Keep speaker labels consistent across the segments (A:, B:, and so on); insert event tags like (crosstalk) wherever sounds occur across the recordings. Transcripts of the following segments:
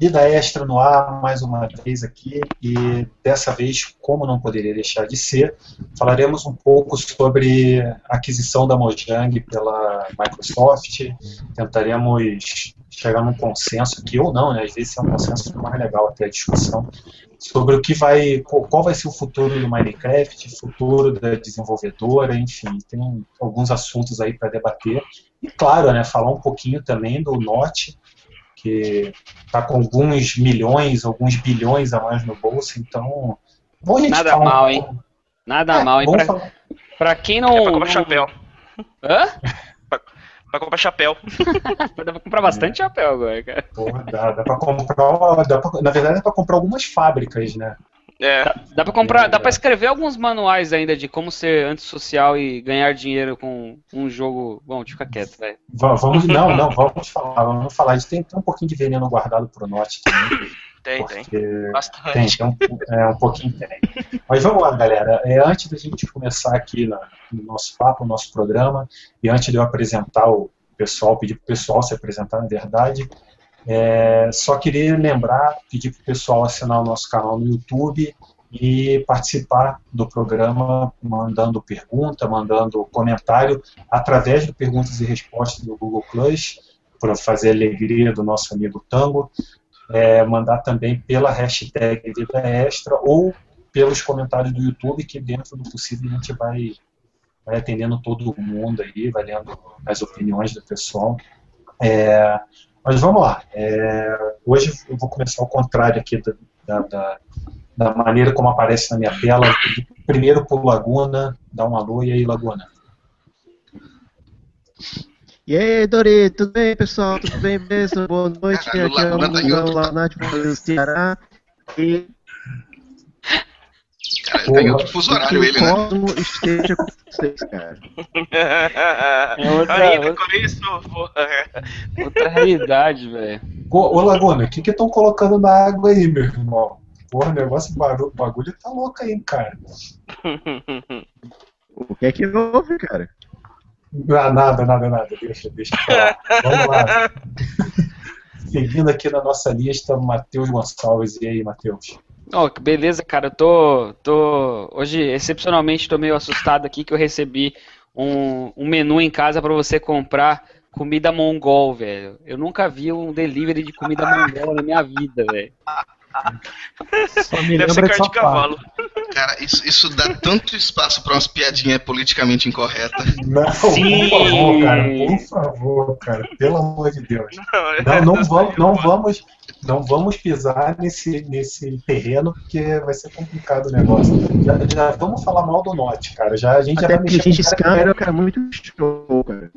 A: Vida Extra no ar, mais uma vez aqui, e dessa vez, como não poderia deixar de ser, falaremos um pouco sobre a aquisição da Mojang pela Microsoft, tentaremos chegar num consenso aqui, ou não, né? às vezes é um consenso mais legal até a discussão, sobre o que vai, qual vai ser o futuro do Minecraft, futuro da desenvolvedora, enfim, tem alguns assuntos aí para debater, e claro, né, falar um pouquinho também do Note, que está com alguns milhões, alguns bilhões a mais no bolso, então.
B: Bom Nada mal, um hein? Nada é, mal, hein? Pra, falar... pra quem não. É
C: pra comprar chapéu.
B: Hã?
C: pra, pra comprar chapéu. (laughs)
B: dá pra comprar bastante é. chapéu agora, cara.
A: Porra, dá, dá pra comprar. Dá pra, na verdade, dá pra comprar algumas fábricas, né?
B: É. Dá, dá pra comprar, é, dá pra escrever alguns manuais ainda de como ser antissocial e ganhar dinheiro com um jogo. Bom, fica quieto, velho.
A: Vamos, não, não, vamos falar, vamos falar. A gente tem, tem um pouquinho de veneno guardado pro norte
C: também. (laughs) Tem, tem.
A: Bastante. Tem, tem um, é, um pouquinho tem. Mas vamos lá, galera. É, antes da gente começar aqui na, no nosso papo, no nosso programa, e antes de eu apresentar o pessoal, pedir pro pessoal se apresentar, na verdade, é, só queria lembrar, pedir para o pessoal assinar o nosso canal no YouTube e participar do programa mandando pergunta, mandando comentário através do perguntas e respostas do Google Plus, para fazer a alegria do nosso amigo Tango, é, mandar também pela hashtag Vida Extra ou pelos comentários do YouTube, que dentro do possível a gente vai, vai atendendo todo mundo aí, vai lendo as opiniões do pessoal. É, mas vamos lá. É, hoje eu vou começar ao contrário aqui da, da, da, maneira como aparece na minha tela. Primeiro por Laguna, dá um alô e aí, Laguna.
D: E aí, Dori, tudo bem, pessoal? Tudo bem mesmo? Boa noite. Aqui é o Mugão lá na do Ceará. E
C: Cara, ele tá em outro fuso horário, ele, né?
D: Cosmo esteja com vocês, cara.
B: É outra, Ainda com isso, porra. Outra realidade, velho.
A: Ô, Laguna, o que que estão colocando na água aí, meu irmão? Porra, o negócio, o bagulho tá louco aí, cara.
D: o que é que houve, cara?
A: Ah, nada, nada, nada. Deixa, deixa eu falar. Vamos lá. (laughs) Seguindo aqui na nossa lista, Matheus Gonçalves. E aí, Matheus?
B: Oh, beleza, cara. Eu tô, tô. Hoje, excepcionalmente, tô meio assustado aqui que eu recebi um, um menu em casa para você comprar comida mongol, velho. Eu nunca vi um delivery de comida mongol na minha vida, velho.
C: Só me Deve ser carne de, cavalo. Cara, isso, isso dá tanto espaço pra umas piadinhas politicamente incorretas.
A: Não, Sim. por favor, cara. Por favor, cara. Pelo amor de Deus. Não, não, não, vamos, não vamos não vamos pisar nesse, nesse terreno porque vai ser complicado o negócio. Já, já vamos falar mal do Norte, cara. Já, a gente
D: Até
A: já vai
D: mexer. A gente cara, cara, muito show, cara.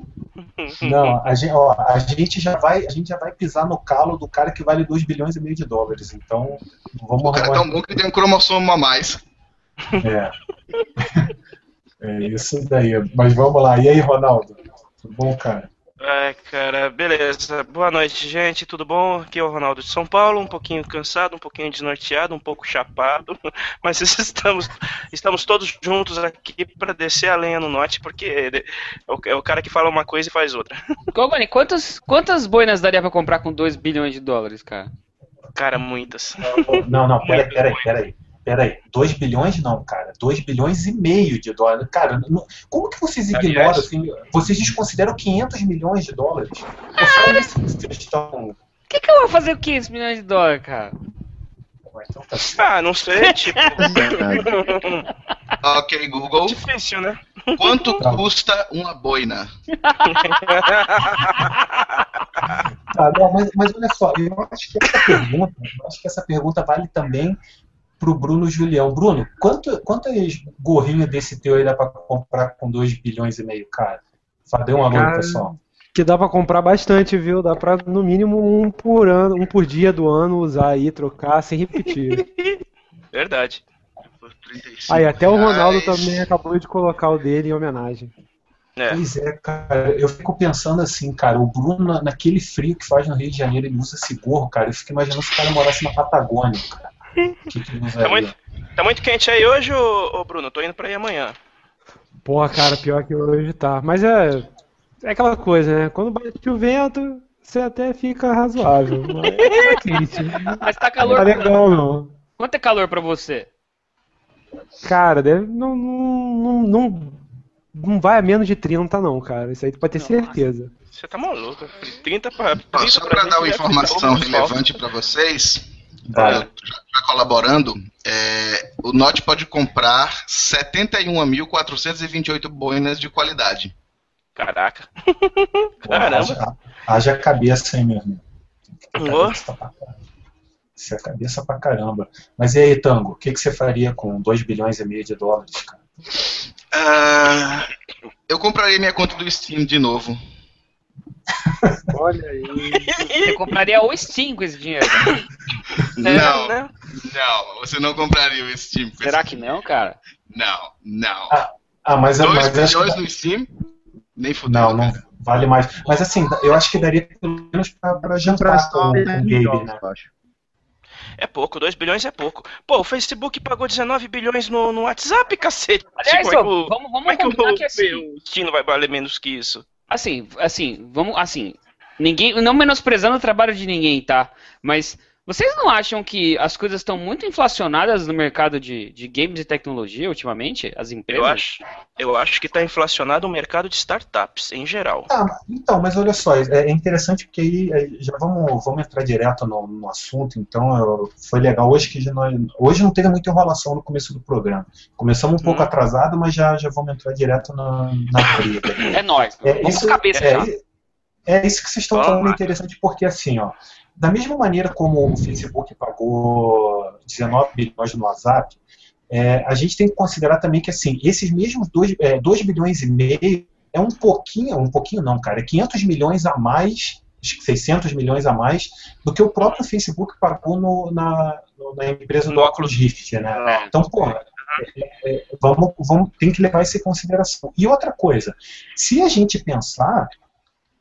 D: (laughs)
A: Não, a gente, ó, a gente já vai, a gente já vai pisar no calo do cara que vale 2 bilhões e meio de dólares. Então, vamos
C: O cara é tão bom que tem um cromossomo a mais.
A: É. É isso daí. Mas vamos lá. E aí, Ronaldo? Tudo bom, cara?
C: Ai, cara, beleza. Boa noite, gente. Tudo bom? Aqui é o Ronaldo de São Paulo, um pouquinho cansado, um pouquinho desnorteado, um pouco chapado, (laughs) mas (laughs) estamos, estamos todos juntos aqui para descer a lenha no norte, porque é o, é o cara que fala uma coisa e faz outra. (laughs)
B: Gomani, quantas, quantas boinas daria para comprar com 2 bilhões de dólares, cara?
C: Cara, muitas.
A: Não, não, peraí, peraí, peraí peraí, 2 bilhões não, cara, 2 bilhões e meio de dólares. Cara, não, como que vocês ignoram, assim, vocês desconsideram 500 milhões de dólares? Ou
B: isso vocês estão... O que, que eu vou fazer com 500 milhões de dólares, cara?
C: Então tá ah, não sei, (laughs) tipo. (laughs) ok, Google.
B: Difícil, né?
C: Quanto tá. custa uma boina?
A: Tá, não, mas, mas olha só, eu acho que essa pergunta, eu acho que essa pergunta vale também pro Bruno Julião. Bruno, quanto, quantas gorrinhas desse teu aí dá pra comprar com 2 bilhões e meio, cara? Dê um alô cara, pessoal.
D: Que dá pra comprar bastante, viu? Dá pra no mínimo um por ano, um por dia do ano usar aí, trocar sem repetir. (laughs)
C: Verdade.
D: Aí até o Ronaldo também acabou de colocar o dele em homenagem.
A: É. Pois é, cara, eu fico pensando assim, cara, o Bruno, naquele frio que faz no Rio de Janeiro, ele usa esse gorro, cara. Eu fico imaginando se o cara morasse na Patagônia, cara.
C: Tá, muito, tá muito quente aí hoje, ô, ô Bruno? Tô indo pra ir amanhã.
D: Porra, cara, pior que hoje tá. Mas é. É aquela coisa, né? Quando bate o vento,
E: você até fica razoável. (laughs) Mas é triste.
B: Mas tá calor.
E: Tá legal, não.
B: Quanto é calor pra você?
E: Cara, deve, não, não, não, não, não vai a menos de 30, não, cara. Isso aí tu pode ter
C: Nossa.
E: certeza.
C: Você tá maluco. 30 pra. 30
F: Ó, só
C: pra
F: para
C: gente
F: dar uma
C: é
F: informação relevante para vocês,
A: Vai.
F: eu já, já colaborando, é, o Note pode comprar 71.428 boinas de qualidade.
C: Caraca. (laughs) Caramba.
A: Haja, cabeça, hein, meu irmão? Cabeça pra. Isso é cabeça pra caramba. Mas e aí, Tango, o que, que você faria com 2 bilhões e meio de dólares, cara?
F: Ah, eu compraria minha conta do Steam de novo.
E: Olha aí.
B: Você compraria o Steam com esse dinheiro.
F: não,
C: né?
F: não, você não compraria o Steam. com
B: Será
F: esse
B: que
F: dinheiro.
B: não, cara?
F: Não, não.
A: Ah, mas,
F: 2
A: mas acho
F: bilhões
A: que,
F: no Steam? Nem fudeu.
A: Não, não
F: cara.
A: vale mais. Mas assim, eu acho que daria pelo menos pra, pra jantar com, o Gabe, né?
C: É pouco, 2 bilhões é pouco. Pô, o Facebook pagou 19 bilhões no, no WhatsApp, cacete.
B: Aliás,
C: Como é que o-
B: vamos,
C: como é
B: vamos
C: que o,
B: que assim,
C: o Steam não vai valer menos que isso?
B: Assim, assim, vamos, assim, ninguém, não menosprezando o trabalho de ninguém, tá? Mas vocês não acham que as coisas estão muito inflacionadas no mercado de, de games e tecnologia ultimamente? As empresas?
C: Eu acho, eu acho que tá inflacionado o mercado de startups, em geral.
A: Ah, então, mas olha só, é é interessante porque aí aí já vamos, vamos entrar direto no, no assunto. Então, eu- foi legal hoje que nós, hoje não teve muita enrolação no começo do programa. Começamos um pouco
C: Hum.
A: atrasado, mas já, já vamos entrar direto na, na briga.
B: É nóis.
A: É,
B: Vamos
A: isso,
B: cabeça
A: é,
B: já.
A: é isso que vocês estão falando
C: lá.
A: interessante, porque assim, ó, da mesma maneira como o Facebook pagou 19 bilhões no WhatsApp, é, a gente tem que considerar também que assim, esses mesmos 2, é, 2 bilhões e meio é um pouquinho, um pouquinho não, cara, é 500 milhões a mais, acho que 600 milhões a mais do que o próprio Facebook pagou no- na, no- na empresa do Oculus Rift, né? Então, pô, é, é, vamos, vamos, tem que levar isso em consideração. E outra coisa, se a gente pensar,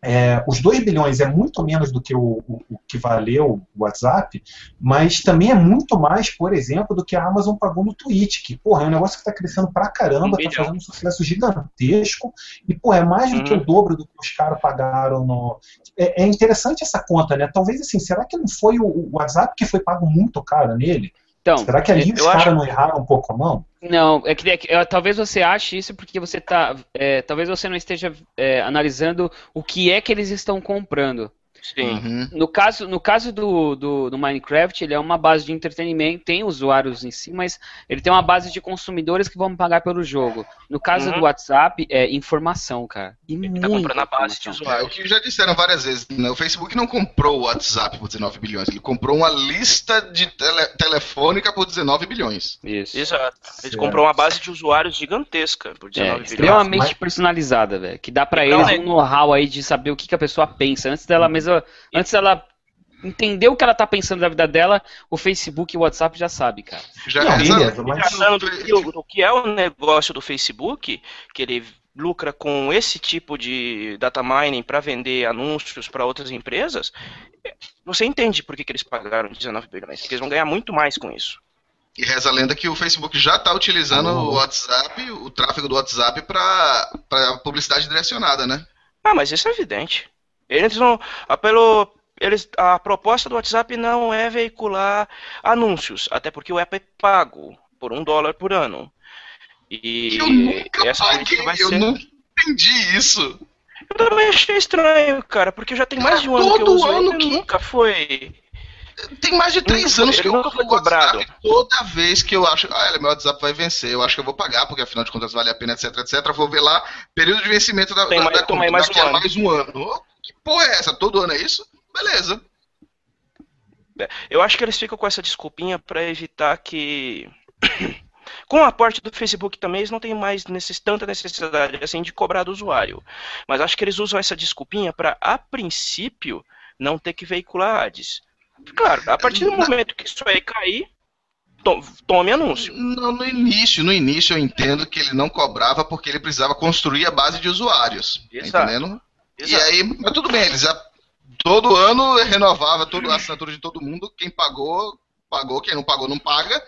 A: é, os 2 bilhões é muito menos do que o, o- o que valeu o WhatsApp, mas também é muito mais, por exemplo, do que a Amazon pagou no Twitch, que, porra, é um negócio que está crescendo pra caramba, está fazendo um sucesso gigantesco, e, porra, é mais do que
C: Uhum.
A: o dobro do que os caras pagaram no... É, é interessante essa conta, né? Talvez, assim, será que não foi o, o WhatsApp que foi pago muito caro nele?
B: Então,
A: Será que ali os caras
C: acho-
A: não erraram um pouco a mão?
B: Não, é que, é que- é, talvez você ache isso porque você tá, é, talvez você não esteja é, analisando o que é que eles estão comprando.
C: Sim.
F: Uhum.
B: No caso, no caso do, do, do Minecraft, ele é uma base de entretenimento, tem usuários em si, mas ele tem uma base de consumidores que vão pagar pelo jogo. No caso
C: Uhum.
B: do WhatsApp, é informação, cara. E
C: Ele tá comprando a base de
B: informação.
F: É, o
C: usuários.
F: que já disseram várias vezes, né? O Facebook não comprou o WhatsApp por 19 bilhões, ele comprou uma lista de tele- telefônica por 19 bilhões.
B: Isso.
C: Exato. Ele
A: Certo.
C: comprou uma base de usuários gigantesca por 19
B: É,
C: bilhões.
B: extremamente
A: Mas-
B: personalizada, velho. Que dá pra
C: Então,
B: eles
C: né?
B: um know-how aí de saber o que, que a pessoa pensa. Antes dela mesma. Antes dela entender o que ela tá pensando da vida dela, o Facebook e o WhatsApp já sabe, cara.
F: Já
A: Não, beleza, mas-
C: Tratando do que, o- do que é o negócio do Facebook, que ele lucra com esse tipo de data mining para vender anúncios para outras empresas, você entende por que, que eles pagaram 19 bilhões. Porque eles vão ganhar muito mais com isso.
F: E reza a lenda que o Facebook já está utilizando
A: Oh.
F: o WhatsApp, o tráfego do WhatsApp para publicidade direcionada, né?
C: Ah, mas isso é evidente. Eles não. ah, Pelo, eles, a proposta do WhatsApp não é veicular anúncios, até porque o app é pago por um dólar por ano. E
F: eu nunca
C: essa
F: paguei,
C: vai
F: eu
C: ser.
F: nunca entendi isso.
C: Eu também achei estranho, cara, porque já tem mais de um ano que eu
F: Todo
C: uso
F: ano que-
C: nunca foi.
F: Tem mais de três
C: Nunca
F: anos que eu
C: nunca foi
F: WhatsApp.
C: cobrado.
F: Toda vez que eu acho, ah, meu WhatsApp vai vencer, eu acho que eu vou pagar, porque afinal de contas vale a pena, etc, etc. Vou ver lá, período de vencimento da,
C: Tem
F: da,
C: mais-
F: da conta,
C: mais um
F: a mais um ano. Que porra é essa? Todo ano é isso? Beleza.
C: Eu acho que eles ficam com essa desculpinha pra evitar que. (coughs) Com o aporte do Facebook também, eles não têm mais necess... tanta necessidade assim de cobrar do usuário. Mas acho que eles usam essa desculpinha para, a princípio, não ter que veicular ads. Claro, a partir do momento que isso aí cair, to- tome anúncio.
F: No, no início, no início eu entendo que ele não cobrava porque ele precisava construir a base de usuários. tá
C: Exato.
F: E aí, mas tudo bem, eles todo ano renovava toda a assinatura de todo mundo. Quem pagou, pagou, quem não pagou, não paga.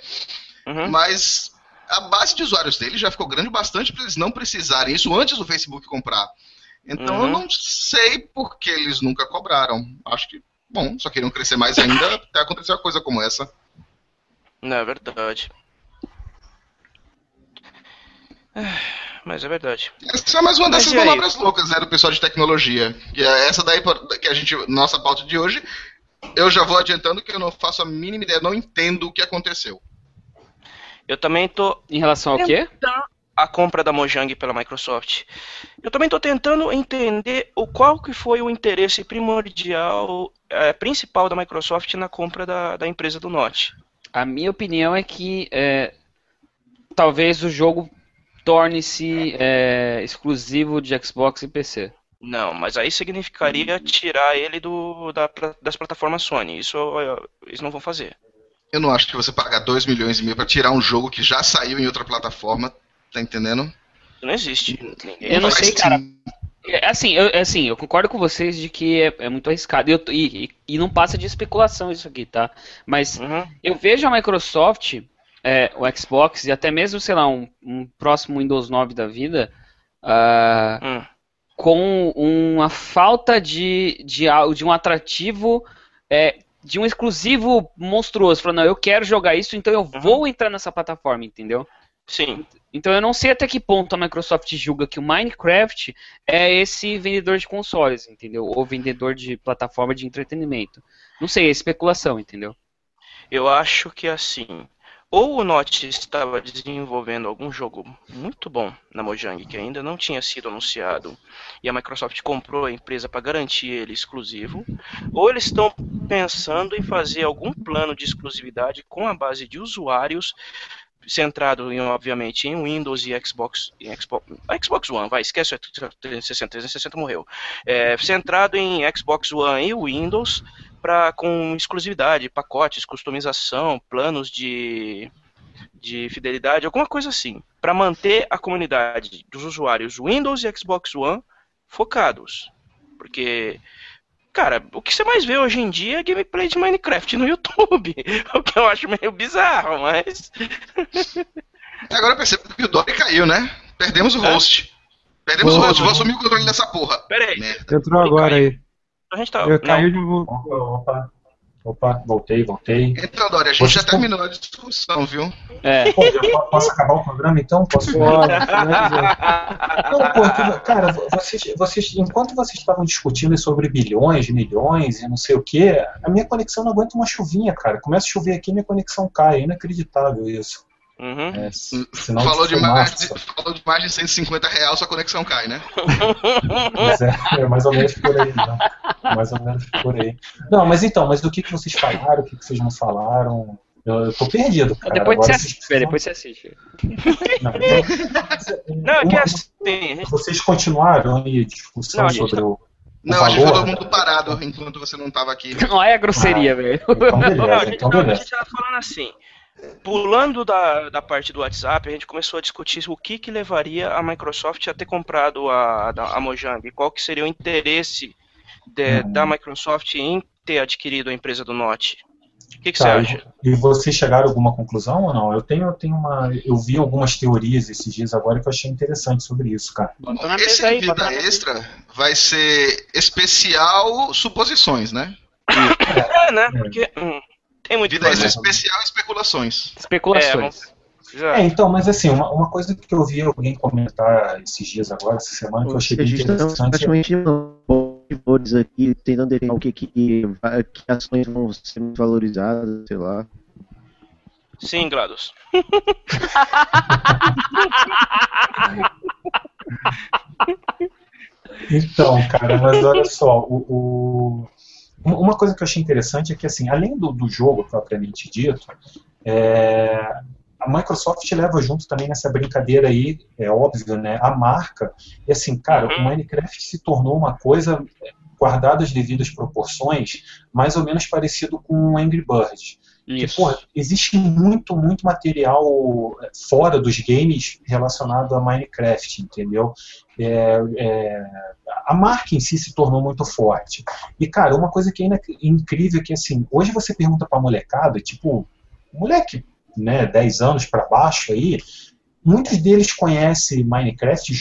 C: Uhum.
F: Mas a base de usuários dele já ficou grande bastante para eles não precisarem isso antes do Facebook comprar. Então uhum. eu não sei por que eles nunca cobraram. Acho que, bom, só queriam crescer mais ainda (laughs) até acontecer uma coisa como essa.
C: Não, é verdade. Mas é verdade.
F: Essa é mais uma dessas palavras loucas, né, do pessoal de tecnologia. Que é essa daí que a gente, nossa pauta de hoje, eu já vou adiantando que eu não faço a mínima ideia, não entendo o que aconteceu.
C: Eu também tô.
B: Em relação ao quê?
C: A compra da Mojang pela Microsoft. Eu também estou tentando entender o qual que foi o interesse primordial, é, principal da Microsoft na compra da, da empresa do Note.
B: A minha opinião é que é, talvez o jogo torne-se é, exclusivo de Xbox e PC.
C: Não, mas aí significaria tirar ele do, da, das plataformas Sony. Isso eles não vão fazer.
F: Eu não acho que você pagar 2 milhões e meio para tirar um jogo que já saiu em outra plataforma, tá entendendo?
C: Não existe.
B: eu não sei, cara. É, assim, eu, é assim, eu concordo com vocês de que é, é muito arriscado. Eu, e, e, não passa de especulação isso aqui, tá? Mas uhum. eu vejo a Microsoft é, o Xbox e até mesmo, sei lá, um, um próximo Windows 9 da vida, uh, hum. com uma falta de, de, de um atrativo, é, de um exclusivo monstruoso. Falando, não, eu quero jogar isso, então eu uhum. vou entrar nessa plataforma, entendeu?
C: Sim.
B: Então eu não sei até que ponto a Microsoft julga que o Minecraft é esse vendedor de consoles, entendeu? Ou vendedor de plataforma de entretenimento. Não sei, é especulação, entendeu?
C: Eu acho que assim, ou o Note estava desenvolvendo algum jogo muito bom na Mojang que ainda não tinha sido anunciado e a Microsoft comprou a empresa para garantir ele exclusivo, ou eles estão pensando em fazer algum plano de exclusividade com a base de usuários centrado em, obviamente em Windows e Xbox, em Xbox, Xbox One, vai, esquece o 360, 360 morreu. É, centrado em Xbox One e Windows para com exclusividade, pacotes, customização, planos de de fidelidade, alguma coisa assim, para manter a comunidade dos usuários Windows e Xbox One focados. Porque Cara, o que você mais vê hoje em dia é gameplay de Minecraft no YouTube. (laughs) O que eu acho meio bizarro, mas. (laughs)
F: Agora eu percebo que o Dory caiu, né? Perdemos o é? host. Perdemos o host, vou assumir o controle dessa porra.
C: Pera aí.
E: Entrou agora aí.
C: A gente tá.
E: Eu caiu de
A: Opa, opa. Opa, voltei, voltei.
F: Então, Dória, a gente já terminou a discussão, viu?
A: É. Pô, posso acabar o programa então? Posso? Pode. (laughs) não, pô, cara, vocês, vocês, enquanto vocês estavam discutindo sobre bilhões, milhões e não sei o que, a minha conexão não aguenta uma chuvinha, cara. Começa a chover aqui e minha conexão cai. É inacreditável isso.
C: Uhum.
F: É, falou, de mais de, falou de mais de 150 reais, sua conexão cai, né?
A: Mas é, é mais ou menos por aí, né? Mais ou menos por aí. Não, mas então, mas do que, que vocês falaram, o que, que vocês não falaram? Eu, eu tô perdido, cara.
B: Depois Agora, você assiste, precisam... depois você assiste.
C: Não, então, não é que assim.
A: Vocês continuaram aí discussão não, sobre tá... o.
F: Não, valor, a gente ficou todo mundo parado enquanto você não tava aqui.
B: Não é grosseria, ah, velho.
C: Então beleza, não, a gente, então beleza. a gente tava falando assim. Pulando da, da parte do WhatsApp, a gente começou a discutir o que, que levaria a Microsoft a ter comprado a, a, a Mojang, qual que seria o interesse de, uhum. da Microsoft em ter adquirido a empresa do Note. O que, que tá, você acha?
A: E vocês chegaram a alguma conclusão ou não? Eu tenho, eu tenho uma. Eu vi algumas teorias esses dias agora que eu achei interessante sobre isso, cara.
F: Esse aí, vida extra vai ser especial suposições, né?
C: É, né? Porque. Hum, tem muito
F: Vida extra especial especulações.
B: Especulações.
A: É, é, então, mas assim, uma, uma coisa que eu vi alguém comentar esses dias agora, essa semana, que eu achei bem interessante. Praticamente
D: valores aqui, tentando definir o que, que, que ações vão ser valorizadas, sei lá.
C: Sim, Glados.
A: então, cara, mas olha só, o, o, uma coisa que eu achei interessante é que, assim, além do, do jogo propriamente dito, é, a Microsoft leva junto também nessa brincadeira aí, é óbvio, né, a marca. E assim, cara, uhum. o Minecraft se tornou uma coisa, guardada as devidas proporções, mais ou menos parecido com o Angry Birds. Que, porra, existe muito, muito material fora dos games relacionado a Minecraft, entendeu? É, é, a marca em si se tornou muito forte. E, cara, uma coisa que é incrível é que, assim, hoje você pergunta pra molecada, tipo, moleque né, 10 anos para baixo aí, muitos deles conhecem Minecraft,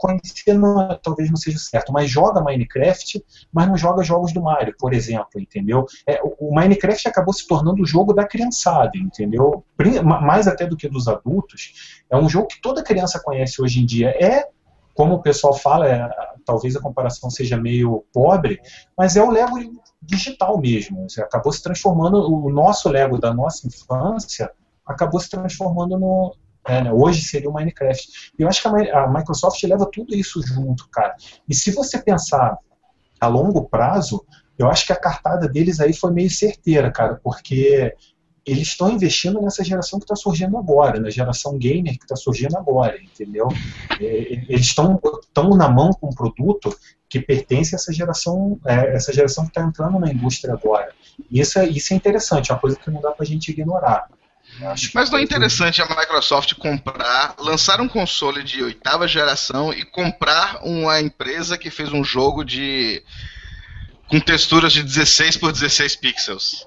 A: conhecer não, talvez não seja certo, mas joga Minecraft, mas não joga jogos do Mario, por exemplo, entendeu? É, o Minecraft acabou se tornando o jogo da criançada, entendeu? Mais até do que dos adultos. É um jogo que toda criança conhece hoje em dia. É como o pessoal fala, é, talvez a comparação seja meio pobre, mas é o Lego digital mesmo. Acabou se transformando, o nosso Lego da nossa infância acabou se transformando no. Né, hoje seria o Minecraft. E eu acho que a, Microsoft leva tudo isso junto, cara. E se você pensar a longo prazo, eu acho que a cartada deles aí foi meio certeira, cara, porque eles estão investindo nessa geração que está surgindo agora, na geração gamer que está surgindo agora, entendeu? É, eles estão na mão com um produto que pertence a essa geração, é, essa geração que está entrando na indústria agora. Isso é, isso é interessante, é uma coisa que não dá para a gente ignorar.
F: Mas não é interessante a Microsoft comprar, lançar um console de oitava geração e comprar uma empresa que fez um jogo de com texturas de 16 por 16 pixels?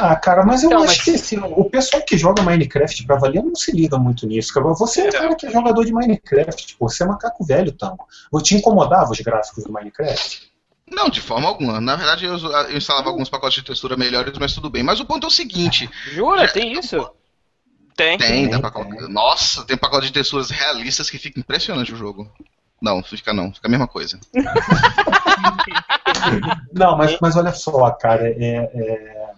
A: Ah, cara, mas eu então, acho mas... que assim, o pessoal que joga Minecraft pra valer não se liga muito nisso. Cara. Você é cara que é jogador de Minecraft, pô, você é macaco velho, tango. Vou te incomodava os gráficos do Minecraft?
F: Não, de forma alguma. Na verdade, eu, eu instalava alguns pacotes de textura melhores, mas tudo bem. Mas o ponto é o seguinte.
B: Jura? Já, tem isso?
F: Tem. Tem, tem, tem. Nossa, tem pacote de texturas realistas que fica impressionante o jogo. Não, fica não, fica a mesma coisa. (laughs)
A: não, mas, mas olha só, cara, é, é.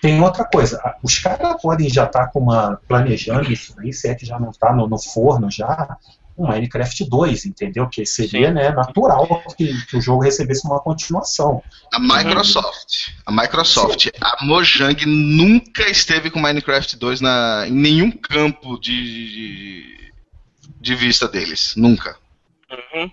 A: Tem outra coisa, os caras podem já estar tá com uma planejando isso aí, se é que já não está no, no, forno já, um Minecraft 2, entendeu? Que seria né, natural que, que, o jogo recebesse uma continuação.
F: A Microsoft, a Microsoft, Sim. a Mojang nunca esteve com Minecraft 2 na, em nenhum campo de, de, de vista deles, nunca.
C: Uhum.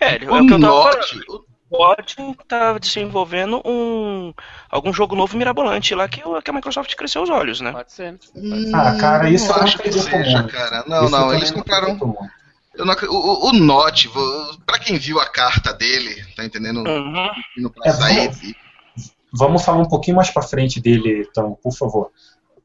C: É, o, é o que eu tava falando pode estar tá desenvolvendo um algum jogo novo mirabolante lá que, que a Microsoft cresceu os olhos, né? Pode
A: ser. Pode ser. Ah, cara, isso
F: não acho que seja, cara. Não, isso não, eles compraram. Eu não, o, o Note, para quem viu a carta dele, tá entendendo? Uhum.
A: É, vamos, vamos falar um pouquinho mais para frente dele, então, por favor.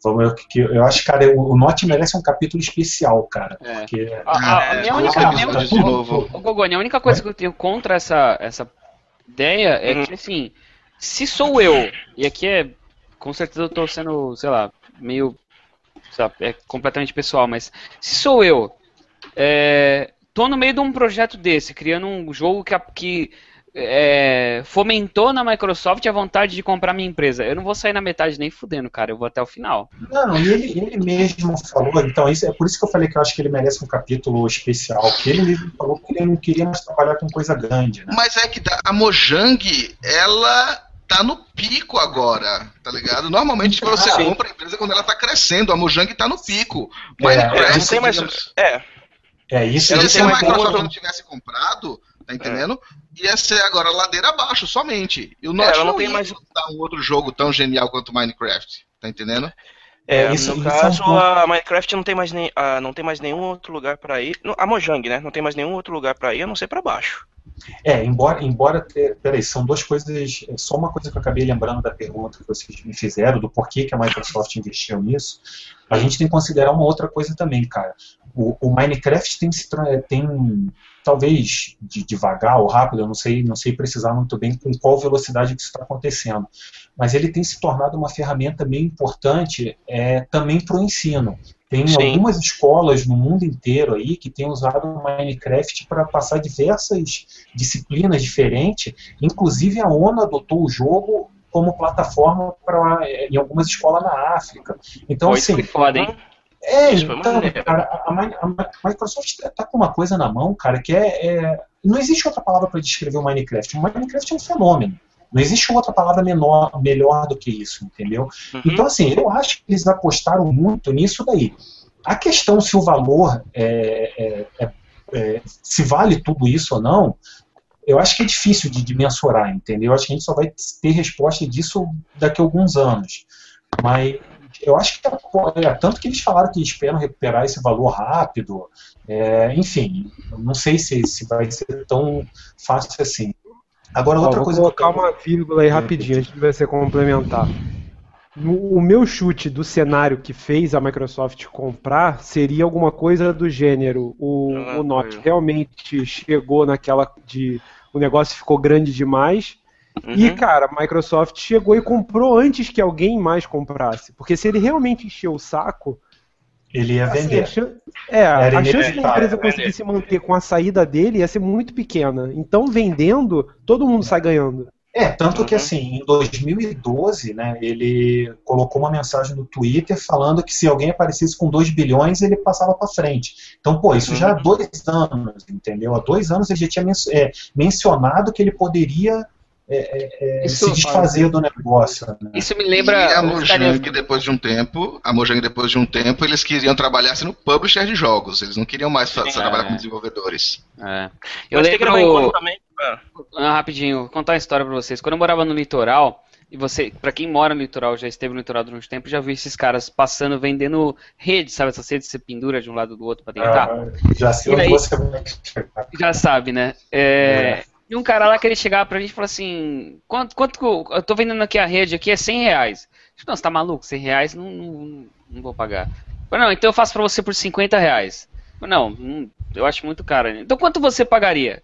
A: Vamos, eu, que, eu acho, cara, o, o Note merece um capítulo especial, cara. É. Porque, a,
B: a, a minha única, a minha, de novo. O Gogoni, a única coisa que eu tenho contra essa, essa ideia é uhum. que, assim, se sou eu, e aqui é, com certeza eu tô sendo, sei lá, meio, sabe, é completamente pessoal, mas se sou eu, é, tô no meio de um projeto desse, criando um jogo que, que é, fomentou na Microsoft a vontade de comprar minha empresa. Eu não vou sair na metade nem fudendo, cara. Eu vou até o final.
A: Não, e ele, ele mesmo falou, então isso, é por isso que eu falei que eu acho que ele merece um capítulo especial, porque ele mesmo falou que ele não queria mais trabalhar com coisa grande. Né?
F: Mas é que a Mojang, ela tá no pico agora, tá ligado? Normalmente você ah, compra a empresa quando ela tá crescendo, a Mojang tá no pico.
C: Minecraft, é, não tem mais... É.
F: É isso. Se, se a Microsoft não tivesse comprado, tá entendendo? É. Ia ser agora ladeira abaixo, somente. E o Notch é, não, não tem mais um outro jogo tão genial quanto Minecraft, tá entendendo?
C: É, é isso, no isso caso, é um a Minecraft não tem mais, nem, uh, não tem mais nenhum outro lugar para ir. A Mojang, né? Não tem mais nenhum outro lugar para ir, a não ser para baixo.
A: É, embora, embora ter, peraí, são duas coisas, é só uma coisa que eu acabei lembrando da pergunta que vocês me fizeram, do porquê que a Microsoft investiu nisso, a gente tem que considerar uma outra coisa também, cara. O, o Minecraft tem, tem talvez de, devagar ou rápido, eu não sei, não sei precisar muito bem com qual velocidade que isso está acontecendo, mas ele tem se tornado uma ferramenta meio importante é, também para o ensino. Tem Sim. algumas escolas no mundo inteiro aí que têm usado o Minecraft para passar diversas disciplinas diferentes, inclusive a ONU adotou o jogo como plataforma para em algumas escolas na África. Então, assim, foda, hein? É, então, cara, a, Microsoft está tá com uma coisa na mão, cara, que é, é não existe outra palavra para descrever o Minecraft. O Minecraft é um fenômeno. Não existe outra palavra menor, melhor do que isso, entendeu? Uhum. Então, assim, eu acho que eles apostaram muito nisso daí. A questão se o valor é, é, é, é se vale tudo isso ou não, eu acho que é difícil de, de mensurar, entendeu? Eu acho que a gente só vai ter resposta disso daqui a alguns anos. Mas eu acho que é, tanto que eles falaram que esperam recuperar esse valor rápido. É, enfim, não sei se, se vai ser tão fácil assim. Agora, outra
E: Ó,
A: coisa.
E: Vou colocar uma vírgula aí rapidinho, antes de você complementar. o meu chute do cenário que fez a Microsoft comprar seria alguma coisa do gênero. O, ah, o Note realmente chegou naquela de. O negócio ficou grande demais. Uhum. E, cara, a Microsoft chegou e comprou antes que alguém mais comprasse. Porque se ele realmente encheu o saco.
A: Ele ia assim, vender.
E: Assim, é, a chance da empresa conseguir se manter com a saída dele ia ser muito pequena. Então, vendendo, todo mundo sai ganhando.
A: É, tanto que uhum. assim, em 2012, né, ele colocou uma mensagem no Twitter falando que se alguém aparecesse com 2 bilhões, ele passava para frente. Então, pô, isso já há uhum. dois anos, entendeu? Há dois anos ele já tinha men é, mencionado que ele poderia é, é, é se desfazer do negócio. Né?
B: Isso me lembra.
F: E a Mojang, depois de um tempo, a Mojang, depois de um tempo, eles queriam trabalhar no publisher de jogos. Eles não queriam mais Sim, trabalhar com desenvolvedores.
B: É. Eu, eu lembro. Também ah. ah, rapidinho, vou contar uma história pra vocês. Quando eu morava no litoral, e você, para quem mora no litoral, já esteve no litoral durante um tempo, já viu esses caras passando, vendendo redes, sabe? Essas redes que você pendura de um lado do outro para tentar. Ah,
A: já sei onde você vai
B: Já sabe, né? É, é. E um cara lá que ele chegava pra gente e falou assim: quanto, quanto eu tô vendendo aqui a rede aqui é 100 reais. Não, você tá maluco? 100 reais não, não, não vou pagar. Falei, não, então eu faço pra você por 50 reais. Falei, não, eu acho muito caro. Então quanto você pagaria?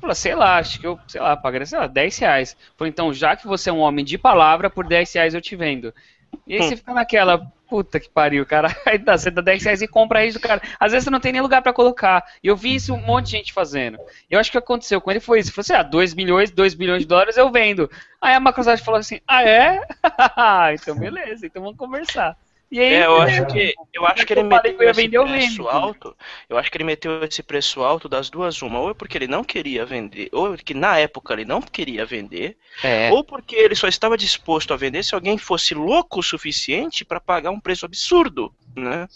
B: Falei, sei lá, acho que eu, sei lá, pagaria, sei lá, 10 reais. Falei, então, já que você é um homem de palavra, por 10 reais eu te vendo. E aí hum. você fica naquela, puta que pariu, cara. (laughs) Aí dá, você dá 10 reais e compra isso cara. Às vezes você não tem nem lugar para colocar. E eu vi isso um monte de gente fazendo. Eu acho que o que aconteceu com ele foi isso. Ele falou assim: ah, 2 milhões, 2 bilhões de dólares eu vendo. Aí a Microsoft falou assim: ah, é? (laughs) então beleza, então vamos conversar.
C: E aí, é, eu acho que eu acho que ele meteu esse preço alto. Eu acho que ele meteu esse preço alto das duas uma, ou é porque ele não queria vender, ou que na época ele não queria vender, é. ou porque ele só estava disposto a vender se alguém fosse louco o suficiente para pagar um preço absurdo. Né?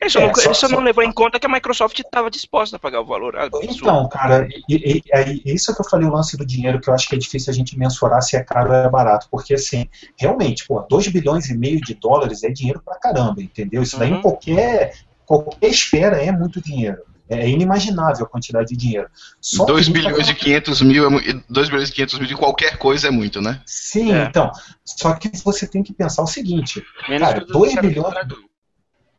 C: Ele só, é, não, só, ele só, só não levou em conta que a Microsoft estava disposta a pagar o valor.
A: Absurdo. Então, cara, e, e, e, isso que eu falei o lance do dinheiro, que eu acho que é difícil a gente mensurar se é caro ou é barato, porque assim, realmente, pô, 2 bilhões e meio de dólares é dinheiro pra caramba, entendeu? Isso daí uhum. em qualquer, qualquer esfera é muito dinheiro. É inimaginável a quantidade de dinheiro.
F: 2 bilhões e 500 mil, 2 bilhões e 500 mil de qualquer coisa é muito, né?
A: Sim, é. então. Só que você tem que pensar o seguinte: Menos cara, 2 bilhões.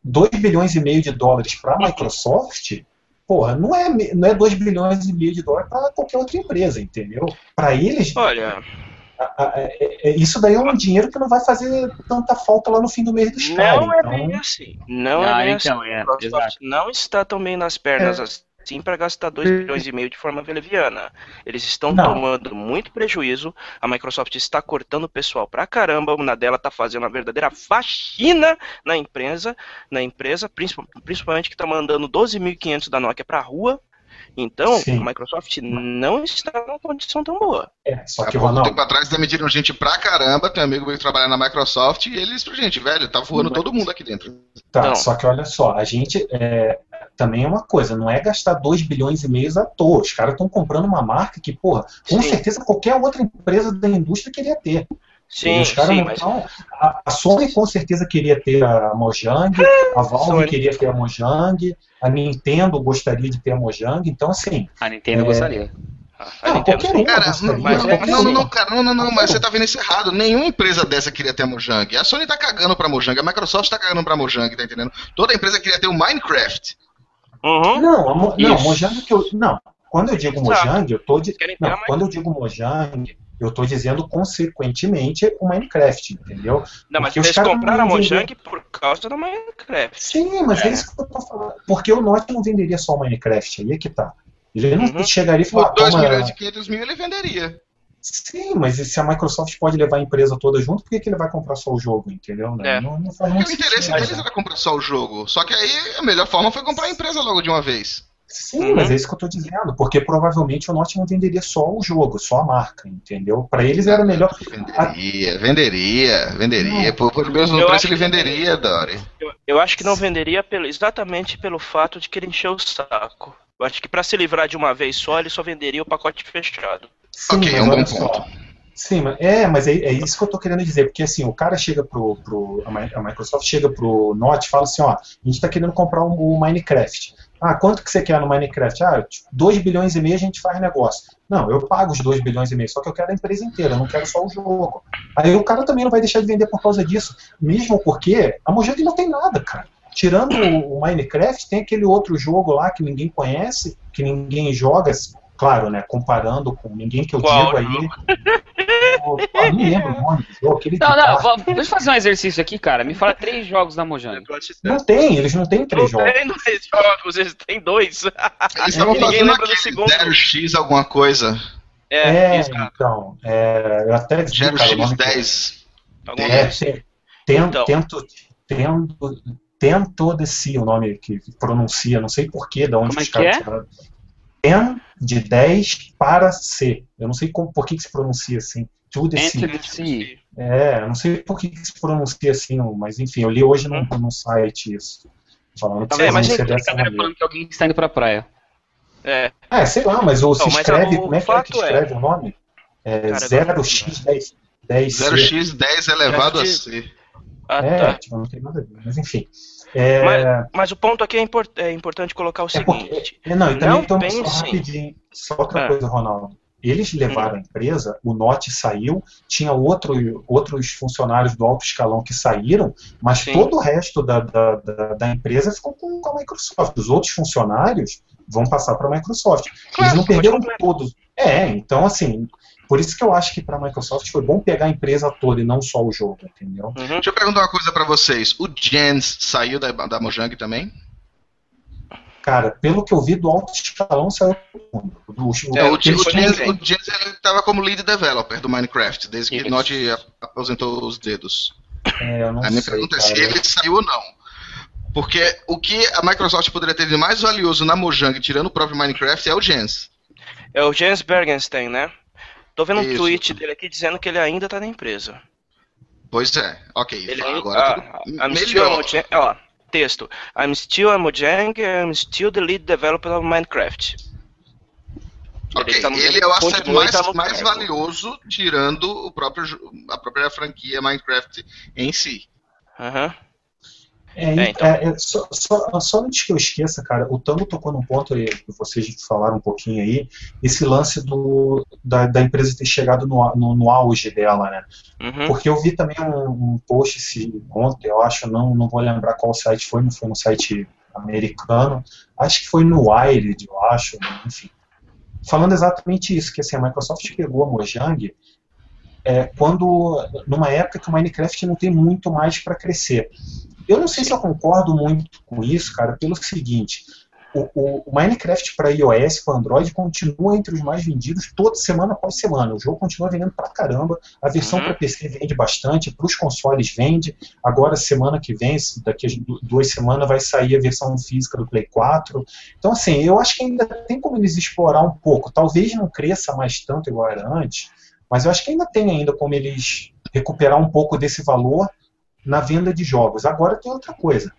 A: 2 bilhões e meio de dólares para a Microsoft, porra, não é, não é 2 bilhões e meio de dólares para qualquer outra empresa, entendeu? Para eles.
C: Olha.
A: É, é, isso daí é um dinheiro que não vai fazer tanta falta lá no fim do mês dos caras.
C: Não é então... bem assim. Não é ah, é bem então, assim. É, a Microsoft não está tão bem nas pernas é. assim sim para gastar 2 bilhões e meio de forma leviana. Eles estão Não. tomando muito prejuízo. A Microsoft está cortando o pessoal pra caramba. Uma dela está fazendo uma verdadeira faxina na empresa, na empresa, principalmente que está mandando 12.500 da Nokia para a rua. Então, Sim. a Microsoft não está numa condição tão boa.
F: É, só que, Há pouco tempo atrás demitiram gente pra caramba, tem um amigo meu que trabalha na Microsoft, e eles, gente, velho, tá voando todo mundo aqui dentro.
A: Tá, então, só que olha só, a gente, é, também é uma coisa, não é gastar 2 bilhões e meio à toa. Os caras estão comprando uma marca que, porra, com sim. certeza qualquer outra empresa da indústria queria ter.
C: Sim, os caras
A: não mas... a, a, Sony com certeza queria ter a Mojang, a Valve Sony. queria ter a Mojang, a Nintendo gostaria de ter a Mojang, então assim.
B: A Nintendo é... gostaria.
A: Não, qualquer um.
F: Cara, mas, não, não, não, cara, não, não, não, mas você tá vendo isso errado. Nenhuma empresa dessa queria ter a Mojang. A Sony tá cagando pra Mojang, a Microsoft tá cagando pra Mojang, tá entendendo? Toda empresa queria ter o Minecraft.
A: Uhum. Não, a Mo, não, Mojang que eu. Não, quando eu digo Mojang, eu tô. De, não, quando eu digo Mojang, eu estou dizendo consequentemente o Minecraft, entendeu?
C: Não, mas eles compraram a Mojang por causa do Minecraft.
A: Sim, mas é. é, isso que eu tô falando. Porque o Norte não venderia só o Minecraft, aí é que tá. Ele não uhum. chegaria e falaria.
F: Por 2 milhões e 500 mil ele venderia.
A: Sim, mas se a Microsoft pode levar a empresa toda junto, por que, que ele vai comprar só o jogo, entendeu?
F: É. Não, não faz muito o interesse deles era comprar só o jogo. Só que aí a melhor forma foi comprar a empresa logo de uma vez.
A: Sim, uhum. mas é isso que eu estou dizendo, porque provavelmente o Norte não venderia só o jogo, só a marca, entendeu? Para eles era melhor.
F: Venderia, venderia, venderia. Por, por mesmo preço ele venderia, Dori.
C: Eu, eu, acho que não venderia pelo, exatamente pelo fato de que ele encheu o saco. Eu acho que para se livrar de uma vez só, ele só venderia o pacote fechado.
A: Sim, ok, é um bom ponto. Sim, mas, é, mas é, é, isso que eu estou querendo dizer, porque assim, o cara chega pro, pro a Microsoft chega pro Note e fala assim, ó, a gente está querendo comprar o Minecraft. Ah, quanto que você quer no Minecraft? Ah, 2 bilhões e meio a gente faz negócio. Não, eu pago os 2 bilhões e meio, só que eu quero a empresa inteira, eu não quero só o jogo. Aí o cara também não vai deixar de vender por causa disso. Mesmo porque a Mojang não tem nada, cara. Tirando o Minecraft, tem aquele outro jogo lá que ninguém conhece, que ninguém joga, claro, né? Comparando com ninguém que eu Qual digo aí.
B: Eu, não lembro o nome. Aquele não, não, vamos, deixa eu fazer um exercício aqui, cara. Me fala três jogos da Mojang.
A: Não tem, eles não têm três
C: não
A: jogos.
C: Não tem três jogos, eles têm dois.
F: Eles estavam fazendo lembra do segundo. 0x alguma coisa.
A: É, é então. É, eu até
F: 0x10.
A: É, tento, então. tento, tento, tento desse o nome que pronuncia, não sei porquê, de onde
B: Como os é caras é?
A: Ten de 10 para C. Eu não sei como, por que, que se pronuncia assim. To the C. É, eu não sei por que, que se pronuncia assim, mas enfim, eu li hoje num, num site isso.
B: Falando que é, mas gente, dessa falando que alguém está indo pra praia.
A: É. É, sei lá, mas o, se escreve, como é que é que escreve é... o nome? É 0x10.
F: 0x10 elevado a C.
A: Ah, é, tá. tipo, não tem nada a ver, mas enfim. É...
C: Mas, mas, o ponto aqui é, import, é importante colocar o é seguinte. Porque,
A: é, não, e também não pense... só rapidinho, só outra ah. coisa, Ronaldo. Eles levaram hum. a empresa, o Note saiu, tinha outro, outros funcionários do alto escalão que saíram, mas Sim. todo o resto da, da, da, da empresa ficou com, com, a Microsoft. Os outros funcionários vão passar para a Microsoft. Claro, Eles não perderam todos. É, então assim, por isso que eu acho que para a Microsoft foi bom pegar a empresa toda e não só o jogo, entendeu?
F: Uhum. Deixa eu perguntar uma coisa para vocês. O Jens saiu da, da Mojang também?
A: Cara, pelo que eu vi do alto escalão, saiu
F: do, do, é, o, o, Jens, o Jens estava como lead developer do Minecraft, desde que Node aposentou os dedos.
A: É, eu não a
F: minha
A: sei,
F: pergunta cara. é se ele saiu ou não. Porque o que a Microsoft poderia ter de mais valioso na Mojang, tirando o próprio Minecraft, é o Jens.
C: É o Jens Bergenstein, né? Tô vendo Isso. um tweet dele aqui dizendo que ele ainda tá na empresa.
F: Pois é, ok.
C: Ele, agora uh, I'm still Mojang, ó, texto. I'm still a Mojang, I'm still the lead developer of Minecraft.
F: Ok, ele, tá, ele é o asset mais, tá mais valioso, tirando o próprio, a própria franquia Minecraft em si.
C: Aham. Uhum.
A: É, é, então. é, é só, só, só, antes que eu esqueça, cara, o Tango tocou num ponto aí, que vocês falaram um pouquinho aí, esse lance do, da, da empresa ter chegado no, no, no auge dela, né? Uhum. Porque eu vi também um, um post esse, ontem, eu acho, não, não vou lembrar qual site foi, não foi no site americano, acho que foi no Wired, eu acho, enfim. Falando exatamente isso, que assim, a Microsoft pegou a Mojang é, quando, numa época que o Minecraft não tem muito mais para crescer. Eu não sei se eu concordo muito com isso, cara, pelo seguinte. O, o, o Minecraft para iOS, para Android, continua entre os mais vendidos toda semana após semana. O jogo continua vendendo pra caramba. A versão uhum. para PC vende bastante, para os consoles vende. Agora, semana que vem, daqui a duas semanas, vai sair a versão física do Play 4. Então, assim, eu acho que ainda tem como eles explorar um pouco. Talvez não cresça mais tanto igual era antes, mas eu acho que ainda tem ainda como eles recuperar um pouco desse valor na venda de jogos. Agora tem outra coisa.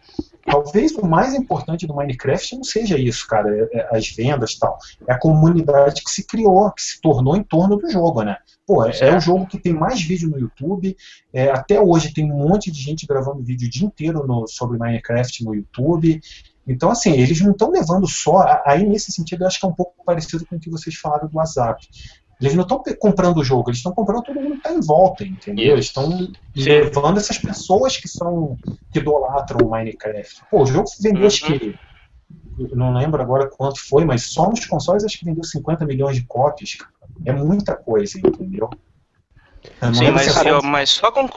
A: Talvez o mais importante do Minecraft não seja isso, cara, é, é as vendas e tal. É a comunidade que se criou, que se tornou em torno do jogo, né? Pô, é, é o jogo que tem mais vídeo no YouTube. É, até hoje tem um monte de gente gravando vídeo o dia inteiro no, sobre Minecraft no YouTube. Então, assim, eles não estão levando só. Aí, nesse sentido, eu acho que é um pouco parecido com o que vocês falaram do WhatsApp. Eles não estão comprando o jogo, eles estão comprando todo mundo que está em volta, entendeu? Eles estão levando essas pessoas que são que idolatram o Minecraft. Pô, o jogo vendeu, uhum. acho que. Não lembro agora quanto foi, mas só nos consoles acho que vendeu 50 milhões de cópias. É muita coisa, entendeu?
C: Sim, mas, eu, mas só com,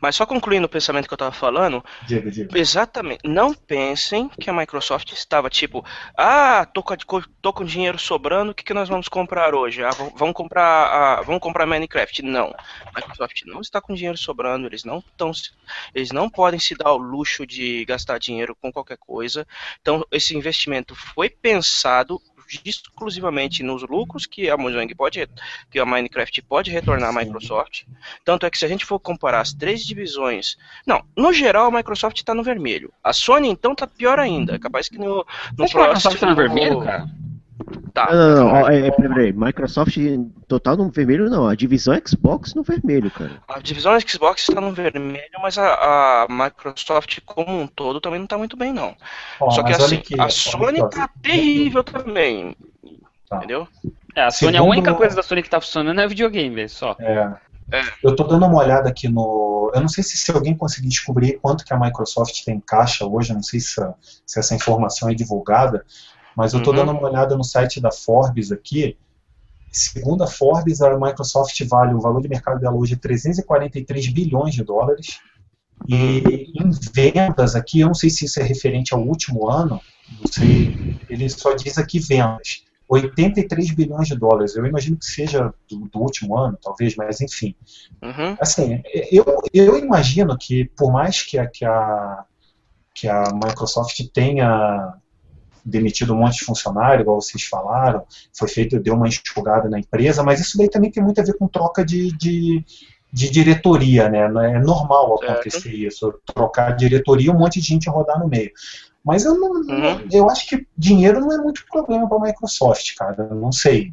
C: mas só concluindo o pensamento que eu estava falando,
A: diga, diga.
C: exatamente, não pensem que a Microsoft estava tipo, ah, tô com, tô com dinheiro sobrando, o que, que nós vamos comprar hoje? Ah, vamos comprar, ah, vamos comprar Minecraft? Não, a Microsoft não está com dinheiro sobrando, eles não estão, eles não podem se dar o luxo de gastar dinheiro com qualquer coisa. Então, esse investimento foi pensado exclusivamente nos lucros que a Mojang pode, que a Minecraft pode retornar à Microsoft. Tanto é que se a gente for comparar as três divisões, não, no geral a Microsoft está no vermelho. A Sony então está pior ainda. Capaz que no, no
B: próximo. A Microsoft está no vermelho, cara?
D: Tá. Não, não, não. É, é, peraí, Microsoft total no vermelho não, a divisão Xbox no vermelho, cara.
C: A divisão Xbox está no vermelho, mas a, a, Microsoft como um todo também não está muito bem, não. Só que assim, que, a Sony está terrível também. Tá. Entendeu?
B: É, a Sony, Segundo... a única coisa da Sony que está funcionando é videogame, só.
A: É. É. Eu estou dando uma olhada aqui no. Eu não sei se, se alguém conseguir descobrir quanto que a Microsoft tem em caixa hoje, eu não sei se, se essa informação é divulgada, mas eu estou uhum. dando uma olhada no site da Forbes aqui. Segundo a Forbes, a Microsoft vale, o valor de mercado dela hoje é 343 bilhões de dólares. E em vendas aqui, eu não sei se isso é referente ao último ano, não sei, ele só diz aqui vendas. 83 bilhões de dólares. Eu imagino que seja do, do último ano, talvez, mas enfim. Uhum. Assim, eu, eu imagino que por mais que a, que a, que a Microsoft tenha demitido um monte de funcionário, igual vocês falaram, foi feito, deu uma enxugada na empresa, mas isso daí também tem muito a ver com troca de, de, de diretoria, né? É normal acontecer isso, trocar diretoria um monte de gente rodar no meio. Mas eu não, uhum. eu acho que dinheiro não é muito problema para a Microsoft, cara. Eu não sei.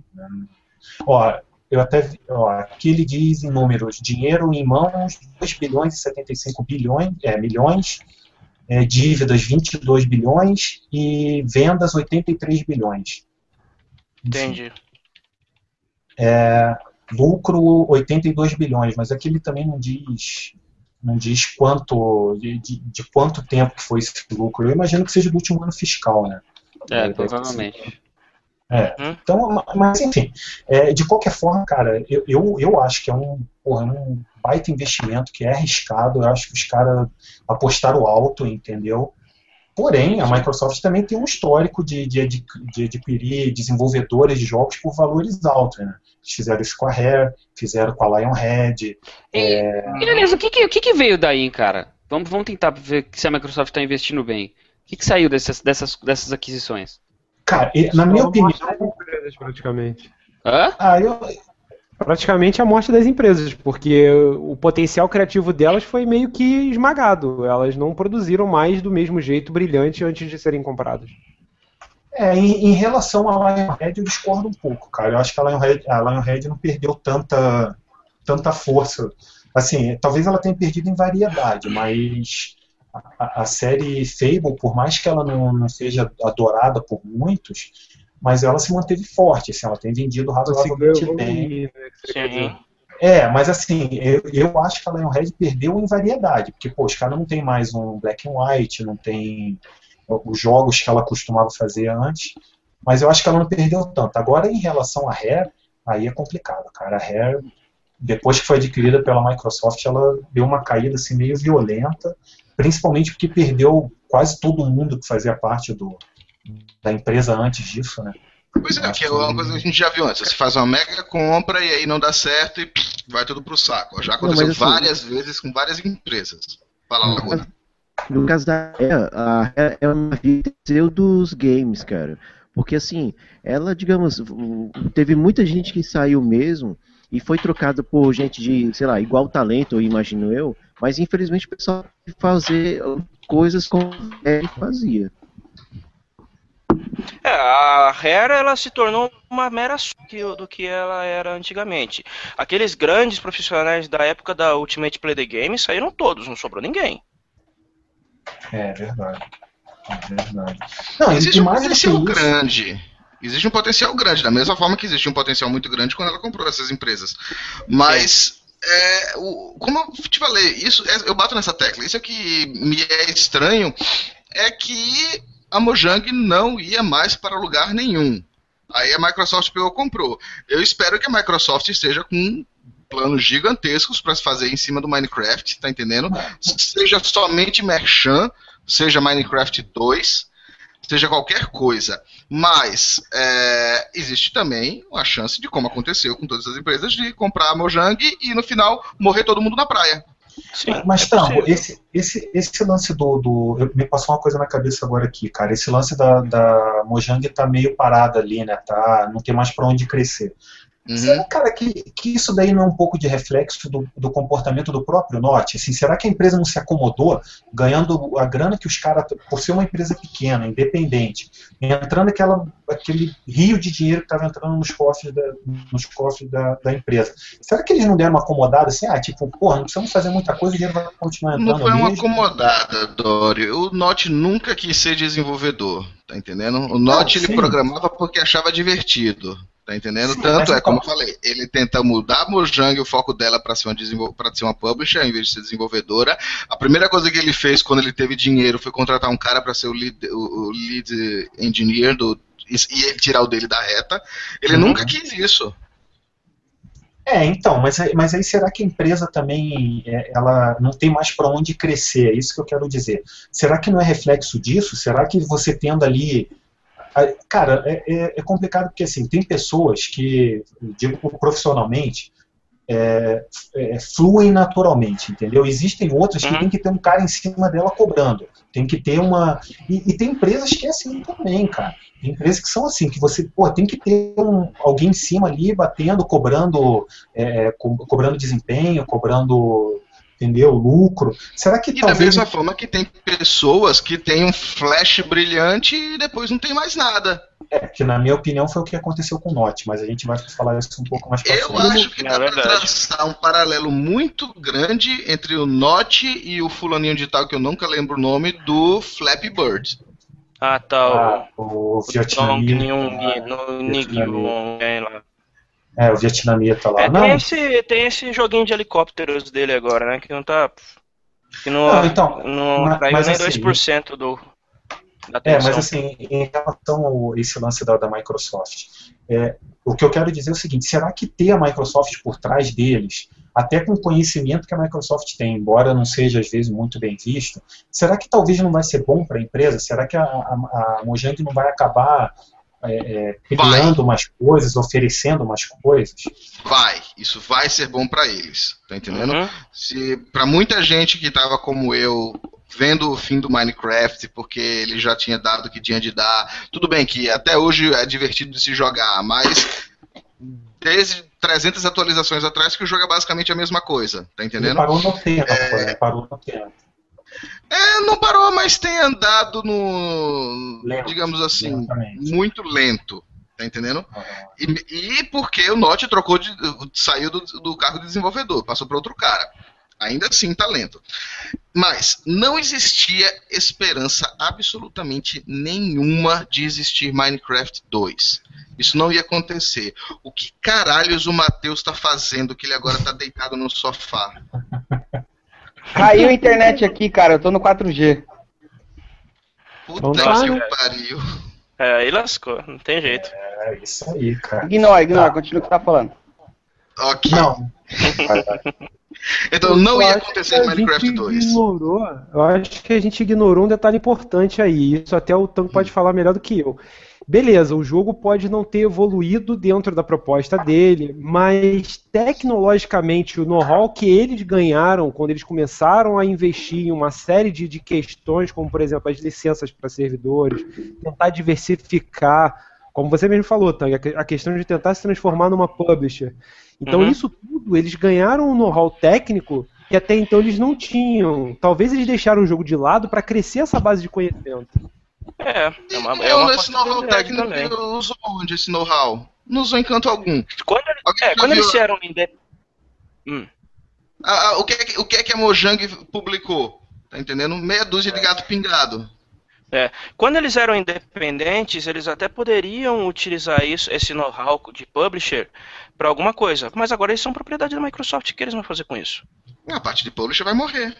A: Ó, eu até ó, aqui ele diz em números, dinheiro em mãos 2 bilhões e 75 bilhões, é, milhões, é, dívidas 22 bilhões e vendas 83 bilhões.
C: Entendi.
A: É, lucro 82 bilhões, mas aqui ele também não diz não diz quanto de, de, quanto tempo que foi esse lucro. Eu imagino que seja do último ano fiscal, né?
B: É, provavelmente.
A: É. Uhum. Então, mas enfim, é, de qualquer forma, cara, eu, eu, eu acho que é um, porra, um baita investimento que é arriscado. Eu acho que os caras apostaram alto, entendeu? Porém, a Microsoft também tem um histórico de, de, de adquirir desenvolvedores de jogos por valores altos. Né? Eles fizeram isso com a Rare, fizeram com a Lionhead.
B: É... Beleza, o que, que, o que, que veio daí, cara? Vamos, vamos tentar ver se a Microsoft está investindo bem. O que, que saiu dessas, dessas, dessas aquisições?
A: Cara, na minha opinião.
E: Praticamente.
B: Hã?
E: Ah, eu, praticamente a morte das empresas, porque o potencial criativo delas foi meio que esmagado. Elas não produziram mais do mesmo jeito brilhante antes de serem compradas.
A: É, em, em relação a Lionhead, eu discordo um pouco, cara. Eu acho que a Lionhead, a Lionhead não perdeu tanta, tanta força. Assim, talvez ela tenha perdido em variedade, mas a, a série Fable, por mais que ela não, não seja adorada por muitos, mas ela se manteve forte, assim, ela tem vendido razoavelmente bem. Né, é, mas assim, eu, eu acho que a Lionhead perdeu em variedade, porque, pô, os caras não tem mais um Black and White, não tem os jogos que ela costumava fazer antes, mas eu acho que ela não perdeu tanto. Agora, em relação a Rare, aí é complicado, cara. A Rare, depois que foi adquirida pela Microsoft, ela deu uma caída assim, meio violenta, principalmente porque perdeu quase todo mundo que fazia parte do, da empresa antes disso, né?
F: Pois é, que é uma coisa que a gente já viu antes. Você faz uma mega compra e aí não dá certo e vai tudo pro saco. Já aconteceu não, assim, várias vezes com várias empresas. Fala, Laguna.
D: No caso da a é uma viseu dos games, cara. Porque assim, ela, digamos, teve muita gente que saiu mesmo e foi trocada por gente de, sei lá, igual talento, imagino eu, mas infelizmente o pessoal fazer coisas como ele fazia.
C: É, a Rare ela se tornou uma mera do que ela era antigamente. Aqueles grandes profissionais da época da Ultimate Play the Game saíram todos, não sobrou ninguém.
A: É verdade. É verdade.
F: Não, existe um potencial grande. Existe um potencial grande, da mesma forma que existe um potencial muito grande quando ela comprou essas empresas. Mas, é, o, como eu te falei, isso, é, eu bato nessa tecla. Isso é que me é estranho, é que a Mojang não ia mais para lugar nenhum. Aí a Microsoft pegou comprou. Eu espero que a Microsoft esteja com planos gigantescos para se fazer em cima do Minecraft, tá entendendo? Seja somente Merchan, seja Minecraft 2, seja qualquer coisa. Mas é, existe também a chance de, como aconteceu com todas as empresas, de comprar a Mojang e no final morrer todo mundo na praia.
A: Sim, mas, é esse, esse, esse lance do. do me passou uma coisa na cabeça agora aqui, cara. Esse lance da, da Mojang tá meio parado ali, né? Tá, não tem mais para onde crescer. Uhum. Será, cara, que, que isso daí não é um pouco de reflexo do, do comportamento do próprio Norte? Assim, será que a empresa não se acomodou ganhando a grana que os caras, por ser uma empresa pequena, independente, entrando aquela, aquele rio de dinheiro que estava entrando nos cofres, da, nos cofres da, da, empresa? Será que eles não deram uma acomodada assim? Ah, tipo, porra, não precisamos fazer muita coisa, o dinheiro vai continuar entrando
F: Não foi
A: uma
F: mesmo. acomodada, Dori. O Norte nunca quis ser desenvolvedor Tá entendendo? O Notch ele programava porque achava divertido. Tá entendendo? Sim, Tanto é, como eu falei, ele tenta mudar a Mojang o foco dela para ser, uma ser uma publisher em vez de ser desenvolvedora. A primeira coisa que ele fez quando ele teve dinheiro foi contratar um cara para ser o lead, o, o lead engineer do, e ele tirar o dele da reta. Ele uhum. nunca quis isso.
A: É, então, mas, mas aí será que a empresa também é, ela não tem mais para onde crescer? É isso que eu quero dizer. Será que não é reflexo disso? Será que você tendo ali. Cara, é, é, é complicado porque assim, tem pessoas que, digo profissionalmente, é, é, fluem naturalmente, entendeu? Existem outras que uhum. tem que ter um cara em cima dela cobrando. Tem que ter uma. E, e, tem empresas que é assim também, cara. Tem empresas que são assim, que você pô, tem que ter um, alguém em cima ali batendo, cobrando, é, co cobrando desempenho, cobrando entendeu? Lucro. Será que
F: e
A: talvez...
F: da mesma forma que tem pessoas que têm um flash brilhante e depois não tem mais nada.
A: É, que na minha opinião foi o que aconteceu com o Note, mas a gente vai falar isso um pouco mais pra
F: Eu frente. acho que é dá pra traçar um paralelo muito grande entre o Note e o fulaninho de tal, que eu nunca lembro o nome, do Flappy Bird.
C: Ah, tá.
A: Ah, o, o Vietnamita. É, o vietnamita lá.
C: É, tem, esse, tem esse joguinho de helicópteros dele agora, né? Que não tá. Que não,
A: não, então,
C: não mas, mas nem assim, 2% do.
A: É, mas assim, em relação a esse lance da, da Microsoft, é, o que eu quero dizer é o seguinte: será que ter a Microsoft por trás deles até com o conhecimento que a Microsoft tem, embora não seja às vezes muito bem visto, será que talvez não vai ser bom para a empresa? Será que a, a, a Mojang não vai acabar é, é, criando mais coisas, oferecendo mais coisas?
F: Vai, isso vai ser bom para eles, tá entendendo? Uhum. Se para muita gente que estava como eu vendo o fim do Minecraft, porque ele já tinha dado o que tinha de dar. Tudo bem que até hoje é divertido de se jogar, mas desde 300 atualizações atrás que o jogo é basicamente a mesma coisa, tá entendendo? Ele
A: parou no tempo, é... parou no tempo.
F: É, não parou, mas tem andado no. Lento, digamos assim, lentamente. muito lento. Tá entendendo? Uhum. E, e, porque o Note trocou de. saiu do, do cargo de desenvolvedor, passou para outro cara. Ainda assim tá lento. Mas não existia esperança absolutamente nenhuma de existir Minecraft 2. Isso não ia acontecer. O que caralhos o Matheus tá fazendo que ele agora tá deitado no sofá? (laughs)
B: Caiu a internet aqui, cara. Eu tô no 4G.
F: Puta que pariu.
C: É, aí lascou. Não tem jeito.
A: É, isso aí, cara.
B: Ignora, ignora. Tá. Continua o que você tá falando.
F: Ok.
A: Não. (laughs)
F: então não ia acontecer em Minecraft 2.
E: Ignorou, eu acho que a gente ignorou um detalhe importante aí. Isso até o Tango pode falar melhor do que eu. Beleza, o jogo pode não ter evoluído dentro da proposta dele, mas tecnologicamente o know-how que eles ganharam quando eles começaram a investir em uma série de, de questões, como por exemplo as licenças para servidores, tentar diversificar, como você mesmo falou, Tang, a questão de tentar se transformar numa publisher. Então uhum. isso tudo, eles ganharam um know-how técnico que até então eles não tinham. Talvez eles deixaram o jogo de lado para crescer essa base de conhecimento.
C: É, é uma,
F: é uma esse know-how técnico também. usou onde esse know-how? Não usou encanto algum.
C: Quando, é, quando eles eram
F: hum. ah, ah, o, que é, o que é que a Mojang publicou? Tá entendendo? Meia dúzia de gato pingado.
C: É. Quando eles eram independentes, eles até poderiam utilizar isso, esse know-how de publisher para alguma coisa. Mas agora eles são propriedade da Microsoft. O que eles vão fazer com isso?
F: A parte de publisher vai morrer.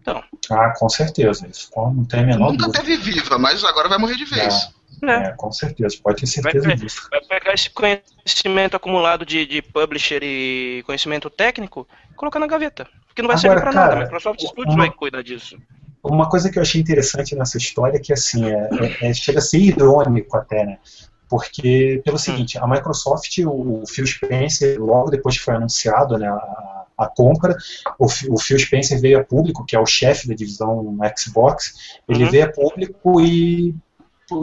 C: Então.
A: Ah, com certeza. Isso não tem a menor
F: Nunca dúvida. teve viva, mas agora vai morrer de vez.
A: É, é. é com certeza, pode ter certeza
C: vai,
A: disso.
C: Vai pegar esse conhecimento acumulado de, de publisher e conhecimento técnico e colocar na gaveta. Porque não vai Agora, servir para nada. A Microsoft Studios uma, vai cuidar disso.
A: Uma coisa que eu achei interessante nessa história é que assim, é, é, é chega a ser irônico até, né? Porque, pelo hum. seguinte, a Microsoft, o Phil Spencer, logo depois que foi anunciado né, a, a compra, o, o Phil Spencer veio a público, que é o chefe da divisão Xbox, ele uhum. veio a público e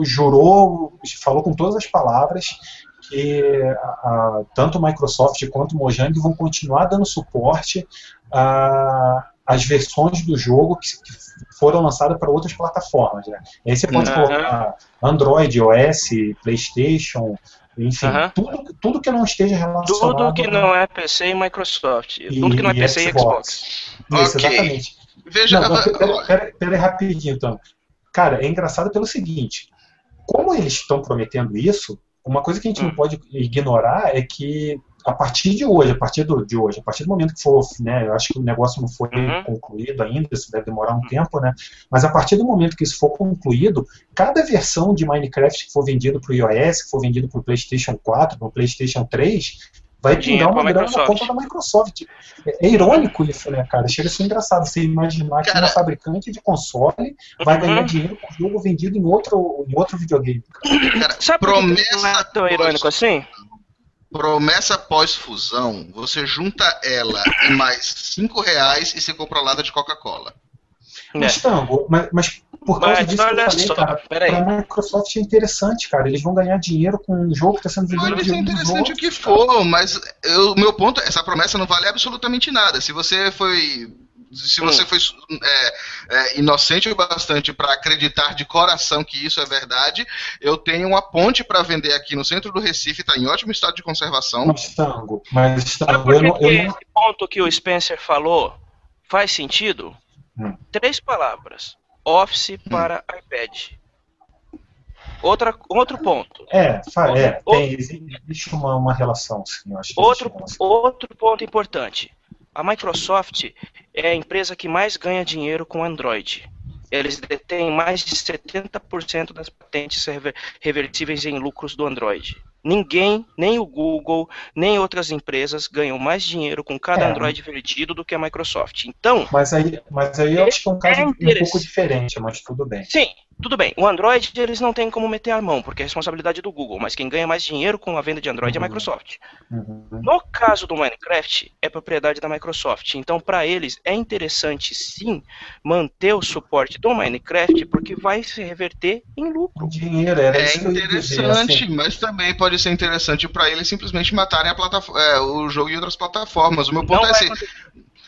A: jurou, falou com todas as palavras que a, a, tanto a Microsoft quanto Mojang vão continuar dando suporte às versões do jogo que, que foram lançadas para outras plataformas. Né? E aí você pode uhum. colocar Android, OS, PlayStation, enfim, uhum. tudo, tudo que não esteja relacionado.
C: Tudo que não é PC e Microsoft. E, tudo que não é PC e Xbox.
A: Isso, okay. exatamente. Veja, não, não, pera, pera, pera, rapidinho, então. Cara, é engraçado pelo seguinte: como eles estão prometendo isso, uma coisa que a gente não hum. pode ignorar é que a partir de hoje, a partir do, de hoje, a partir do momento que for, né, eu acho que o negócio não foi uhum. concluído ainda, isso deve demorar um uhum. tempo, né, mas a partir do momento que isso for concluído, cada versão de Minecraft que for vendido para o iOS, que for vendido para o PlayStation 4, para o PlayStation 3, vai pingar uma grana na conta da Microsoft. É, é, irônico isso, né, cara? Chega a ser engraçado você imaginar cara... que uma fabricante de console vai ganhar uhum. dinheiro com jogo vendido em outro, em outro videogame.
C: Cara, Sabe promessa por que não é tão irônico assim?
F: Promessa pós-fusão, você junta ela e mais 5 reais e você compra lata de Coca-Cola.
A: Mas, Tango, mas, mas por causa mas, disso que eu falei, só, cara, para a Microsoft é interessante, cara. Eles vão ganhar dinheiro com um jogo que está sendo vendido.
F: Pode ser interessante o que for, mas o meu ponto, essa promessa não vale absolutamente nada. Se você foi se você hum. foi é, é, inocente o bastante para acreditar de coração que isso é verdade, eu tenho uma ponte para vender aqui no centro do Recife, está em ótimo estado de conservação.
A: Mas, Tango, mas Tango, eu
C: não, eu esse ponto que o Spencer falou faz sentido? Hum. Três palavras: Office hum. para iPad. Outra, outro ponto.
A: É, é tem, existe uma, uma relação, sim.
C: outro, outro ponto importante. A Microsoft é a empresa que mais ganha dinheiro com Android. Eles detêm mais de 70% das patentes revertíveis em lucros do Android. Ninguém, nem o Google, nem outras empresas ganham mais dinheiro com cada é. Android vendido do que a Microsoft. Então.
A: Mas aí, mas aí eu acho que é um caso é um pouco diferente, mas tudo bem.
C: Sim, tudo bem, o Android eles não têm como meter a mão, porque é responsabilidade do Google, mas quem ganha mais dinheiro com a venda de Android uhum. é a uhum. Microsoft. Uhum. No caso do Minecraft, é propriedade da Microsoft. Então, para eles, é interessante sim manter o suporte do Minecraft, porque vai se reverter em lucro.
F: Dinheiro, era é interessante, assim. mas também pode ser interessante para eles simplesmente matarem é, o jogo em outras plataformas. O meu ponto não é assim.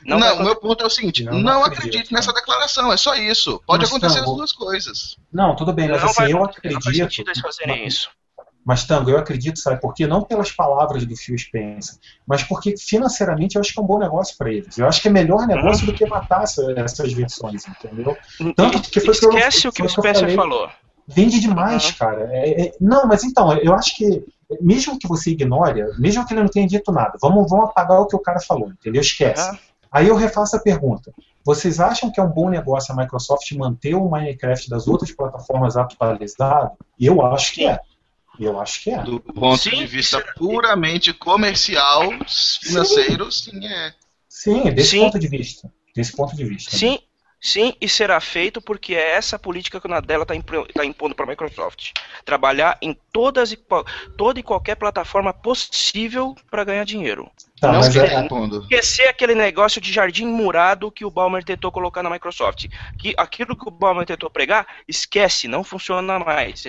F: Não, não o meu ponto é o seguinte: não, não acredito nessa declaração, é só isso. Pode mas, acontecer Tango, as duas coisas.
A: Não, tudo bem, mas assim, eu acredito. Não faz eles fazerem isso. Mas, Tango, eu acredito, sabe por quê? Não pelas palavras do Phil Spencer, mas porque financeiramente eu acho que é um bom negócio para eles. Eu acho que é melhor negócio hum. do que matar essa, essas versões, entendeu?
C: Tanto que foi Esquece que eu, o que o Spencer falei, falou.
A: Vende demais, uhum. cara. É, é, não, mas então, eu acho que, mesmo que você ignore, mesmo que ele não tenha dito nada, vamos, vamos apagar o que o cara falou, entendeu? Esquece. Uhum. Aí eu refaço a pergunta. Vocês acham que é um bom negócio a Microsoft manter o Minecraft das outras plataformas atualizado? Eu acho que é. Eu acho que é.
F: Do ponto sim, de vista puramente comercial, financeiro, sim, sim é.
A: Sim, desse sim. ponto de vista. Desse ponto de vista.
C: Sim? Sim, e será feito porque é essa política que a Nadella está tá impondo para a Microsoft. Trabalhar em todas e, toda e qualquer plataforma possível para ganhar dinheiro. Tá, não esquecer, é... esquecer aquele negócio de jardim murado que o Balmer tentou colocar na Microsoft. Que aquilo que o Balmer tentou pregar, esquece, não funciona mais.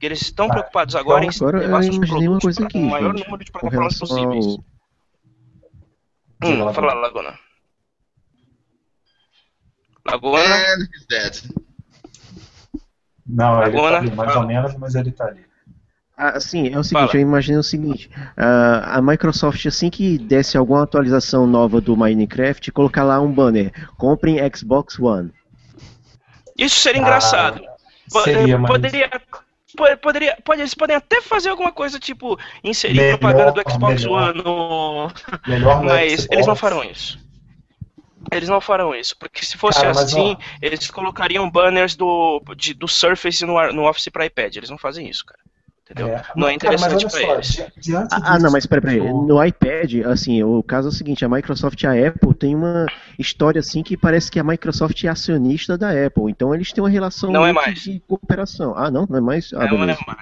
C: Eles estão tá. preocupados agora
D: então, em agora levar seus produtos para o maior número de plataformas
C: possíveis. Ao... Hum, fala, Laguna. Laguna. And he's dead.
A: Não, Laguna, ele tá ali, mais ou menos, mas ele tá ali.
D: Ah, sim, é o seguinte, Fala. eu imagino o seguinte, uh, a Microsoft assim que desse alguma atualização nova do Minecraft, colocar lá um banner, comprem Xbox One.
C: Isso seria engraçado. Ah, seria, mas... Poderia, poderia, pode, eles podem até fazer alguma coisa tipo inserir melhor, propaganda do Xbox melhor. One no... Melhor (laughs) mas eles não farão isso. Eles não farão isso, porque se fosse Cara, assim, eles colocariam banners do, de, do Surface no, no Office para iPad. Eles não fazem isso, cara. Entendeu? É, não é interessante para eles.
D: ah, ah, não, mas peraí, peraí. No iPad, assim, o caso é o seguinte, a Microsoft e a Apple tem uma história assim que parece que a Microsoft é acionista da Apple. Então eles têm uma relação
C: não é mais.
D: de cooperação. Ah, não? Não é mais? Ah,
C: não, não é mais.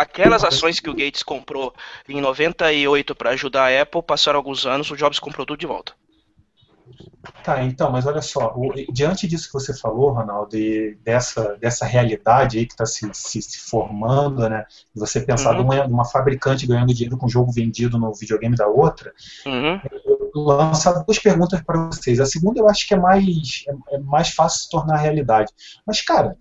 C: Aquelas ações que o Gates comprou em 98 para ajudar a Apple, passaram alguns anos, o Jobs comprou tudo de volta.
A: Tá, então, mas olha só, o, diante disso que você falou, Ronaldo, e dessa, dessa realidade aí que está se, se, se, formando, né? Você pensar uhum. numa, numa, fabricante ganhando dinheiro com jogo vendido no videogame da outra, uhum. eu lançar duas perguntas para vocês. A segunda eu acho que é mais, é, é mais fácil se tornar realidade. Mas, cara,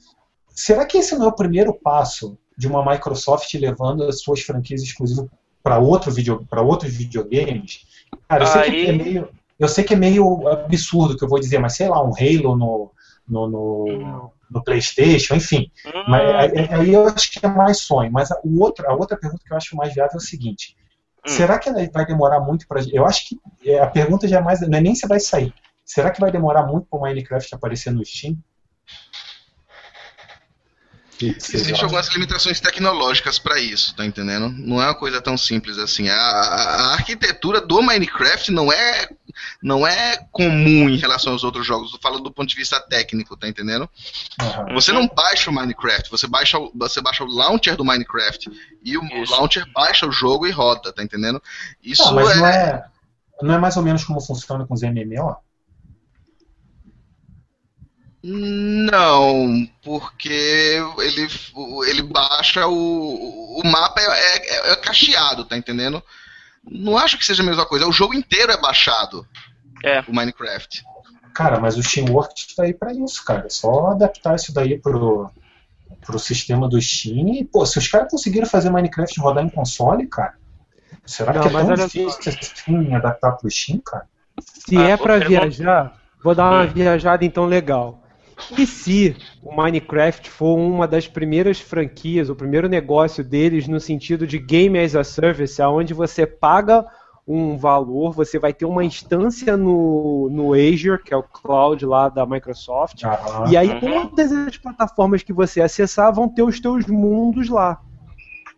A: será que esse não é o primeiro passo de uma Microsoft levando as suas franquias exclusivas para outro video, outros videogames? Cara, eu sei aí... que é meio eu sei que é meio absurdo o que eu vou dizer, mas sei lá, um Halo no, no, no, no PlayStation, enfim. Hum. Mas, aí eu acho que é mais sonho. Mas a, o outro, a outra pergunta que eu acho mais viável é o seguinte: hum. será que vai demorar muito para. Eu acho que é, a pergunta já é mais. Não é nem se vai sair. Será que vai demorar muito para o Minecraft aparecer no Steam?
F: Existem algumas limitações tecnológicas para isso, tá entendendo? Não é uma coisa tão simples assim. A, a, a, arquitetura do Minecraft não é, não é comum em relação aos outros jogos. Eu falo do ponto de vista técnico, tá entendendo? Uhum. Você não baixa o Minecraft, você baixa, você baixa o launcher do Minecraft e o isso. launcher baixa o jogo e roda, tá entendendo?
A: Isso não, mas é... Não, é, não é mais ou menos como funciona com os MMO?
F: Não, porque ele, ele baixa o. O mapa é, é, é, cacheado, tá entendendo? Não acho que seja a mesma coisa. O jogo inteiro é baixado.
C: É.
F: O Minecraft.
A: Cara, mas o Steamwork está aí para isso, cara. É só adaptar isso daí pro, pro sistema do Steam. E, pô, se os caras conseguiram fazer Minecraft rodar em console, cara, será Não, que é tão difícil assim adaptar pro Steam, cara?
E: Se ah, é para viajar, vou dar uma viajada então legal. E se o Minecraft for uma das primeiras franquias, o primeiro negócio deles no sentido de game as a service, aonde você paga um valor, você vai ter uma instância no, no Azure, que é o cloud lá da Microsoft, uhum. e aí todas as plataformas que você acessar vão ter os teus mundos lá.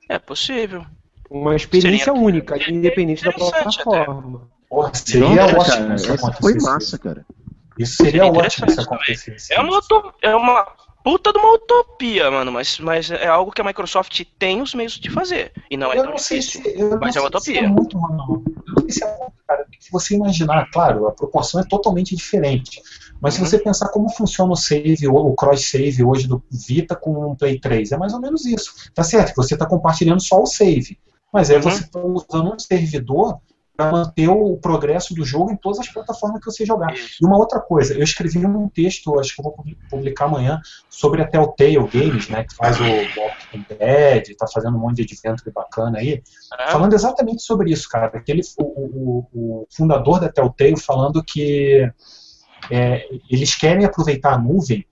C: É possível.
E: Uma experiência seria... única, independente da plataforma.
A: Porra, seria ótimo. Essa foi massa, cara. Isso seria ótimo se acontecesse.
C: É uma, é uma puta de uma utopia, mano, mas, mas é algo que a Microsoft tem os meios de fazer. E não é eu tão não difícil. Se, mas é uma utopia. Se é muito,
A: mano. Eu não sei se é muito, cara. Se você imaginar, claro, a proporção é totalmente diferente. Mas uhum. se você pensar como funciona o save, o cross-save hoje do Vita com o Play 3, é mais ou menos isso. Tá certo que você está compartilhando só o save. Mas aí uhum. você está usando um servidor manter o progresso do jogo em todas as plataformas que você jogar. E uma outra coisa, eu escrevi um texto, acho que eu vou publicar amanhã, sobre a Telltale Games, né, que faz o Walking Dead, está fazendo um monte de adventure bacana aí, é. falando exatamente sobre isso, cara. Aquele, o, o, o fundador da Telltale falando que é, eles querem aproveitar a nuvem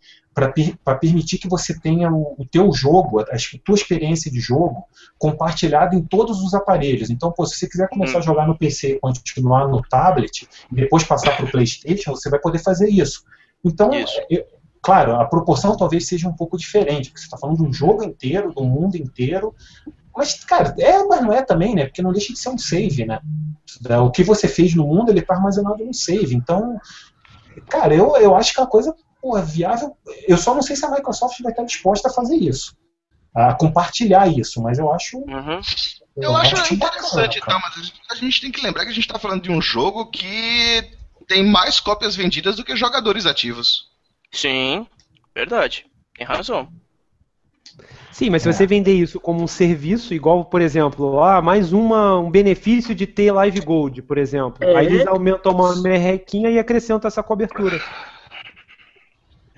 A: para permitir que você tenha o, o teu jogo, a, a tua experiência de jogo compartilhada em todos os aparelhos. Então, pô, se você quiser começar uhum. a jogar no PC e continuar no tablet e depois passar para o PlayStation, você vai poder fazer isso. Então, eu, claro, a proporção talvez seja um pouco diferente, porque você está falando de um jogo inteiro, do mundo inteiro, mas, cara, é, mas não é também, né? Porque não deixa de ser um save, né? O que você fez no mundo, ele está armazenado no save. Então, cara, eu, eu acho que é uma coisa pô, é viável. Eu só não sei se a Microsoft vai estar disposta a fazer isso, a compartilhar isso, mas eu acho.
F: Uhum. Eu, eu acho, acho interessante, bacana, tá, mas a gente tem que lembrar que a gente está falando de um jogo que tem mais cópias vendidas do que jogadores ativos.
C: Sim, verdade. Tem razão.
E: Sim, mas se é. você vender isso como um serviço, igual, por exemplo, ah, mais uma, um benefício de ter Live Gold, por exemplo. É. Aí eles aumentam uma merrequinha e acrescentam essa cobertura.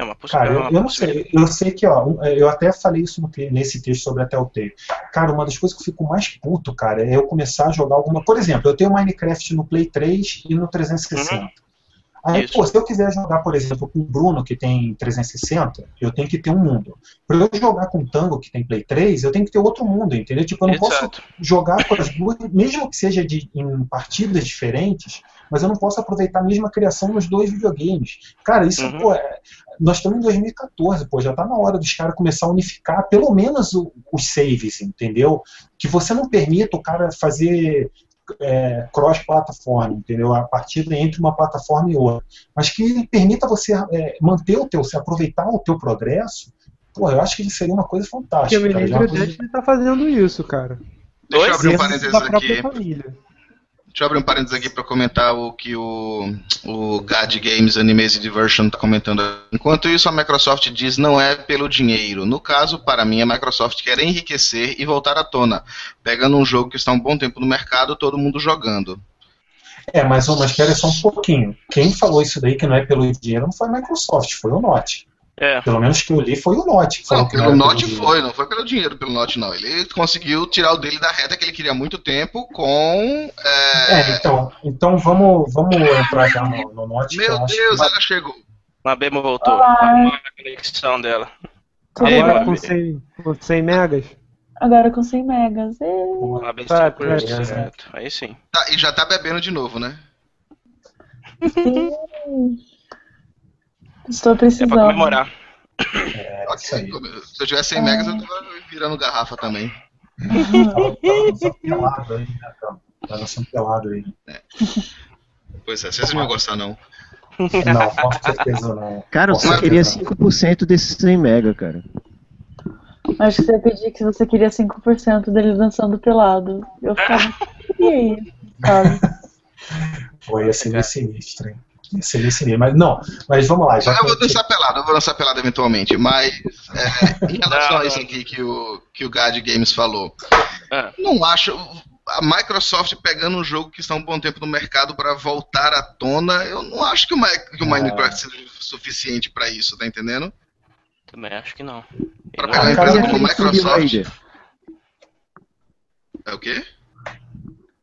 A: É uma possibilidade. Cara, eu, eu não sei. Eu sei que, ó, eu até falei isso nesse texto sobre a Telltale. Cara, uma das coisas que eu fico mais puto, cara, é eu começar a jogar alguma. Por exemplo, eu tenho Minecraft no Play 3 e no 360. Uhum. Aí, pô, se eu quiser jogar, por exemplo, com o Bruno, que tem 360, eu tenho que ter um mundo. Para eu jogar com o Tango, que tem Play 3, eu tenho que ter outro mundo, entendeu? Tipo, eu não Exato. posso jogar com as duas, mesmo que seja de, em partidas diferentes, mas eu não posso aproveitar a mesma criação nos dois videogames. Cara, isso, uhum. pô, é, nós estamos em 2014, pô, já está na hora dos caras começar a unificar pelo menos o, os saves, entendeu? Que você não permita o cara fazer é, cross-plataforma, entendeu? A partida entre uma plataforma e outra. Mas que permita você é, manter o teu, se aproveitar o teu progresso, pô, eu acho que seria uma coisa fantástica.
E: Porque o coisa... está fazendo isso, cara.
F: Deixa eu abrir um parênteses aqui. Família. Deixa eu abrir um parênteses aqui para comentar o que o, o GAD Games Animes Diversion está comentando. Enquanto isso, a Microsoft diz não é pelo dinheiro. No caso, para mim, a Microsoft quer enriquecer e voltar à tona, pegando um jogo que está um bom tempo no mercado, todo mundo jogando.
A: É, mas, mas espera só um pouquinho. Quem falou isso daí que não é pelo dinheiro não foi a Microsoft, foi o Note. É. Pelo menos que eu li foi o Note.
F: Não, pelo Note foi, não foi pelo dinheiro pelo Note, não. Ele conseguiu tirar o dele da reta que ele queria há muito tempo com.
A: É, é então, então vamos, vamos entrar já no, no Note.
F: Meu Deus, ela chegou.
C: Mabema voltou.
G: Olá.
C: A conexão dela.
G: Tudo
C: Aí,
E: Agora
C: Babi.
E: com 100, com 100 megas?
G: Agora com 100 megas. Ê,
C: Mabema
E: Tá, tá,
C: certo. Aí sim.
F: Tá, e já tá bebendo de novo, né?
G: sim. Estou
C: É
G: precisando.
C: pra comemorar.
A: É aí.
F: Se eu tivesse 100 megas, eu tava virando garrafa também.
A: Tava tava dançando pelado aí, né, aí.
F: Pois é, vocês não iam gostar, não.
A: Não, com certeza não.
D: Cara, eu
A: Com
D: só
A: certeza
D: queria
A: não.
D: 5% desses 100 mega, cara.
G: Acho que você ia pedir que você queria 5% dele dançando pelado. Eu ficava. E aí? (laughs) Sabe?
A: Pô, ia ser meio sinistro, hein? Ia ser meio sinistro. Mas não, mas vamos lá. Já
F: eu vou dançar pelado, eu vou dançar pelado eventualmente, mas é, em relação a isso aqui que o, que o Gad Games falou,
C: Ah.
F: não acho. A Microsoft pegando um jogo que está um bom tempo no mercado para voltar à tona, eu não acho que o, que o
A: Ah.
F: Minecraft seja suficiente para isso, tá entendendo?
C: Também acho que não.
F: Pra
C: E
F: pegar uma empresa como a Microsoft. É o quê?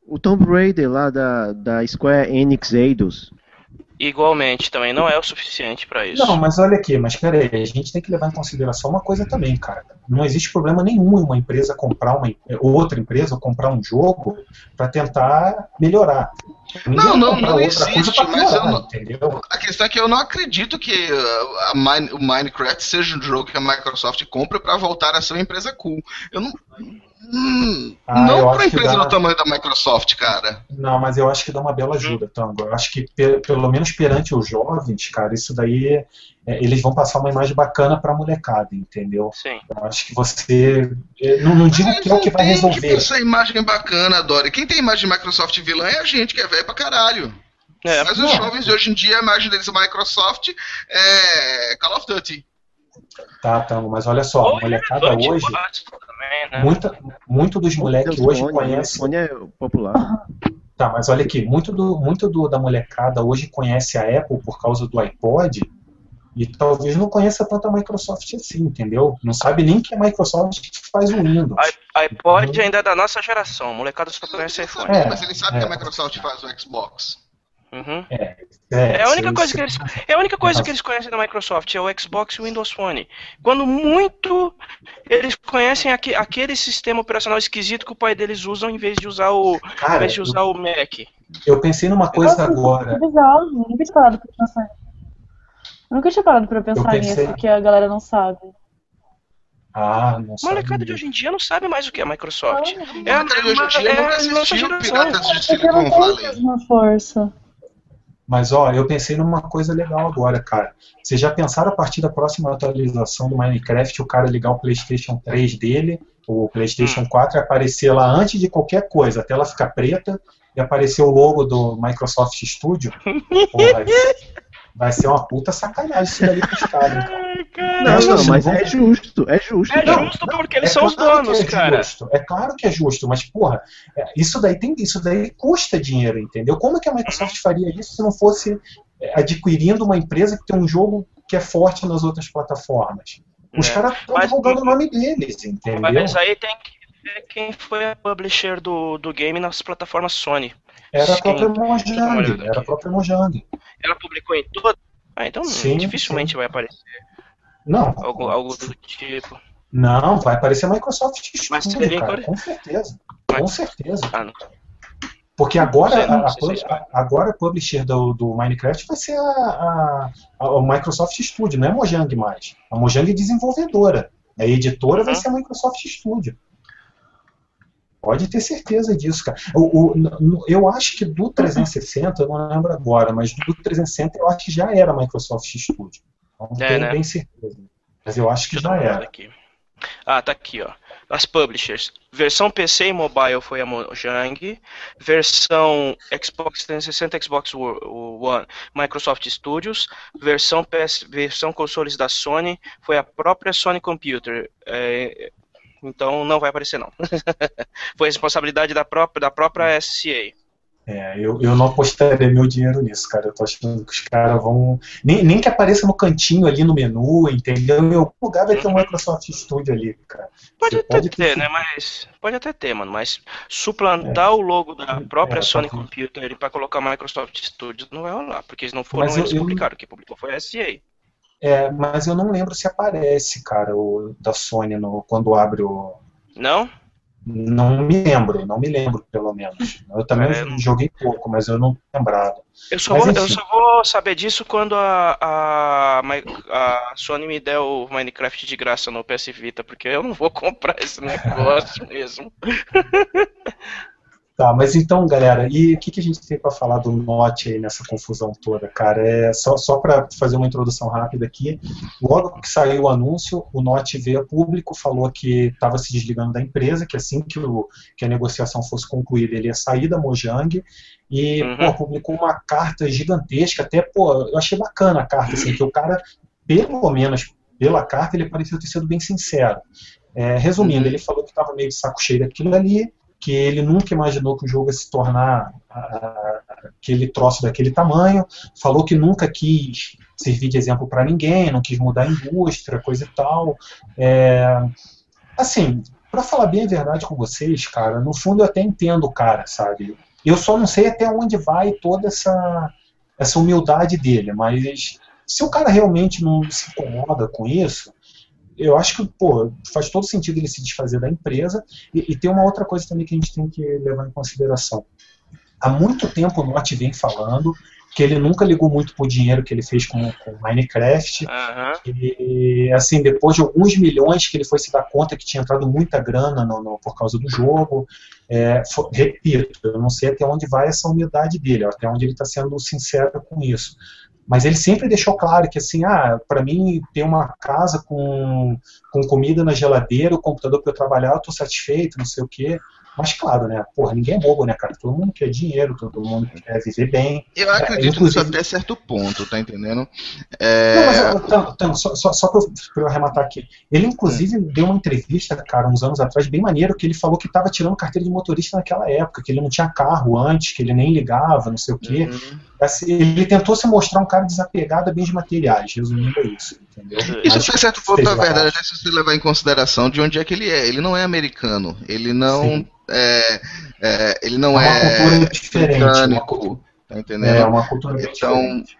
D: O Tomb Raider lá da, da Square Enix Eidos.
C: Igualmente, também não é o suficiente pra isso.
A: Não, mas olha aqui, mas peraí, a gente tem que levar em consideração uma coisa também, cara. Não existe problema nenhum em uma empresa comprar uma ou outra empresa ou comprar um jogo para tentar melhorar. Ninguém
F: Não, não, não existe, mas não-
A: entendeu?
F: A questão é que eu não acredito que uh, Mine- o Minecraft seja um jogo que a Microsoft compre para voltar a ser uma empresa cool. Eu não. Hum,
A: Ah,
F: não
A: que
F: empresa
A: dá-
F: do tamanho da Microsoft, cara.
A: Não, mas eu acho que dá uma bela ajuda, Tango. Eu acho que pe- pelo menos perante os jovens, cara, isso daí é, eles vão passar uma imagem bacana pra molecada, entendeu?
C: Sim.
A: Eu acho que você. eu Não, não digo
F: Mas
A: que é o que vai resolver.
F: essa imagem bacana, Dory. Quem tem imagem de Microsoft vilã é a gente, que é velho pra caralho.
C: É,
F: Mas os jovens de hoje em dia, a imagem deles da Microsoft é Call of Duty.
A: Tá, Tango, mas olha só, a molecada hoje,
C: também, né?
A: muita, muito dos moleques hoje
D: Sony,
A: conhecem.
D: Sony é popular.
A: Tá, mas olha aqui, muito, do, muito do, da molecada hoje conhece a Apple por causa do iPod e talvez não conheça tanto a Microsoft assim, entendeu? Não sabe nem que a Microsoft faz o Windows.
C: I- iPod ainda é da nossa geração, molecada só conhece iPhone.
A: É,
F: mas eles sabem
A: é.
F: que a Microsoft faz o Xbox.
C: Uhum.
A: É,
C: É a única coisa que eles, é a única coisa que eles conhecem da Microsoft, é o Xbox e o Windows Phone. Quando muito eles conhecem aque- aquele sistema operacional esquisito que o pai deles usam em vez de usar o, em
A: Cara,
C: vez de usar o Mac.
A: eu pensei numa coisa agora.
G: Bizarro, eu nunca tinha parado pra pensar nisso. Eu nunca tinha parado pra pensar
A: pensei-
G: nisso, que a galera não sabe.
A: Ah, não sabe.
C: molecada de hoje em dia não sabe mais o que é a Microsoft.
F: É, a de hoje em dia
C: é
F: nunca assistiu. Piratas
G: Porque
F: Silicon
G: não tem
F: Valley.
G: mesma força.
A: Mas ó, eu pensei numa coisa legal agora, cara. Vocês já pensaram a partir da próxima atualização do Minecraft o cara ligar o PlayStation 3 dele, o PlayStation 4 e aparecer lá antes de qualquer coisa, a tela ficar preta e aparecer o logo do Microsoft Studio? (laughs) Porra, vai ser uma puta sacanagem isso daí pros caras, cara.
D: Não,
A: Mas,
D: não, mas é justo, é justo.
C: É
D: cara.
C: justo porque eles são os
A: claro
C: donos,
A: é
C: cara.
A: Justo, é claro que é justo, mas porra, é, isso daí tem, isso daí custa dinheiro, entendeu? Como é que a Microsoft faria isso se não fosse é, adquirindo uma empresa que tem um jogo que é forte nas outras plataformas? Os
C: É.
A: caras estão divulgando o nome deles, entendeu?
C: Mas aí tem que ver quem foi a publisher do, do game nas plataformas Sony.
A: Era a própria Mojang, era a própria Mojang.
C: Ela publicou em todas. Ah, então
A: Sim,
C: dificilmente vai aparecer
A: Não,
C: algo, algo do tipo.
A: não, vai aparecer a Microsoft
C: Mas
A: Studio,
C: seria
A: cara, com certeza,
C: Mas-
A: com certeza.
C: Ah, não.
A: Porque agora,
C: Não sei, não
A: a, a
C: se
A: agora a publisher do, do Minecraft vai ser a, a, Microsoft Studio, não é a Mojang mais. A Mojang é desenvolvedora. A editora vai
C: Uhum.
A: ser a Microsoft Studio. Pode ter certeza disso, cara. O, o- eu acho que do 360, eu não lembro agora, mas do 360 eu acho que já era Microsoft Studio. Não
C: É,
A: tenho
C: né?
A: bem certeza. Mas eu acho que
C: Deixa
A: já era.
C: aqui. Ah, tá aqui, ó. As publishers. Versão PC e mobile foi a Mojang. Versão Xbox 360 Xbox One, Microsoft Studios. Versão PS, versão consoles da Sony foi a própria Sony Computer. É, então não vai aparecer não. (laughs) foi responsabilidade da própria da própria SCA.
A: É, eu, eu não apostaria meu dinheiro nisso, cara. Eu tô achando que os caras vão. Nem, nem que apareça no cantinho ali no menu, entendeu? Em algum lugar vai ter um Microsoft Studio ali, cara.
C: Pode Você até pode ter, ter, né? Mas. Pode até ter, mano. Mas suplantar é. o logo da própria é, Sony Computer para colocar Microsoft Studio não vai rolar, porque eles não foram mas eles eu, publicaram. O que publicou foi a SA.
A: É, mas eu não lembro se aparece, cara, o da Sony no, quando abre o.
C: Não?
A: Não me lembro, não me lembro, pelo menos. Eu também é, joguei pouco, mas eu não lembrado.
C: Eu só, vou, eu só vou saber disso quando a, a, a, Sony me der o Minecraft de graça no PS Vita, porque eu não vou (laughs) comprar esse negócio mesmo. (laughs)
A: Tá, mas então, galera, e o que, que a gente tem para falar do Note aí nessa confusão toda, cara? É só, só para fazer uma introdução rápida aqui. Logo que saiu o anúncio, o Note veio a público, falou que estava se desligando da empresa, que assim que, o, que a negociação fosse concluída, ele ia sair da Mojang e uhum. pô, publicou uma carta gigantesca, até, pô, eu achei bacana a carta, assim, que o cara, pelo menos pela carta, ele pareceu ter sido bem sincero. É, resumindo, uhum. ele falou que estava meio de saco cheio daquilo ali, que ele nunca imaginou que o jogo ia se tornar aquele troço daquele tamanho, falou que nunca quis servir de exemplo para ninguém, não quis mudar a indústria, coisa e tal. É, assim, para falar bem a verdade com vocês, cara, no fundo eu até entendo o cara, sabe? Eu só não sei até onde vai toda essa, essa humildade dele, mas se o cara realmente não se incomoda com isso, eu acho que pô, faz todo sentido ele se desfazer da empresa. E, e, tem uma outra coisa também que a gente tem que levar em consideração. Há muito tempo o Norte vem falando que ele nunca ligou muito pro dinheiro que ele fez com, com Minecraft. Uhum. E, assim, depois de alguns milhões que ele foi se dar conta que tinha entrado muita grana no, no, por causa do jogo. É, for, repito, eu não sei até onde vai essa humildade dele, até onde ele está sendo sincero com isso. Mas ele sempre deixou claro que, assim, ah, para mim, ter uma casa com, com comida na geladeira, o computador para eu trabalhar, eu estou satisfeito, não sei o quê. Mas claro, né? Porra, ninguém é bobo, né, cara? Todo mundo quer dinheiro, todo mundo quer viver bem.
F: Eu acredito é, inclusive... nisso até certo ponto, tá entendendo? É... Não,
A: mas, então, então, só, só, só pra, eu, pra eu arrematar aqui. Ele, inclusive, hum. deu uma entrevista, cara, uns anos atrás, bem maneiro, que ele falou que estava tirando carteira de motorista naquela época, que ele não tinha carro antes, que ele nem ligava, não sei o quê. Uhum. Assim, ele tentou se mostrar um cara desapegado a bens materiais, resumindo isso. Entendeu?
F: Isso até certo ponto, na verdade, se você levar em consideração de onde é que ele é. Ele não é americano. Ele não. Sim é, é, ele não é, uma
A: é diferente,
F: britânico, tá entendendo?
A: É uma cultura
F: então, diferente.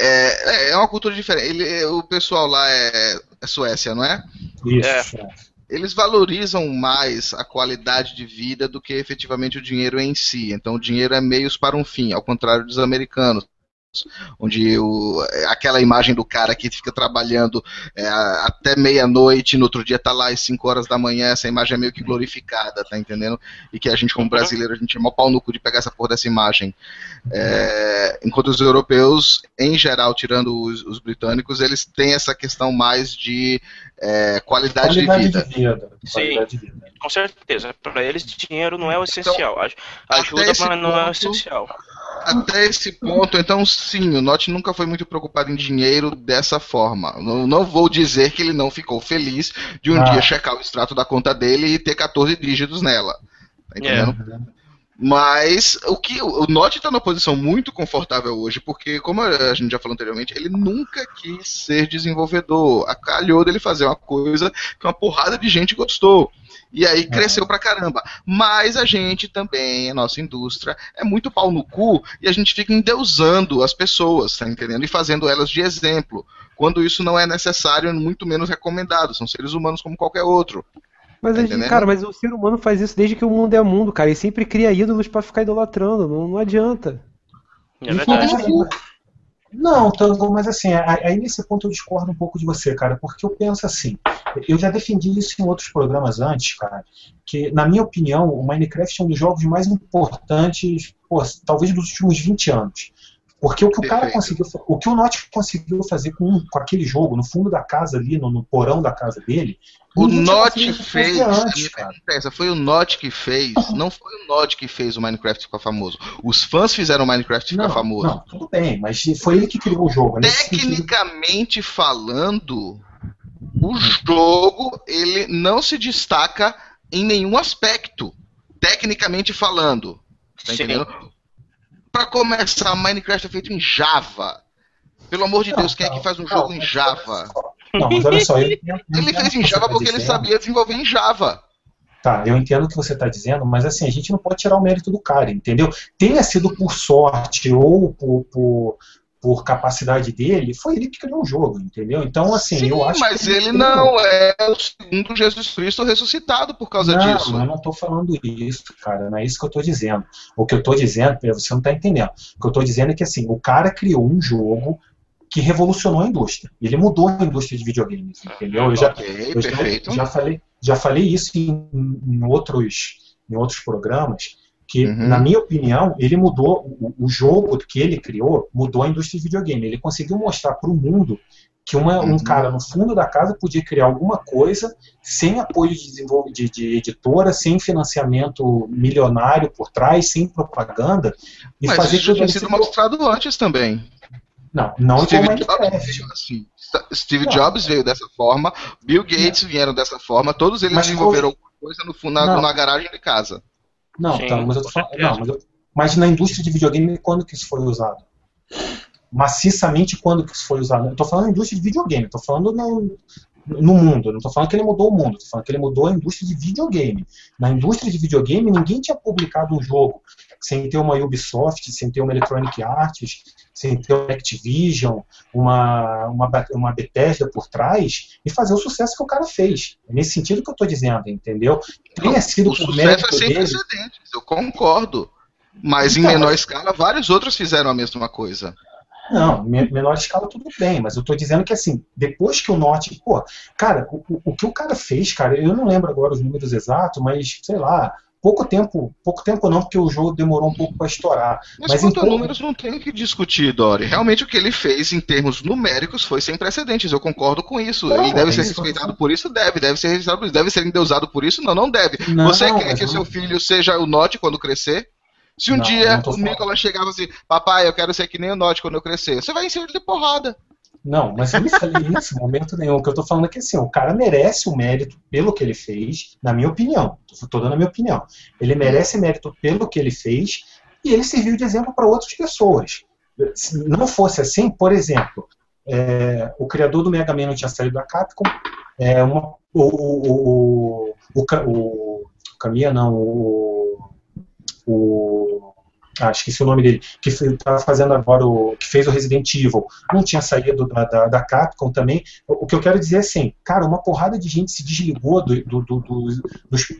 F: É, é uma cultura diferente. Ele, o pessoal lá é, é Suécia, não é?
A: Isso. É.
F: Eles valorizam mais a qualidade de vida do que efetivamente o dinheiro em si. Então, o dinheiro é meios para um fim, ao contrário dos americanos onde o, aquela imagem do cara que fica trabalhando é, até meia-noite, no outro dia tá lá às 5 horas da manhã, essa imagem é meio que glorificada, tá entendendo? E que a gente, como brasileiro, a gente é mó pau no cu de pegar essa porra dessa imagem. É, enquanto os europeus, em geral, tirando os, os, britânicos, eles têm essa questão mais de é, qualidade, qualidade, de vida. De vida.
C: Sim, de vida. com certeza. Para eles, dinheiro não é o essencial. Então, Ajuda, mas não ponto, é o essencial
F: até esse ponto, então sim, o Note nunca foi muito preocupado em dinheiro dessa forma. Não, não vou dizer que ele não ficou feliz de um ah. dia checar o extrato da conta dele e ter 14 dígitos nela. Tá entendendo? Yeah. Mas o que o Note está numa posição muito confortável hoje, porque, como a gente já falou anteriormente, ele nunca quis ser desenvolvedor. Acalhou dele fazer uma coisa que uma porrada de gente gostou. E aí cresceu pra caramba. Mas a gente também, a nossa indústria, é muito pau no cu e a gente fica endeusando as pessoas, tá entendendo? E fazendo elas de exemplo. Quando isso não é necessário, muito menos recomendado. São seres humanos como qualquer outro.
E: Mas, tá cara, mas o ser humano faz isso desde que o mundo é mundo, cara. E sempre cria ídolos para ficar idolatrando. Não, não adianta.
C: É verdade.
A: Não, Tango, mas assim, aí nesse ponto eu discordo um pouco de você, cara, porque eu penso assim, eu já defendi isso em outros programas antes, cara, que, na minha opinião, o Minecraft é um dos jogos mais importantes, pô, talvez dos últimos 20 anos. Porque o que o cara conseguiu, o que o Notch conseguiu fazer com, com aquele jogo, no fundo da casa ali, no, no porão da casa dele.
F: O Notch fez. Antes, essa foi o Notch que fez. Não foi o Notch que fez o Minecraft ficar famoso. Os fãs fizeram o Minecraft ficar não, famoso. Não,
A: tudo bem, mas foi ele que criou o jogo.
F: Tecnicamente sentido... falando, o jogo ele não se destaca em nenhum aspecto. Tecnicamente falando. Tá entendendo? Pra começar, Minecraft é feito em Java. Pelo amor de
A: Não,
F: Deus, quem é
A: não,
F: que faz um
A: não,
F: jogo em Java?
A: Não, mas olha só, eu (laughs) entendo- eu
F: Ele
A: entendo
F: fez em Java
A: tá
F: porque ele
A: dizendo.
F: sabia desenvolver em Java.
A: Tá, eu entendo o que você está dizendo, mas assim, a gente não pode tirar o mérito do cara, entendeu? Tenha sido por sorte ou por, por, por capacidade dele, foi ele que criou o jogo, entendeu? Então, assim,
F: Sim,
A: eu acho
F: mas
A: que
F: ele não é o segundo Jesus Cristo ressuscitado por causa
A: não,
F: disso.
A: eu não estou falando isso, cara. Não é isso que eu estou dizendo. O que eu estou dizendo, você não está entendendo. O que eu estou dizendo é que assim, o cara criou um jogo que revolucionou a indústria. Ele mudou a indústria de videogames, entendeu? Eu já,
F: ok,
A: eu já- já falei, já falei isso em, em outros, em outros programas, que,
F: Uhum.
A: na minha opinião, ele mudou, o, o jogo que ele criou mudou a indústria de videogame. Ele conseguiu mostrar para o mundo que uma- um
F: Uhum.
A: cara no fundo da casa podia criar alguma coisa sem apoio de, de, de editora, sem financiamento milionário por trás, sem propaganda, e
F: Mas
A: fazer
F: isso já tinha sido mostrado antes também.
A: Não, não
F: Steve
A: Minecraft.
F: Jobs veio assim. Steve
A: Não.
F: Jobs veio dessa forma, Bill Gates vieram dessa forma, todos eles
A: Mas
F: desenvolveram alguma coisa no, na,
A: Não.
F: na garagem de casa.
A: Não,
C: Sim,
A: tá, mas eu tô falando, não, mas, eu- mas na indústria de videogame, quando que isso foi usado? Maciçamente, quando que isso foi usado? Eu tô falando na indústria de videogame, tô falando no, no mundo, eu não tô falando que ele mudou o mundo, tô falando que ele mudou a indústria de videogame. Na indústria de videogame, ninguém tinha publicado um jogo sem ter uma Ubisoft, sem ter uma Electronic Arts, sem ter uma Activision, uma, uma, uma Bethesda por trás, e fazer o sucesso que o cara fez. É nesse sentido que eu tô dizendo, entendeu? Tenha sido
F: O sucesso é sem
A: dele.
F: precedentes, eu concordo. Mas em
A: Então,
F: menor
A: mas-
F: escala, vários outros fizeram a mesma coisa.
A: Não, me- menor escala tudo bem, mas eu tô dizendo que assim, depois que o Norte, pô, cara, o- o que o cara fez, cara, eu não lembro agora os números exatos, mas sei lá, pouco tempo, pouco tempo não, porque o jogo demorou um pouco para estourar.
F: Mas,
A: Mas
F: quanto a
A: então-
F: números, não tem o que discutir, Dori. Realmente o que ele fez em termos numéricos foi sem precedentes. Eu concordo com isso.
A: Não,
F: ele deve
A: é
F: ser
A: isso
F: respeitado por isso? Deve. Deve ser respeitado por isso. Deve ser endeusado por isso? Não, não deve.
A: Não,
F: Você quer que
A: eu
F: seu filho seja o Note quando crescer? Se um
A: Não,
F: dia o. Nicolas chegava assim, papai, eu quero ser que nem o Note quando eu crescer, você vai encher ele de porrada.
A: Não, mas eu não falei isso em momento nenhum. O que eu tô falando é que assim, o cara merece o mérito pelo que ele fez, na minha opinião. Tô, dando a minha opinião. Ele merece mérito pelo que ele fez e ele serviu de exemplo para outras pessoas. Se não fosse assim, por exemplo, é, o criador do Mega Man não tinha saído da Capcom, é, uma- o, o, o, o, o, o Kamiya, não, o, o ah, esqueci o nome dele, que está fazendo agora o. que fez o Resident Evil, não tinha saído da, da, da Capcom também. O, que eu quero dizer é assim, cara, uma porrada de gente se desligou do, do, do, do,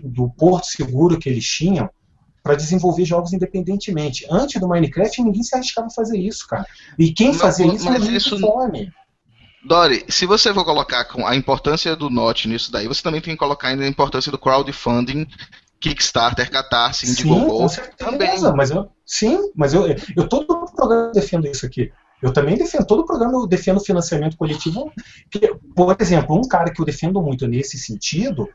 A: do porto seguro que eles tinham para desenvolver jogos independentemente. Antes do Minecraft, ninguém se arriscava a fazer isso, cara. E quem
F: Mas-
A: fazia isso
F: mas
A: morria
F: isso-
A: fome.
F: Dori, se você for colocar a importância do Note nisso daí, você também tem que colocar ainda a importância do crowdfunding, Kickstarter, Catarse,
A: Sim,
F: Indiegogo.
A: com certeza.
F: também.
A: Mas eu, sim, mas eu, eu todo programa defendo isso aqui. Eu também defendo, todo programa eu defendo financiamento coletivo. Que, por exemplo, um cara que eu defendo muito nesse sentido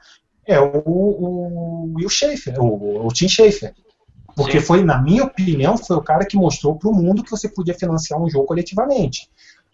A: é o, o Will Schaefer, o, o Tim Schaefer. Porque
C: Sim.
A: foi, na minha opinião, foi o cara que mostrou para o mundo que você podia financiar um jogo coletivamente.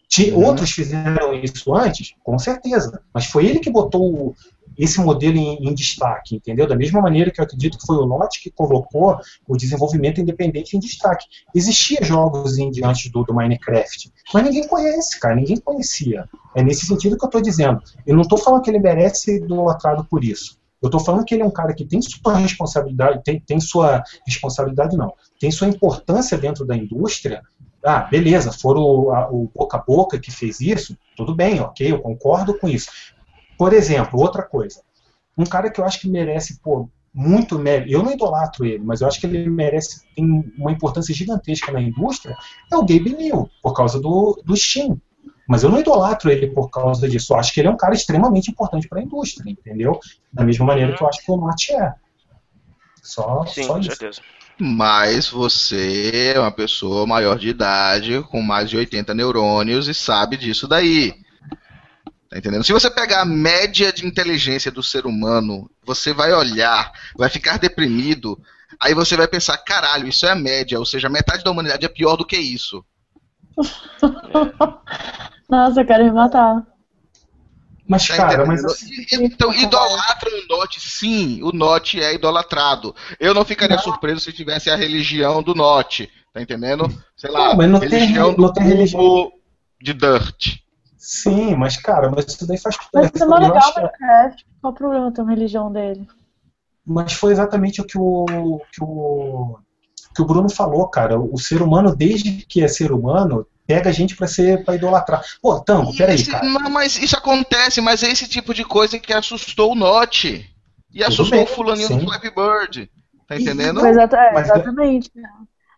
A: Ti-
F: Uhum.
A: Outros fizeram isso antes, com certeza. Mas foi ele que botou o- esse modelo em, em destaque, entendeu? Da mesma maneira que eu acredito que foi o Note que colocou o desenvolvimento independente em destaque. Existia jogos indie antes do, do Minecraft, mas ninguém conhece, cara, ninguém conhecia. É nesse sentido que eu estou dizendo. Eu não estou falando que ele merece ser idolatrado por isso. Eu estou falando que ele é um cara que tem sua responsabilidade, tem, tem sua responsabilidade não, tem sua importância dentro da indústria. Ah, beleza, foram o, o boca a boca que fez isso, tudo bem, ok, eu concordo com isso. Por exemplo, outra coisa, um cara que eu acho que merece, pô, muito mérito, eu não idolatro ele, mas eu acho que ele merece, tem uma importância gigantesca na indústria, é o Gabe New, por causa do, do Steam. Mas eu não idolatro ele por causa disso. Eu acho que ele é um cara extremamente importante para a indústria, entendeu? Da mesma maneira que eu acho que o Notch é. Só,
C: Sim,
A: só
C: com
A: isso.
C: certeza.
F: Mas você é uma pessoa maior de idade, com mais de 80 neurônios e sabe disso daí. Tá entendendo? Se você pegar a média de inteligência do ser humano, você vai olhar, vai ficar deprimido, aí você vai pensar, caralho, isso é a média, ou seja, metade da humanidade é pior do que isso. (laughs)
G: Nossa, eu quero me matar.
A: Mas,
F: Tá
A: cara, mas assim,
F: Então, idolatram o Note, sim, o Note é idolatrado. Eu não ficaria
A: Não.
F: surpreso se tivesse a religião do Note. Tá entendendo? Sei lá,
A: Não, mas não tem-
F: religião
A: não
F: do
A: tem religião.
F: de Dirt.
A: Sim, mas cara, mas isso daí faz
G: Mas
A: parte.
G: isso é mó legal
A: acho
G: Minecraft. Qual o problema ter uma religião dele?
A: Mas foi exatamente o que o, que o, que o Bruno falou, cara. O ser humano, desde que é ser humano, pega a gente pra ser para idolatrar. Pô, Tango, peraí,
F: Esse-
A: cara.
F: não, mas isso acontece, mas é esse tipo de coisa que assustou o Note. E assustou
A: bem,
F: o fulaninho
A: sim.
F: do Flappy Bird. Tá entendendo?
G: Exata- é,
A: Mas-
G: exatamente.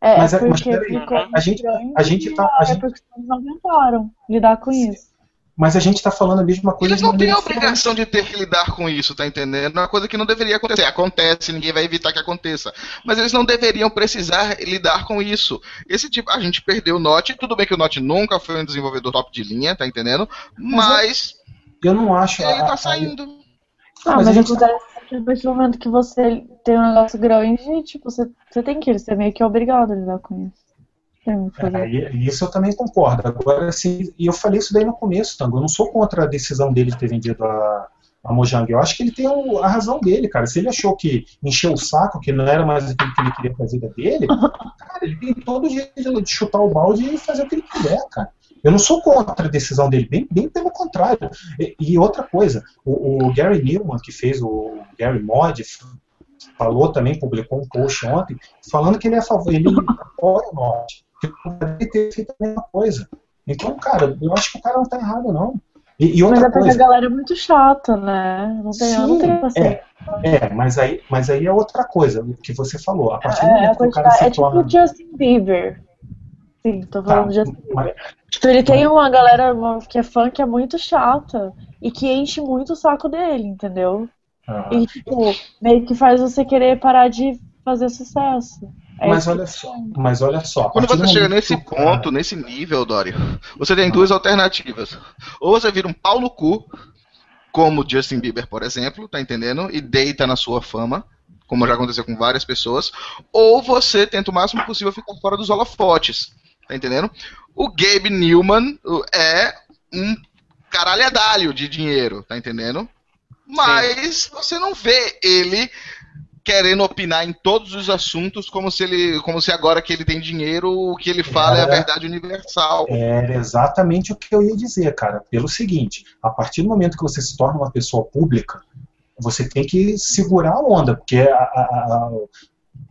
G: É,
A: Mas
G: é
A: é- mas
G: porque
A: peraí,
G: ficou
A: a gente- a gente tá- a gente-
G: é porque eles não aguentaram lidar com isso.
A: Mas a gente tá falando a mesma coisa
F: Eles não têm a obrigação de ter que lidar com isso, tá entendendo? É uma coisa que não deveria acontecer. Acontece, ninguém vai evitar que aconteça. Mas eles não deveriam precisar lidar com isso. Esse tipo, a gente perdeu o Note. Tudo bem que o Note nunca foi um desenvolvedor top de linha, tá entendendo? Mas
A: Eu não acho.
F: ele
A: a-
F: tá
A: a-
F: saindo.
G: Ah,
A: mas
G: mas,
A: a gente
G: que a partir do momento que você tem um negócio grande, tipo, você, você tem que ir, você é meio que obrigado a lidar com isso.
A: É, isso eu também concordo. Agora, assim, e eu falei isso daí no começo, Tango. Eu não sou contra a decisão dele de ter vendido a, a Mojang. Eu acho que ele tem o- a razão dele, cara. Se ele achou que encheu o saco, que não era mais aquilo que ele queria fazer da vida dele, (laughs) cara, ele tem todo o jeito de- chutar o balde e fazer o que ele quiser, cara. Eu não sou contra a decisão dele, bem, bem pelo contrário. E, e outra coisa, o, o Gary Newman, que fez o Gary Mod, falou também, publicou um post ontem, falando que ele é a favor, ele apoia o Norte, que poderia ter feito a mesma coisa. Então, cara, eu acho que o cara não tá errado, não. E, e
G: Mas
A: outra
G: é porque
A: coisa,
G: a galera é muito chata, né? Não tem, eu não
A: Sim,
G: tenho paciência.
A: é, mas aí, mas aí é outra coisa o que você falou. A partir do
G: É, a
A: momento que o cara se
G: é tipo
A: torna.
G: o Justin Bieber. Sim, tô
A: Tá,
G: falando do Justin
A: mas-
G: Bieber. Tipo, ele tem uma galera que é fã que é muito chata e que enche muito o saco dele, entendeu?
A: Ah,
G: E, tipo, meio que faz você querer parar de fazer sucesso. É
A: mas olha só, mas olha só.
F: Quando você chega nesse
A: cara-
F: ponto, nesse nível, Dória, você tem duas alternativas. Ou você vira um pau no cu, como o Justin Bieber, por exemplo, tá entendendo? E deita na sua fama, como já aconteceu com várias pessoas. Ou você tenta o máximo possível ficar fora dos holofotes, tá entendendo? O Gabe Newman é um caralhadalho de dinheiro, tá entendendo? Mas você não vê ele querendo opinar em todos os assuntos como se ele, como se agora que ele tem dinheiro, o que ele fala é, a
A: Era-
F: verdade universal.
A: Era exatamente o que eu ia dizer, cara. Pelo seguinte, a partir do momento que você se torna uma pessoa pública, você tem que segurar a onda, porque a- a- a-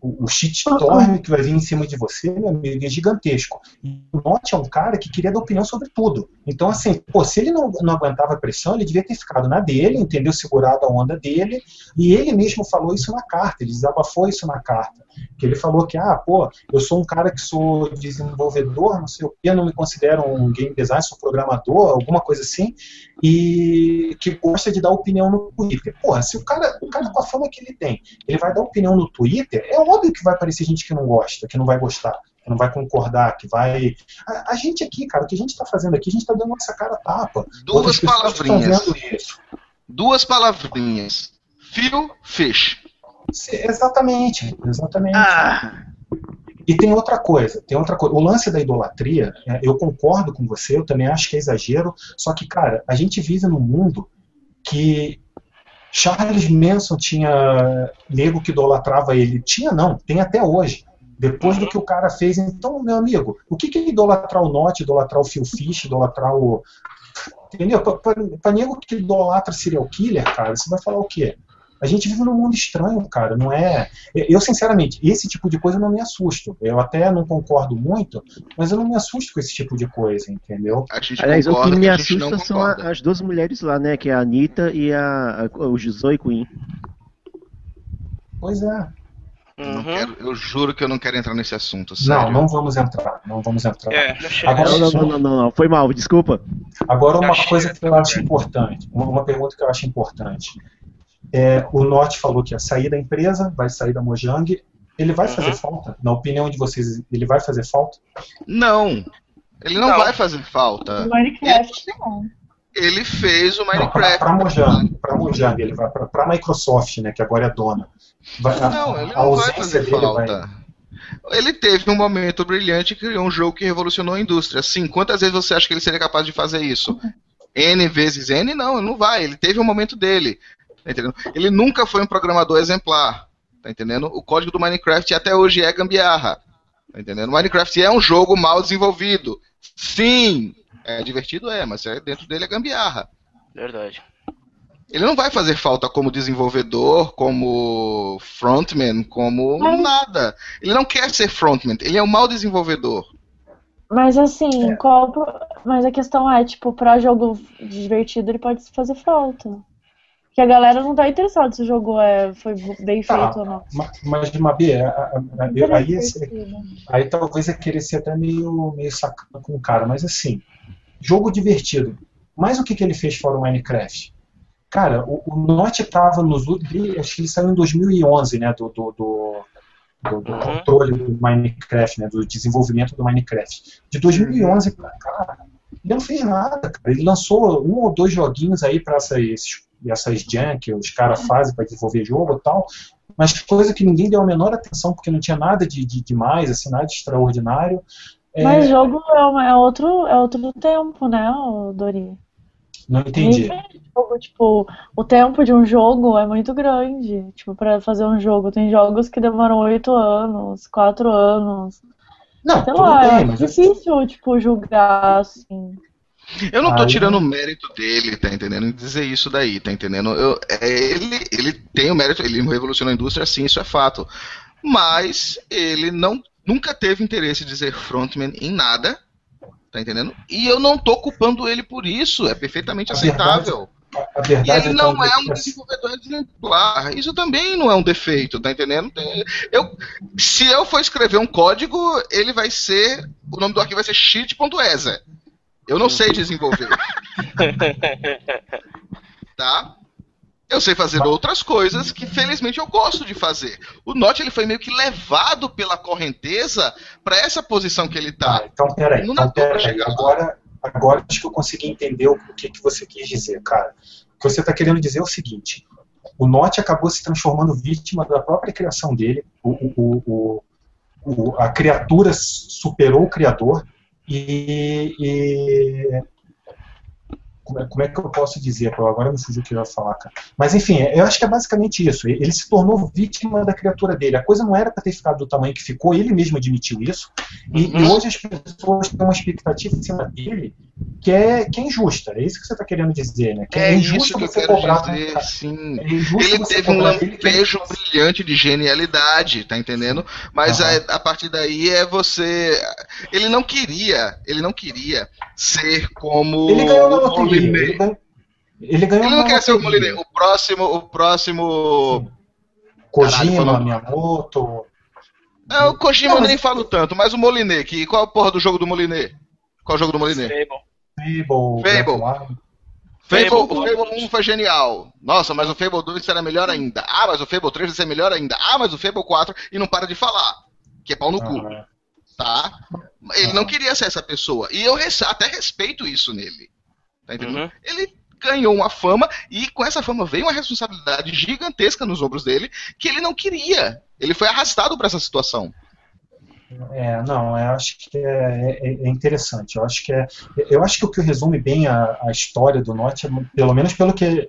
A: o, o shitstorm que vai vir em cima de você, meu amigo, é gigantesco. E o Note é um cara que queria dar opinião sobre tudo. Então, assim, pô, se ele não, não aguentava a pressão, ele devia ter ficado na dele, entendeu? Segurado a onda dele. E ele mesmo falou isso na carta, ele desabafou isso na carta. Que ele falou que, ah, pô, eu sou um cara que sou desenvolvedor, não sei o quê, não me considero um game designer, sou programador, alguma coisa assim, e que gosta de dar opinião no Twitter. Porra, se o cara, o cara com a fama que ele tem, ele vai dar opinião no Twitter, é óbvio que vai aparecer gente que não gosta, que não vai gostar, que não vai concordar, que vai. A, a gente aqui, cara, o que a gente está fazendo aqui, a gente está dando nossa cara a tapa.
F: Duas palavrinhas. Duas palavrinhas. Phil Fish.
A: Exatamente, exatamente.
F: Ah,
A: E tem outra coisa, tem outra coisa. O lance da idolatria, é, eu concordo com você, eu também acho que é exagero, só que, cara, a gente vive num mundo que Charles Manson tinha nego que idolatrava ele. Tinha não, tem até hoje. Depois do que o cara fez, então, meu amigo, o que, que é idolatrar o Note, idolatrar o Phil Fish, idolatrar o. Entendeu? Pra, pra, pra nego que idolatra serial killer, cara, você vai falar o quê? A gente vive num mundo estranho, cara, não é. Eu, sinceramente, esse tipo de coisa eu não me assusto. Eu até não concordo muito, mas eu não me assusto com esse tipo de coisa, entendeu?
F: a gente
D: Aliás, o
F: concorda
D: que me
F: não
D: assusta são
F: concorda.
D: as duas mulheres lá, né? Que é a Anitta e a, a- o Zoe Queen.
A: Pois é.
F: Eu não
C: Uhum.
F: quero- eu juro que eu não quero entrar nesse assunto,
A: Não,
F: sério.
A: não vamos entrar, não vamos entrar.
C: É.
A: Agora-
D: Não, não, não, não, não, não. Foi mal, desculpa.
A: Agora, uma coisa que eu acho importante, uma, uma pergunta que eu acho importante. É, o Norte falou que ia sair da empresa, vai sair da Mojang. Ele vai
C: Uhum.
A: fazer falta? Na opinião de vocês, ele vai fazer falta?
F: Não. Ele não,
C: Não.
F: vai fazer falta.
G: Minecraft não.
F: Ele fez o
A: Não, para
F: Minecraft.
A: Mojang, pra Mojang, ele vai para a Microsoft, né, que agora é dona. Vai- a-
F: Não, ele
A: a
F: não vai fazer falta. Ele teve um momento brilhante e criou um jogo que revolucionou a indústria. Sim, quantas vezes você acha que ele seria capaz de fazer isso? N vezes N? Não, ele não vai. Ele teve um momento dele. Tá entendendo? Ele nunca foi um programador exemplar. Tá entendendo? O código do Minecraft até hoje é gambiarra. Tá entendendo? Minecraft é um jogo mal desenvolvido. Sim! É divertido, é, mas é, dentro dele é gambiarra.
C: Verdade.
F: Ele não vai fazer falta como desenvolvedor, como frontman, como
G: Mas-
F: nada. Ele não quer ser frontman, ele é um mau desenvolvedor.
G: Mas assim,
A: É.
G: qual. Mas a questão é, tipo, pra jogo divertido ele pode fazer falta. Porque a galera não tá interessada se o jogo é, foi bem
A: Tá.
G: feito ou não.
A: Ma- Mas, Mabê, a- a- a- eu- aí,
G: Divertido.
A: aí talvez é querer ser até meio, meio sacana com o cara, mas assim, jogo divertido. Mas o que, que ele fez fora o Minecraft? Cara, o, o Notch tava nos. Acho que ele saiu em 2011, né? Do, do, do, do- do
C: Uhum.
A: controle do Minecraft, né? Do desenvolvimento do Minecraft. De 2011 pra cá, ele não fez nada, cara. Ele lançou um ou dois joguinhos aí pra essas, essas jam que os caras fazem pra desenvolver jogo e tal. Mas coisa que ninguém deu a menor atenção, porque não tinha nada de, de demais, assim, nada de extraordinário. É,
G: Mas jogo é, uma- é outro, é outro tempo, né, Dori?
A: não entendi.
G: Jogo, tipo, o tempo de um jogo é muito grande, tipo, pra fazer um jogo. Tem jogos que demoram oito anos, quatro anos.
A: Não,
G: Sei lá,
A: bem,
G: é difícil, tipo, julgar, assim.
F: Eu não tô
A: Aí-
F: tirando o mérito dele, tá entendendo? Em dizer isso daí, tá entendendo? Eu- é, ele, ele tem o mérito, ele revolucionou a indústria, sim, isso é fato. Mas ele não, nunca teve interesse de ser frontman em nada, tá entendendo? E eu não tô culpando ele por isso, é perfeitamente
A: A
F: aceitável.
A: a
F: E
A: verdade
F: ele
A: então,
F: não é um desenvolvedor exemplar. Isso também não é um defeito, tá entendendo? Eu, se eu for escrever um código, ele vai ser. O nome do arquivo vai ser shit.exe. Eu não sei desenvolver. (laughs) tá? Eu sei fazer outras coisas que felizmente eu gosto de fazer. O Notch ele foi meio que levado pela correnteza para essa posição que ele tá.
A: Tá, então peraí,
F: Não
A: então peraí. Agora, agora acho que eu consegui entender o que, que você quis dizer, cara. O que você está querendo dizer é o seguinte: o Norte acabou se transformando vítima da própria criação dele. O, o, o- a criatura superou o criador e. e- como, é, como é que eu posso dizer? Pô, agora me fugiu o que eu ia falar, cara. Mas enfim, eu acho que é basicamente isso. Ele se tornou vítima da criatura dele. A coisa não era para ter ficado do tamanho que ficou, ele mesmo admitiu isso. E, e hoje as pessoas têm uma expectativa em cima dele que é, que é injusta. É isso que você está querendo dizer, né? Que
F: É isso
A: injusto
F: que eu
A: você
F: quero
A: cobrar
F: dizer, sim.
A: É
F: Ele teve um
A: dele que ele-
F: lampejo brilhante de genialidade, tá entendendo? Mas a, a partir daí é você. Ele não queria, ele não queria ser como
A: Ele ganhou na loteria.
F: Moliné.
A: Ele ganhou, ele ganhou
F: Ele não quer ser o. Moliné. O próximo, o próximo. Caralho,
A: Kojima,
F: falando-
A: Miyamoto.
F: É, o Kojima
A: Não, mas-
F: nem falo tanto, mas o Moliné, que qual a porra do jogo do Moliné? Qual é o jogo do Moliné?
C: Fable.
A: Fable,
F: Fable.
A: Black
F: Fable,
C: Fable
F: o Fable 1 foi genial. Nossa, mas o Fable 2 será melhor ainda. Ah, mas o Fable 3 vai ser melhor ainda. Ah, mas o Fable 4 e não para de falar. Que é pau no cu,
A: Ah,
F: tá? Ele não queria ser essa pessoa. E eu res- até respeito isso nele. Tá entendendo?
C: Uhum.
F: Ele ganhou uma fama e com essa fama veio uma responsabilidade gigantesca nos ombros dele que ele não queria. Ele foi arrastado para essa situação.
A: É, não, eu acho que é, é- é interessante. Eu acho que é, eu acho que o que resume bem a, a história do Norte, é, pelo menos pelo que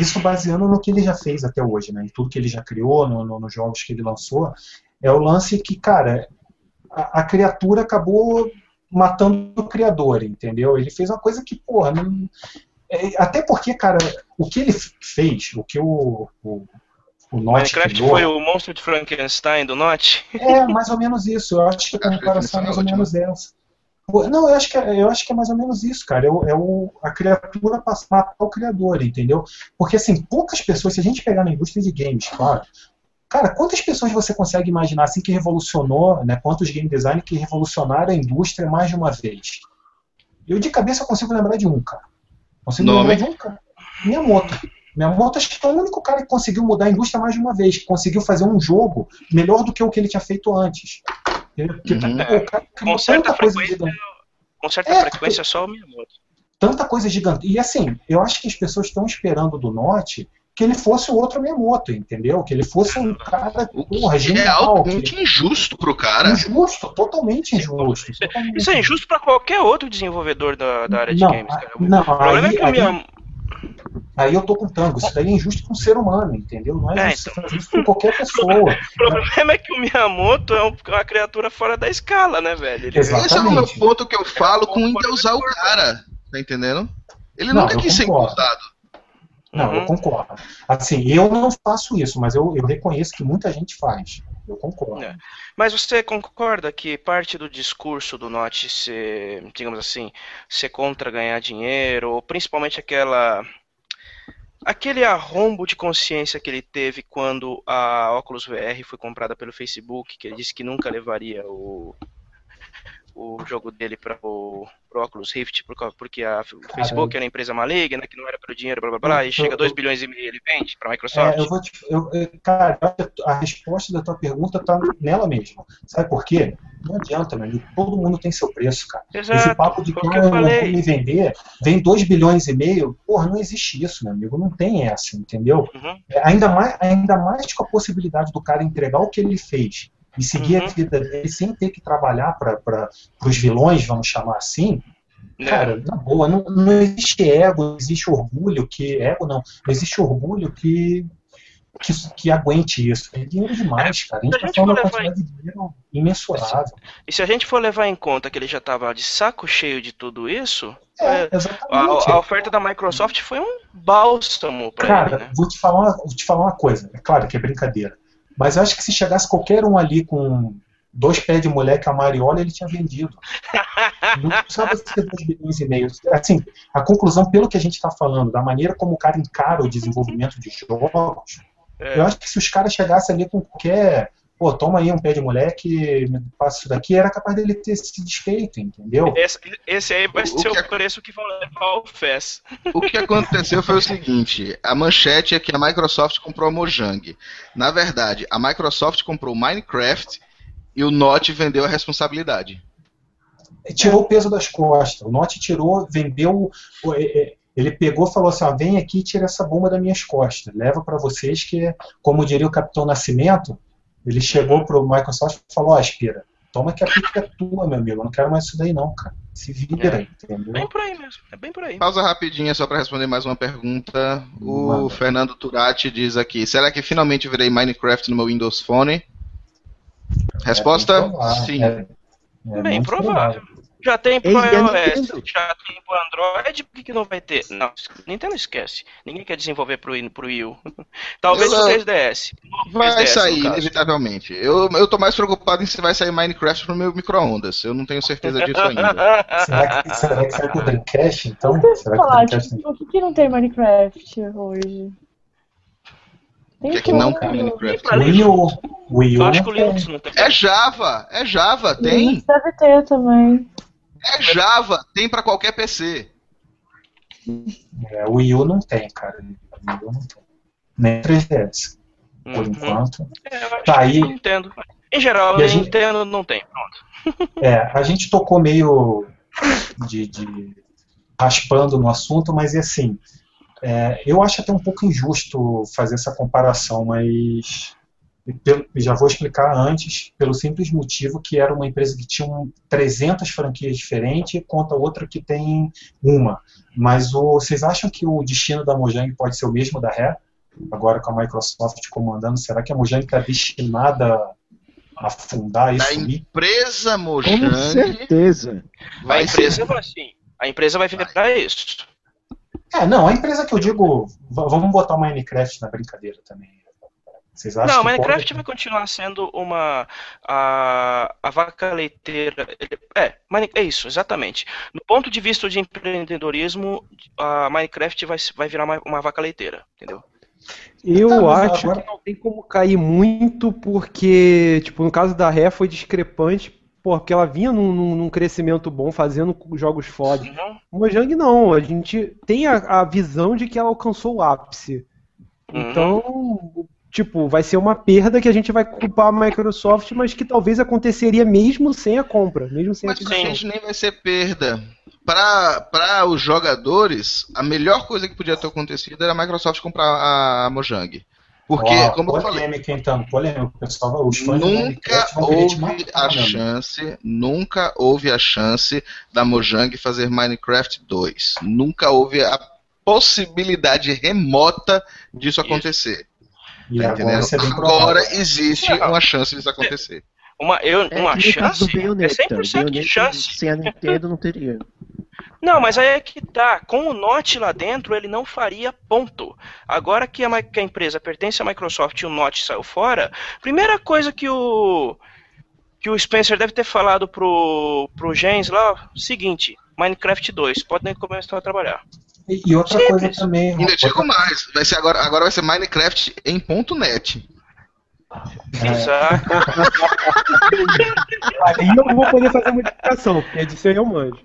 A: isso baseando no que ele já fez até hoje, né? Em tudo que ele já criou, no, no- nos jogos que ele lançou, é o lance que, cara, a, a criatura acabou matando o criador, entendeu? Ele fez uma coisa que, porra, não, é, até porque, cara, o que ele fez, o que o, o, o Norte
C: Minecraft
A: criou,
C: foi o monstro de Frankenstein do Notch?
A: é, mais ou menos isso. Eu acho que a comparação é mais ou
F: é
A: menos essa. Não, eu acho, que é, eu acho que é mais ou menos isso, cara. É, o, é o- a criatura passa- matar o criador, entendeu? Porque, assim, poucas pessoas, se a gente pegar na indústria de games, claro, cara, quantas pessoas você consegue imaginar, assim, que revolucionou, né? Quantos game design que revolucionaram a indústria mais de uma vez? Eu, de cabeça, eu consigo lembrar de um, cara. Consigo
F: Nome?
A: lembrar de um, cara. Miyamoto. Miyamoto, acho que foi o único cara que conseguiu mudar a indústria mais de uma vez, que conseguiu fazer um jogo melhor do que o que ele tinha feito antes.
F: Uhum.
C: Com certa
A: tanta coisa
C: frequência,
A: gigante,
C: Com certa
A: É,
C: frequência, só o Miyamoto.
A: tanta coisa gigante. E assim, eu acho que as pessoas estão esperando do Norte que ele fosse o outro Miyamoto, entendeu? Que ele fosse um cara,
F: O que
A: porra,
F: é
A: genial.
F: altamente
A: que-
F: injusto pro cara.
A: Injusto, totalmente injusto.
C: Isso é-
A: totalmente
C: Isso é injusto pra qualquer outro desenvolvedor da, da área de
A: Não,
C: games, cara. O
A: não,
C: problema
A: aí-
C: é que o Miyamoto.
A: Aí eu tô com tango. Isso daí é injusto com o ser humano, entendeu? Não é, é justo então... isso com qualquer pessoa. (laughs)
C: o problema é que o Miyamoto é uma criatura fora da escala, né, velho?
F: Ele... Exatamente. Esse é o meu ponto que eu falo com endeusar o cara, tá entendendo? Ele não, nunca quis ser endeusado.
A: Não, uhum. eu concordo. Assim, eu não faço isso, mas eu, eu reconheço que muita gente faz. Eu concordo. É.
C: Mas você concorda que parte do discurso do Note ser, digamos assim, ser contra ganhar dinheiro, ou principalmente aquela aquele arrombo de consciência que ele teve quando a Oculus VR foi comprada pelo Facebook, que ele disse que nunca levaria o o jogo dele para o Oculus Rift, porque a, o Facebook era uma empresa maligna, que não era pelo dinheiro, blá blá blá, e chega a 2 bilhões e meio ele vende para a Microsoft.
A: É, eu vou te, eu, cara, a resposta da tua pergunta está nela mesma. Sabe por quê? Não adianta, meu amigo. Todo mundo tem seu preço, cara.
C: Exato,
A: Esse papo de que eu vou me vender, vem 2 bilhões e meio, porra, não existe isso, meu amigo. Não tem essa, entendeu? Uhum. É, ainda, mais, ainda mais com a possibilidade do cara entregar o que ele fez e seguir uhum. a vida dele sem ter que trabalhar para os vilões, vamos chamar assim, é. cara, na boa, não, não existe ego, não existe orgulho que. Ego não, não existe orgulho que. Que, que aguente isso. É dinheiro demais, cara. A gente está falando de uma quantidade em... de dinheiro imensurável.
C: E se a gente for levar em conta que ele já estava de saco cheio de tudo isso,
A: é, é,
C: a, a, oferta da Microsoft foi um bálsamo para
A: ele.
C: Cara, né?
A: vou, te falar vou te falar uma coisa. É claro que é brincadeira. Mas eu acho que se chegasse qualquer um ali com dois pés de moleque a Mariola, ele tinha vendido. Não precisava ser dois bilhões e meio. Assim, a conclusão, pelo que a gente está falando, da maneira como o cara encara o desenvolvimento de jogos, é. eu acho que se os caras chegassem ali com qualquer pô, toma aí um pé de moleque, me passa isso daqui, era capaz dele ter se desfeito, entendeu?
C: Esse, esse aí vai o ser o, preço que vão levar ao FES.
F: O que aconteceu foi o seguinte, a manchete é que a Microsoft comprou a Mojang. Na verdade, a Microsoft comprou o Minecraft e o Note vendeu a responsabilidade.
A: Tirou o peso das costas. O Note tirou, vendeu... É, é, ele pegou e falou assim: ó, vem aqui e tira essa bomba das minhas costas. Leva para vocês que, como diria o Capitão Nascimento, ele chegou pro Microsoft e falou, ó, aspira, toma que a pica é tua, meu amigo, eu não quero mais isso daí não, cara. Se vira, é. entendeu?
C: Bem por aí mesmo, é bem por aí.
F: Pausa rapidinha só para responder mais uma pergunta. O Mano. Fernando Turati diz aqui, será que finalmente virei Minecraft no meu Windows Phone? Resposta, é sim.
C: É, é bem provável. provável. Já tem pro iOS, já tem pro Android, por que, que não vai ter? Não, Nintendo esquece. Ninguém quer desenvolver pro, pro Wii U. (laughs) Talvez eu, pro 3DS.
F: Vai 3DS, sair, inevitavelmente. Eu, eu tô mais preocupado em se vai sair Minecraft pro meu micro-ondas. Eu não tenho certeza disso ainda. (laughs)
A: será, que, será que sai pro Dreamcast, então?
G: Será que falar, tipo, por que, que não tem Minecraft hoje?
F: Tem que, é que não tem Minecraft?
A: Wii U. Wii U.
C: Acho que o Linux não tem.
F: É Java, é Java, tem.
G: Deve ter também.
F: É Java, tem para qualquer PC.
A: É, o Wii U não tem, cara. O Wii U não tem. Nem 3DS. Por uhum. enquanto.
C: É, tá aí. Nintendo. Em geral, a Nintendo gente... não tem. Pronto. (laughs)
A: É, a gente tocou meio de, de raspando no assunto, mas é assim. É, eu acho até um pouco injusto fazer essa comparação, mas já vou explicar antes, pelo simples motivo que era uma empresa que tinha 300 franquias diferentes contra outra que tem uma. Mas o, vocês acham que o destino da Mojang pode ser o mesmo da Ré? Agora com a Microsoft comandando, será que a Mojang está destinada a afundar isso?
F: A empresa Mojang... Com
D: certeza.
C: A empresa vai assim. A empresa vai virar isso.
A: É, não, a empresa que eu digo, vamos botar o Minecraft na brincadeira também.
C: Vocês acham não, Minecraft pode... vai continuar sendo uma a, a vaca leiteira. É, é isso, exatamente. No ponto de vista de empreendedorismo, a Minecraft vai, vai virar uma, uma vaca leiteira, entendeu?
E: Eu tá, acho agora... que não tem como cair muito, porque, tipo, no caso da Ré foi discrepante, porque ela vinha num, num, crescimento bom, fazendo jogos foda. Uhum. O Mojang não, a gente tem a, a visão de que ela alcançou o ápice. Uhum. Tipo, vai ser uma perda que a gente vai culpar a Microsoft, mas que talvez aconteceria mesmo sem a compra, mesmo sem
F: mas
E: a
F: a gente nem vai ser perda. Para os jogadores, a melhor coisa que podia ter acontecido era a Microsoft comprar a Mojang. Porque, oh, como
A: eu falei, então, polêmica, pessoal,
F: os fãs nunca houve matar, a chance, nunca houve a chance da Mojang fazer Minecraft 2. Nunca houve a possibilidade remota disso acontecer.
A: E
F: Tá
A: agora, é bem
F: Agora existe
C: Não.
F: uma chance disso acontecer.
C: Uma, eu,
D: É
C: uma chance?
D: do
C: É
D: Bayonetta.
C: 100% de
D: Bayonetta,
C: chance.
D: Sem a Nintendo não teria.
C: Não, mas aí é que tá. Com o Note lá dentro, ele não faria ponto. Agora que a, que a empresa pertence à Microsoft e o Note saiu fora, primeira coisa que o que o Spencer deve ter falado pro, pro Gens lá, ó, seguinte, Minecraft 2, podem começar a trabalhar.
A: E, outra
C: Simples.
A: coisa também.
F: Ainda digo
A: outra-
F: mais, vai ser agora, agora vai ser Minecraft em ponto .net.
A: É.
C: Exato. (laughs)
E: Aí eu vou poder fazer modificação, porque disso aí eu manjo.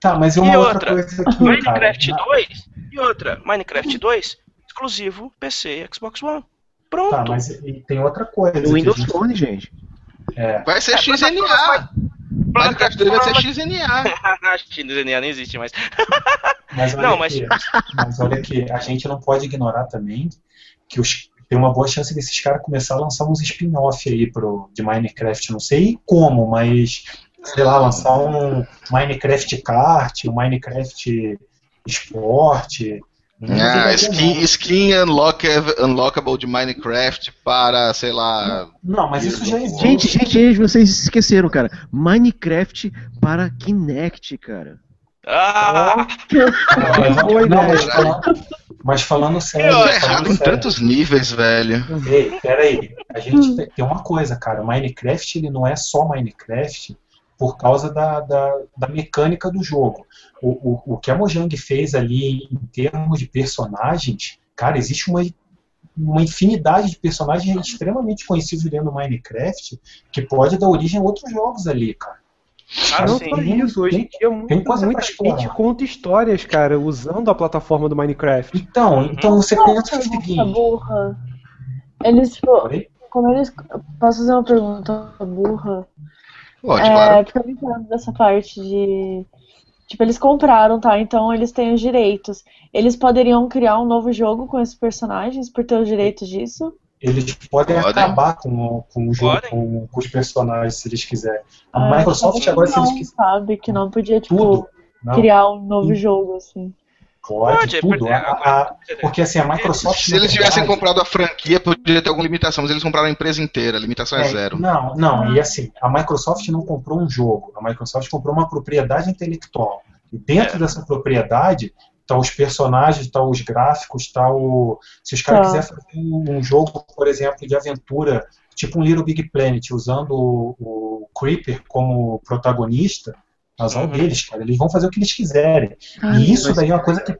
A: Tá, mas e uma
C: E
A: outra,
C: outra?
A: coisa aqui,
C: Minecraft
A: cara.
C: 2 e outra, Minecraft 2 exclusivo PC e Xbox One. Pronto.
A: Tá, mas e tem outra coisa. A
D: Windows
A: gente-
D: Phone, gente.
A: é,
F: Vai ser
C: É,
F: XNA. Minecraft 2 vai ser XNA.
C: Acho (laughs) que DNA não existe mais. (laughs)
A: Mas olha
C: Não, mas-
A: aqui, mas olha aqui, a gente não pode ignorar também que os, tem uma boa chance desses caras começar a lançar uns spin-off aí pro, de Minecraft. Não sei como, mas sei lá, lançar um Minecraft Kart, um Minecraft Esporte. Não
F: Ah, skin, skin unlockable, unlockable de Minecraft para, sei lá.
A: não. Não, mas isso já existe.
D: Gente, gente, gente, vocês esqueceram, cara. Minecraft para Kinect, cara.
C: Ah!
A: Mas,
E: Foi,
A: não, mas, falando, mas falando sério.
F: Tá
A: falando
F: errado em
A: sério.
F: tantos níveis, velho.
A: Ei, peraí. A gente tem- uma coisa, cara. Minecraft ele não é só Minecraft por causa da, da, da mecânica do jogo. O, o, o que a Mojang fez ali em termos de personagens, cara, existe uma, uma infinidade de personagens extremamente conhecidos dentro do Minecraft que pode dar origem a outros jogos ali, cara.
C: Ah,
E: não só isso, hoje em dia muita,
A: tem coisa
E: muita
A: explorar.
E: gente conta histórias, cara, usando a plataforma do Minecraft.
A: Então,
C: Uhum.
A: então você
G: Uma
A: pensa o seguinte.
G: burra. Eles, tipo, como eles. Posso fazer uma pergunta burra?
F: Pode,
G: é,
F: claro.
G: não entendo dessa parte de. Tipo, eles compraram, tá? Então eles têm os direitos. Eles poderiam criar um novo jogo com esses personagens por ter os direitos disso?
A: Eles podem
F: Podem.
A: acabar com, o- com o jogo, com, com os personagens, se eles quiserem. A
G: Ah,
A: Microsoft
G: eu
A: agora, se eles quiserem
G: sabe? Que não podia, tipo,
A: tudo, não,
G: criar um novo
A: Hum.
G: jogo, assim.
A: Pode,
C: Pode,
A: tudo.
C: é,
A: A- a-
C: é,
A: porque assim, a Microsoft.
F: Se eles tivessem
A: verdade,
F: comprado a franquia, poderia ter alguma limitação, mas eles compraram a empresa inteira, a limitação é,
A: é,
F: zero.
A: Não, não, e assim, a Microsoft não comprou um jogo, a Microsoft comprou uma propriedade intelectual. E dentro
C: É.
A: dessa propriedade tá os personagens, tá os gráficos, tá o. Se os caras
G: Tá.
A: quiserem fazer um jogo, por exemplo, de aventura, tipo um Little Big Planet, usando o, o Creeper como protagonista, azar
C: Uhum.
A: deles, cara. Eles vão fazer o que eles quiserem.
G: Ai,
A: E isso
D: mas-
A: daí é uma coisa que.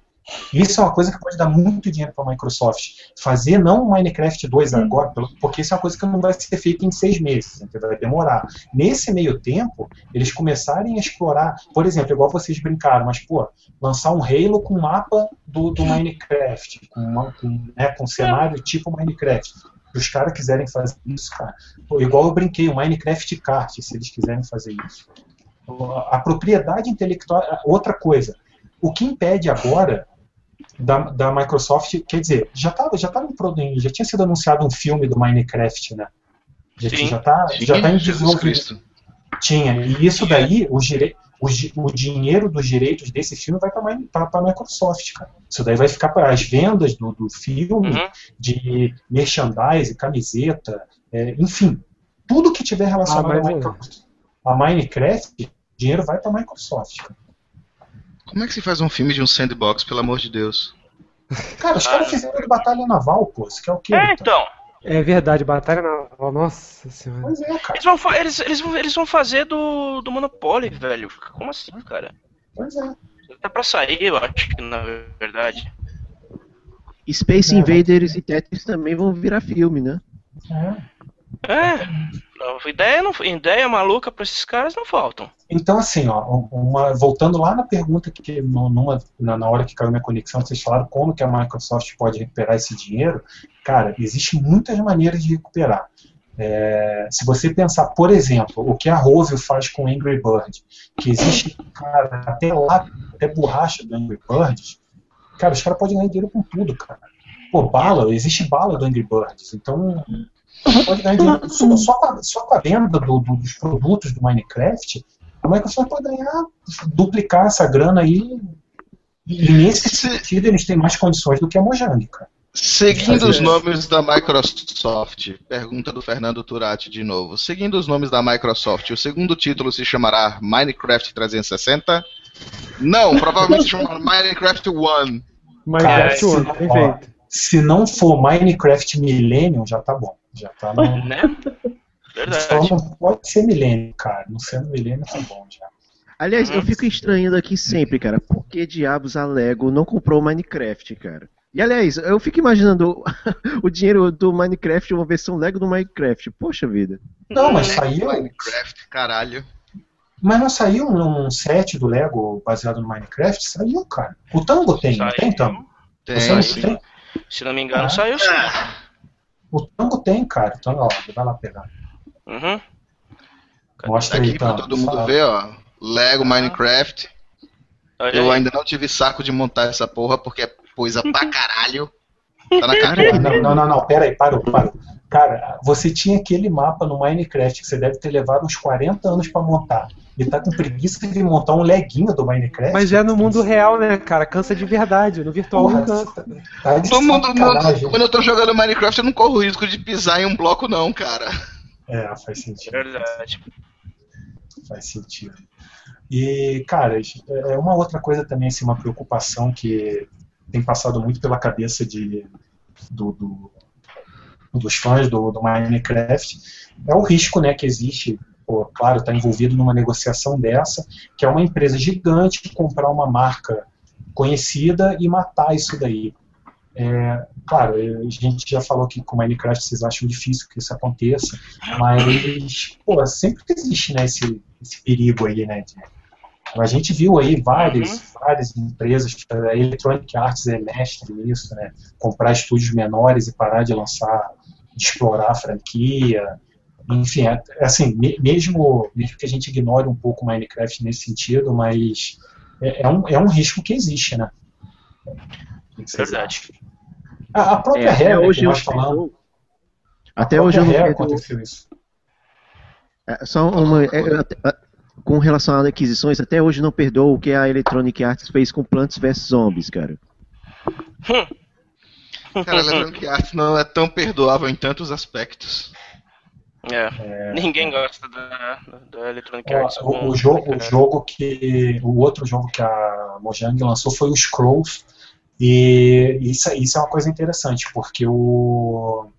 A: Isso é uma coisa que pode dar muito dinheiro para a Microsoft. Fazer não o Minecraft 2
G: Sim.
A: agora, porque isso é uma coisa que não vai ser feita em seis meses, entendeu? vai demorar. Nesse meio tempo, eles começarem a explorar, por exemplo, igual vocês brincaram, mas pô, lançar um Halo com mapa do, do Minecraft, com, uma- com, né, com cenário tipo Minecraft. Se os caras quiserem fazer isso, cara, pô, igual eu brinquei, o Minecraft Kart, se eles quiserem fazer isso. A propriedade intelectual, outra coisa. O que impede agora da, da Microsoft, quer dizer, já estava já tava em pro- já tinha sido anunciado um filme do Minecraft, né? Já,
C: Sim.
A: já tá,
F: Sim,
A: já tá em
F: Jesus
A: desenvolvimento.
F: Cristo.
A: Tinha. E isso daí, o, dire... o, o dinheiro dos direitos desse filme vai para a Microsoft, cara. Isso daí vai ficar para as vendas do, do filme,
C: Uhum.
A: de merchandise, camiseta, é, enfim. Tudo que tiver relacionado
E: Ah, mas
A: a,
E: é.
A: A Minecraft, dinheiro vai para a Microsoft.
F: Como é que se faz um filme de um sandbox, pelo amor de Deus?
A: Cara, os
C: Ah,
A: caras fizeram Batalha Naval, pô. Isso que é o quê?
C: É, então.
E: É verdade, batalha naval, nossa senhora.
A: Pois é, cara.
C: Eles vão, fa- eles, eles, vão, eles vão fazer do, do Monopoly, velho. Como assim, cara?
A: Pois é.
C: Tá pra sair, eu acho que na verdade.
D: Space
A: É.
D: Invaders e Tetris também vão virar filme, né?
A: é.
C: É. Ideia, não, ideia maluca pra esses caras não faltam.
A: Então, assim, ó, uma, voltando lá na pergunta que numa, na, hora que caiu minha conexão, vocês falaram como que a Microsoft pode recuperar esse dinheiro. Cara, existem muitas maneiras de recuperar. É, se você pensar, por exemplo, o que a Rovio faz com Angry Bird, que existe, cara, até lá, até borracha do Angry Birds, cara, os caras podem ganhar dinheiro com tudo, cara. Pô, bala, existe bala do Angry Birds, então só, só, com a, só com a venda do- do- dos produtos do Minecraft, a Microsoft pode ganhar, duplicar essa grana aí E nesse sentido eles têm mais condições do que a Mojang, cara.
F: Seguindo os nomes da Microsoft, pergunta do Fernando Turati de novo. Seguindo os nomes da Microsoft, o segundo título se chamará Minecraft 360? Não, provavelmente (laughs) se chamará Minecraft One.
E: Minecraft One, perfeito.
A: Se não for Minecraft Millennium, já tá bom. Já tá no...
C: Né? Verdade.
A: Só não pode ser Millennium, cara. Não sendo Millennium, tá bom já.
D: Aliás, eu fico estranhando aqui sempre, cara. Por que diabos a Lego não comprou o Minecraft, cara? E aliás, eu fico imaginando (laughs) o dinheiro do Minecraft, uma versão Lego do Minecraft. Poxa vida.
A: Não, mas saiu.
F: Minecraft, caralho.
A: Mas não saiu um set do Lego baseado no Minecraft? Saiu, cara. O Tango tem, não tem Tango?
F: Tem,
A: tem?
C: Se não me engano,
A: Ah.
C: saiu sim.
A: O Tango tem, cara. Então, ó, vai lá pegar.
C: Uhum.
A: Mostra
F: Aqui
A: aí,
F: pra
A: Tango.
F: todo mundo
A: Fala.
F: ver, ó. Lego Minecraft.
C: Olha
F: Eu
C: aí.
F: ainda não tive saco de montar essa porra porque é coisa pra (laughs) caralho. (laughs) Tá na cara.
A: Não, não, não, não, pera aí, parou, parou. Cara, você tinha aquele mapa no Minecraft que você deve ter levado uns 40 anos pra montar. E tá com preguiça de montar um leguinho do Minecraft.
E: Mas é no mundo real, né, cara? Cansa de verdade. No virtual
A: Porra,
E: não cansa.
A: Tá de
F: Todo mundo, quando eu tô jogando Minecraft, eu não corro risco de pisar em um bloco, não, cara.
A: É, faz sentido.
C: Verdade.
A: Faz sentido. E, cara, é uma outra coisa também, assim, uma preocupação que tem passado muito pela cabeça de, do, do- dos fãs do, do Minecraft é o risco né, que existe, pô, claro, está envolvido numa negociação dessa, que é uma empresa gigante comprar uma marca conhecida e matar isso daí. É, claro, a gente já falou que com Minecraft vocês acham difícil que isso aconteça, mas pô, sempre existe né, esse, esse perigo aí, né? de- a gente viu aí várias, várias empresas, a Electronic Arts é mestre nisso, né? Comprar estúdios menores e parar de lançar, de explorar a franquia. Enfim, é, assim, me- mesmo, mesmo que a gente ignore um pouco o Minecraft nesse sentido, mas é, é um, é um risco que existe, né?
C: Verdade.
A: A, a própria
D: É, até
A: regra
D: hoje
A: nós falamos,
D: Até hoje eu não
A: aconteceu isso.
D: É, Só uma. é, com relação a aquisições, até hoje não perdoou o que a Electronic Arts fez com Plants vs Zombies, cara. (laughs)
F: Cara, lembrando que a arte não é tão perdoável em tantos aspectos.
C: É. Ninguém gosta da, da Electronic
A: Ó,
C: Arts.
A: o,
C: com-
A: o jogo, o jogo que. O outro jogo que a Mojang lançou foi o Scrolls. E isso, isso é uma coisa interessante, porque o.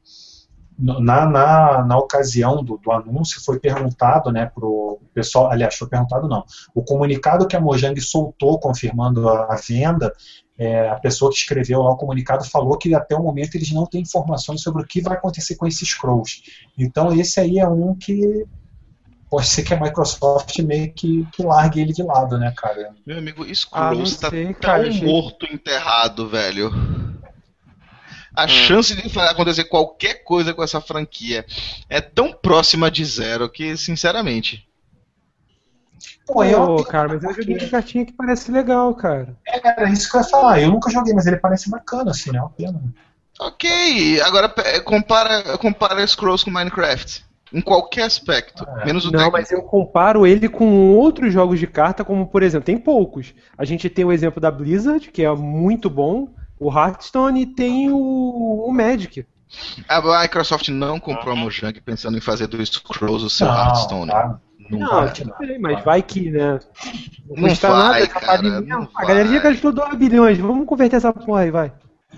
A: Na, na, na ocasião do, do anúncio foi perguntado né, pro pessoal, aliás, foi perguntado não, o comunicado que a Mojang soltou confirmando a, a venda, é, a pessoa que escreveu lá o comunicado falou que até o momento eles não têm informações sobre o que vai acontecer com esses scrolls. Então esse aí é um que pode ser que a Microsoft meio que, que largue ele de lado, né, cara?
F: Meu amigo,
E: Ah, não
F: Scrolls tá
E: sei,
F: tão
E: cara, gente.
F: morto enterrado, velho. A
C: Hum.
F: chance de acontecer qualquer coisa com essa franquia é tão próxima de zero que, sinceramente.
A: Pô, eu,
E: cara, mas eu joguei de cartinha que parece legal, cara.
A: era isso que eu ia falar. Eu nunca joguei, mas ele parece bacana, assim, né? Uma pena.
F: Ok, agora compara, compara Scrolls com Minecraft. Em qualquer aspecto.
A: Ah,
F: menos o
E: Não,
F: técnico.
E: mas eu comparo ele com outros jogos de carta, como por exemplo, tem poucos. A gente tem o exemplo da Blizzard, que é muito bom, o Hearthstone e tem o, o Magic.
F: A Microsoft não comprou a Mojang pensando em fazer do Scrolls o seu
A: Não,
F: Hearthstone.
A: tá.
F: Não,
E: Não,
F: vai.
E: tudo bem, mas vai que, né?
F: Não
E: custa
F: vai,
E: nada,
F: cara,
E: de-
F: não
E: A galera já gastou 2 bilhões, vamos converter essa porra aí, vai.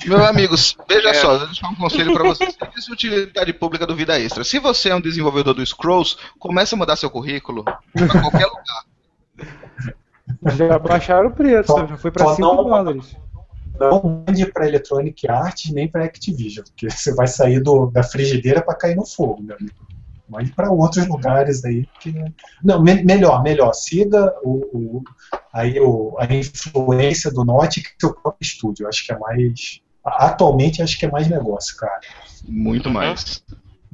F: Meu amigos, veja
C: É.
F: só, deixa eu dar um conselho pra vocês. (laughs) Serviço de utilidade pública do Vida Extra. Se você é um desenvolvedor do Scrolls, comece a mandar seu currículo pra qualquer lugar. (laughs)
E: Já baixaram o preço,
A: Só-
E: já foi pra
A: só
E: 5
A: não-
E: dólares.
A: Não mande para Electronic Arts nem para Activision, porque (laughs) você vai sair do, da frigideira para cair no fogo, meu amigo. Mande para outros lugares aí. Que... Não, me- melhor, melhor. Siga o, o- aí o, a influência do Note que seu próprio estúdio. Acho que é mais. Atualmente, acho que é mais negócio, cara.
F: Muito mais.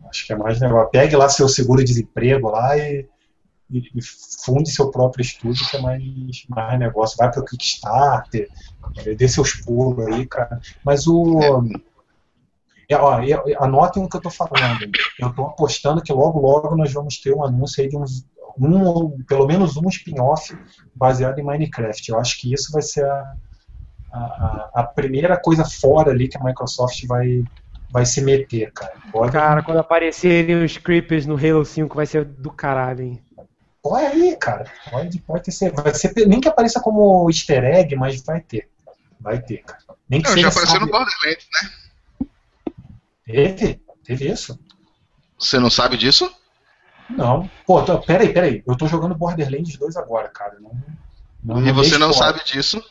A: Acho que é mais negócio. Pegue lá seu seguro-desemprego lá e, e, funde seu próprio estúdio, que é mais, mais negócio. Vai para o Kickstarter, eh, dê seus pulos aí, cara. Mas o. É, ó, eu- eu- anotem o que eu tô falando. Eu tô apostando que logo, logo nós vamos ter um anúncio aí de uns. Um, ou pelo menos um spin-off baseado em Minecraft. Eu acho que isso vai ser a, a, a, primeira coisa fora ali que a Microsoft vai, vai se meter, cara.
E: Pode... Cara, quando aparecerem os creepers no Halo 5 vai ser do caralho, hein?
A: Olha aí, cara. Pode, pode ter. Vai ser, nem que apareça como easter egg, mas vai ter. Vai ter, cara. Nem que
F: Não, já apareceu no Borderlands, né?
A: Teve? Teve isso?
F: Você não sabe disso?
A: Não. Pô, tô, peraí, peraí. Eu tô jogando Borderlands 2 agora, cara. Não,
F: não, e você não sabe disso?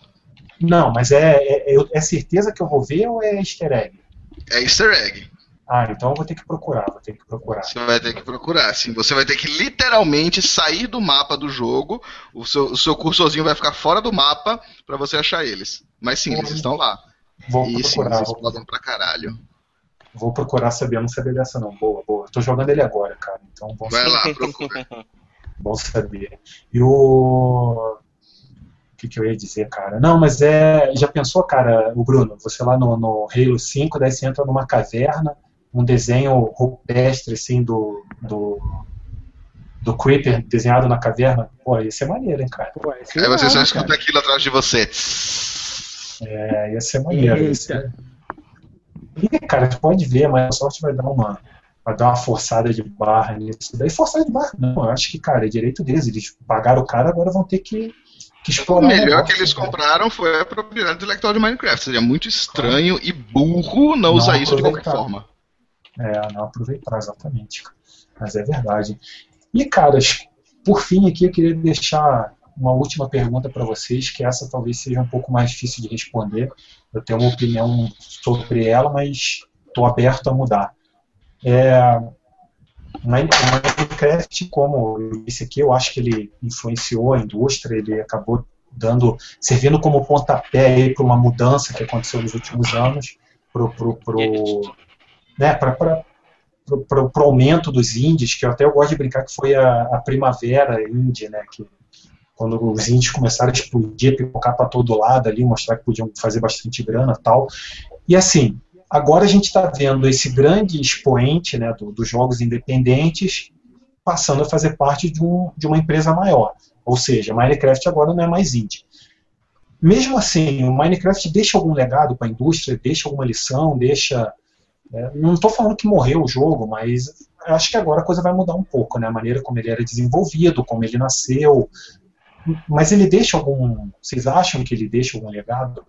A: Não, mas é, é, é, certeza que eu vou ver ou é easter egg?
F: É easter egg.
A: Ah, então eu vou ter que procurar, vou ter que procurar.
F: Você vai ter que procurar, sim. Você vai ter que literalmente sair do mapa do jogo, o seu, o seu cursorzinho vai ficar fora do mapa para você achar eles. Mas sim, eles estão lá.
A: Vou e procurar.
F: Sim, eles explodem pra caralho.
A: Vou procurar saber, eu não sabia dessa não. Boa, boa. Tô jogando ele agora, cara. Então
F: vamos Vai lá, procura. (laughs)
A: Bom saber. E o que, que eu ia dizer, cara? Não, mas é. Já pensou, cara, o Bruno? Você lá no, no Halo 5, daí você entra numa caverna, um desenho rupestre, assim, do. do do Creeper desenhado na caverna, pô, ia ser maneiro, hein, cara? Pô,
F: Aí você só escuta cara. aquilo atrás de você.
A: É, ia ser maneiro. Ia ser... E, cara, você pode ver, mas a sorte vai dar uma, vai dar uma forçada de barra nisso. Daí forçada de barra, não, eu acho que, cara, é direito deles. Eles pagaram o cara, agora vão ter que
F: o melhor que eles compraram foi a propriedade intelectual de Minecraft. Seria muito estranho e burro não, não usar isso de qualquer forma.
A: É, não aproveitar, exatamente. Mas é verdade. E, caras, por fim aqui eu queria deixar uma última pergunta para vocês, que essa talvez seja um pouco mais difícil de responder. Eu tenho uma opinião sobre ela, mas estou aberto a mudar. É, Minecraft, como eu disse aqui, eu acho que ele influenciou a indústria, ele acabou dando, servindo como pontapé para uma mudança que aconteceu nos últimos anos, para né, o aumento dos indies, que eu até gosto de brincar que foi a, a primavera indie, né, que quando os indies começaram a explodir, pipocar para todo lado ali, mostrar que podiam fazer bastante grana tal. E assim, Agora a gente está vendo esse grande expoente né, do, dos jogos independentes passando a fazer parte de, um, de uma empresa maior. Ou seja, Minecraft agora não é mais indie. Mesmo assim, o Minecraft deixa algum legado para a indústria, deixa alguma lição, deixa. Né, não estou falando que morreu o jogo, mas acho que agora a coisa vai mudar um pouco, né? A maneira como ele era desenvolvido, como ele nasceu. Mas ele deixa algum. Vocês acham que ele deixa algum legado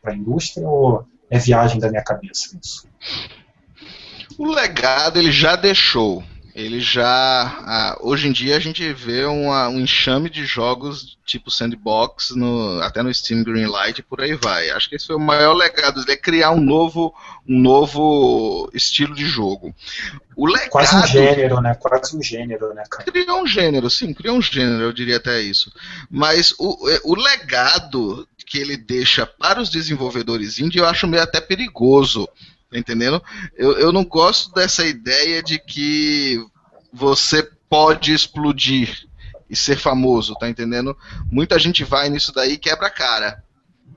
A: para a indústria? Ou é viagem da minha cabeça isso.
F: O legado ele já deixou. Ele já. Hoje em dia a gente vê uma, um enxame de jogos tipo sandbox, no, até no Steam Greenlight e por aí vai. Acho que esse foi o maior legado dele, é criar um novo, um novo estilo de jogo.
A: O legado, Quase um gênero, né? Quase um gênero, né, cara?
F: Criou um gênero, sim, criou um gênero, eu diria até isso. Mas o, o legado que ele deixa para os desenvolvedores indie, eu acho meio até perigoso. Entendendo? Eu, eu não gosto dessa ideia de que você pode explodir e ser famoso, tá entendendo? Muita gente vai nisso daí e quebra a cara.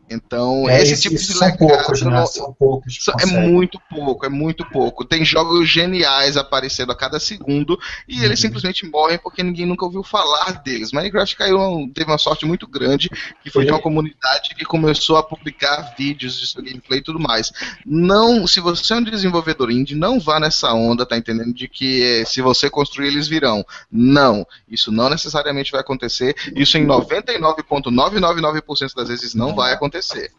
F: Então, é, esse tipo de
A: legado poucos, né? são poucos
F: é muito pouco, é muito pouco. Tem jogos geniais aparecendo a cada segundo e uhum. eles simplesmente morrem porque ninguém nunca ouviu falar deles. Minecraft caiu, teve uma sorte muito grande, que foi de uma comunidade que começou a publicar vídeos de seu gameplay e tudo mais. Não, se você é um desenvolvedor indie, não vá nessa onda, tá entendendo? De que eh, se você construir, eles virão. Não, isso não necessariamente vai acontecer. Isso em 99,999% das vezes não vai acontecer acontecer.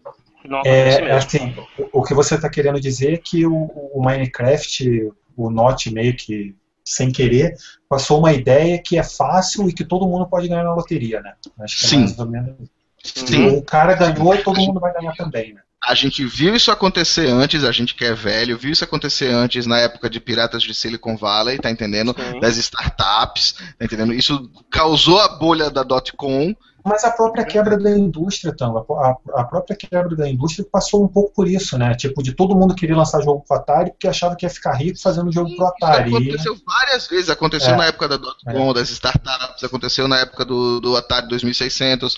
A: É, assim, o que você está querendo dizer é que o, o, Minecraft, o Not meio que sem querer, passou uma ideia que é fácil e que todo mundo pode ganhar na loteria, né?
F: Acho que é Sim. É mais ou menos
A: Sim. O cara ganhou e todo mundo vai ganhar também, né?
F: A gente viu isso acontecer antes, a gente que é velho, viu isso acontecer antes na época de Piratas de Silicon Valley, tá entendendo? Sim. Das startups, tá entendendo? Isso causou a bolha da dot-com,
A: mas a própria quebra da indústria, Tanga, a, a, própria quebra da indústria passou um pouco por isso, né? Tipo, de todo mundo querer lançar jogo pro Atari porque achava que ia ficar rico fazendo jogo pro Atari.
F: Isso aconteceu várias vezes. Aconteceu é, na época da Dotcom, é. das startups, aconteceu na época do, do Atari 2600.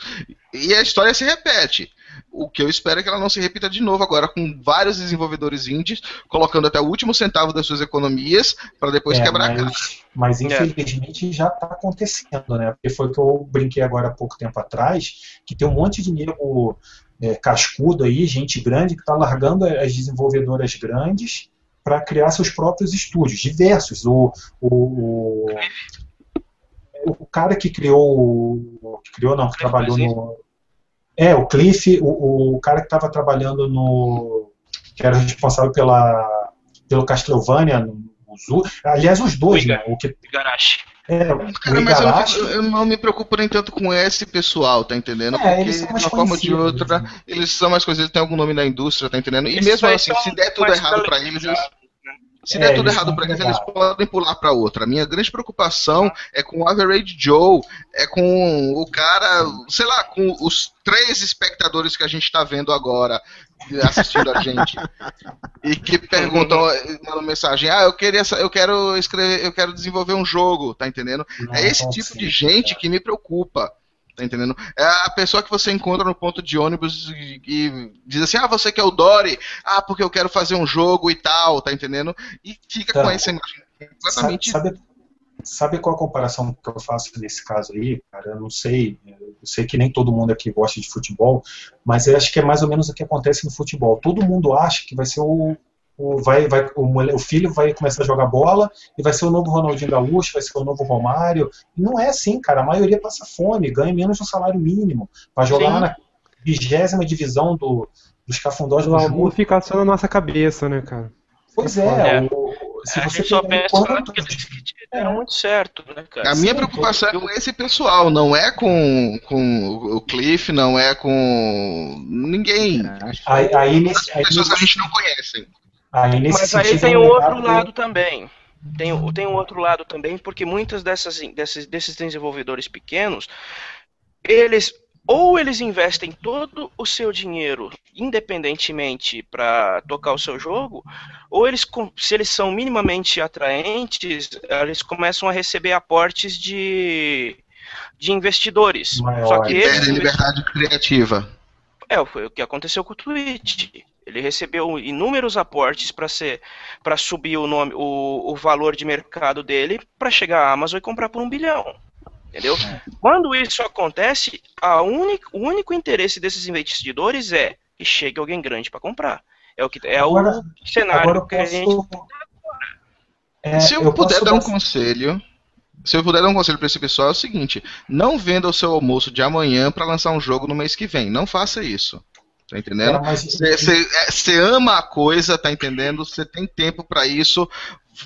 F: E a história se repete. O que eu espero é que ela não se repita de novo agora com vários desenvolvedores indies colocando até o último centavo das suas economias para depois é, quebrar
A: mas, a cara. Mas é. infelizmente é. já está acontecendo, né? Porque foi o que eu brinquei agora há pouco tempo atrás, que tem um monte de nego é, cascudo aí, gente grande que está largando as desenvolvedoras grandes para criar seus próprios estúdios, diversos. O, o, o, o cara que criou, que criou não, que trabalhou no, é o Cliff, o, o cara que estava trabalhando no, que era responsável pela pelo Castlevania, no, no aliás os dois, né? O que
F: Igarashi. É, Cara, mas eu não, eu não, me preocupo nem tanto com esse pessoal, tá entendendo? É, Porque de uma forma ou de outra, né? eles são mais coisas, eles têm algum nome na indústria, tá entendendo? E mesmo assim, se der tudo errado para eles, eles se der é, tudo errado para eles, eles podem pular para outra. A minha grande preocupação é com o Average Joe, é com o cara, sei lá, com os três espectadores que a gente está vendo agora assistindo a gente (laughs) e que perguntam, mandam mensagem, ah, eu queria, eu quero escrever, eu quero desenvolver um jogo, tá entendendo? Não, é esse tipo de gente que me preocupa. Tá entendendo? É a pessoa que você encontra no ponto de ônibus e, e, diz assim: ah, você quer o Dory? Ah, porque eu quero fazer um jogo e tal, tá entendendo? E fica tá. com essa imagem completamente.
A: Sabe, sabe, sabe, qual a comparação que eu faço nesse caso aí? Cara, eu não sei. Eu sei que nem todo mundo aqui gosta de futebol, mas eu acho que é mais ou menos o que acontece no futebol. Todo mundo acha que vai ser o, o, vai, vai, o, o, filho vai começar a jogar bola e vai ser o novo Ronaldinho Gaúcho, vai ser o novo Romário. não é assim, cara. A maioria passa fome, ganha menos do salário mínimo. Vai jogar Sim. na vigésima divisão do, dos cafundós do
E: Uma fica só na nossa cabeça, né, cara?
A: Pois é. é. O,
C: se a você só pensa quanto... que eles deram muito certo, né, cara?
F: A minha preocupação é com esse pessoal, não é com, com o Cliff, não é com ninguém.
A: Aí, aí, nesse,
F: aí, pessoas que a gente não conhece.
C: Aí, Mas aí tem o outro lado também. Tem, tem um outro lado também, porque muitas dessas, desses, desses desenvolvedores pequenos, eles ou eles investem todo o seu dinheiro independentemente para tocar o seu jogo, ou eles, se eles são minimamente atraentes, eles começam a receber aportes de, de investidores.
F: Maior. Só que eles, liberdade criativa.
C: É, foi o que aconteceu com o Twitch. Ele recebeu inúmeros aportes para ser para subir o nome, o, o valor de mercado dele para chegar à Amazon e comprar por um bilhão. Entendeu? É. Quando isso acontece, a única, o único interesse desses investidores é que chegue alguém grande para comprar. É o que é agora, o cenário que a gente
F: é, Se eu, eu puder dar um conselho, se eu puder dar um conselho para esse pessoal é o seguinte: não venda o seu almoço de amanhã para lançar um jogo no mês que vem. Não faça isso. Tá entendendo? Você é, ama a coisa, tá entendendo? Você tem tempo para isso.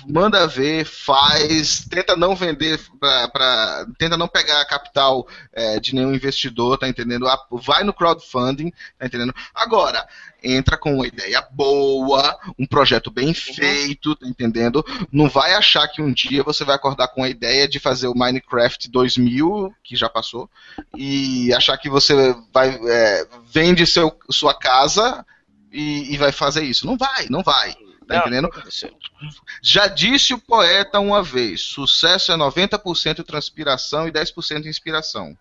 F: Manda ver, faz, tenta não vender, pra, pra tenta não pegar capital é, de nenhum investidor, tá entendendo? Vai no crowdfunding, tá entendendo? Agora, entra com uma ideia boa, um projeto bem uhum. feito, tá entendendo? Não vai achar que um dia você vai acordar com a ideia de fazer o Minecraft 2000, que já passou, e achar que você vai é, vende seu, sua casa e, e vai fazer isso. Não vai, não vai. Tá não, entendendo? Já disse o poeta uma vez: sucesso é 90% transpiração e 10% inspiração.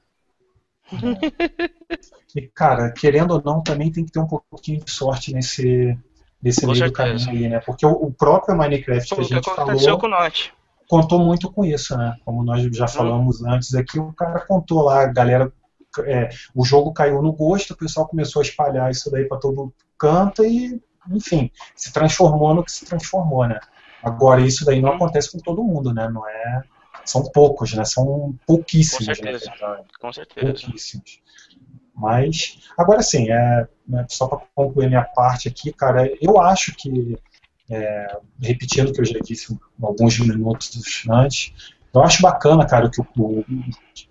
A: E, cara, querendo ou não, também tem que ter um pouquinho de sorte nesse, nesse meio certeza. do caminho aí, né? Porque o, o próprio Minecraft que a gente falou
C: com nós.
A: contou muito com isso, né? Como nós já hum. falamos hum. antes aqui, o cara contou lá, a galera. É, o jogo caiu no gosto, o pessoal começou a espalhar isso daí para todo canto e, enfim, se transformou no que se transformou, né? Agora, isso daí não hum. acontece com todo mundo, né? Não é são poucos, né? São pouquíssimos. Com
C: certeza. Né? Com certeza.
A: Pouquíssimos. Mas, agora sim, é, né, só para concluir minha parte aqui, cara, eu acho que, é, repetindo o que eu já disse alguns minutos antes, eu acho bacana, cara, que o, o,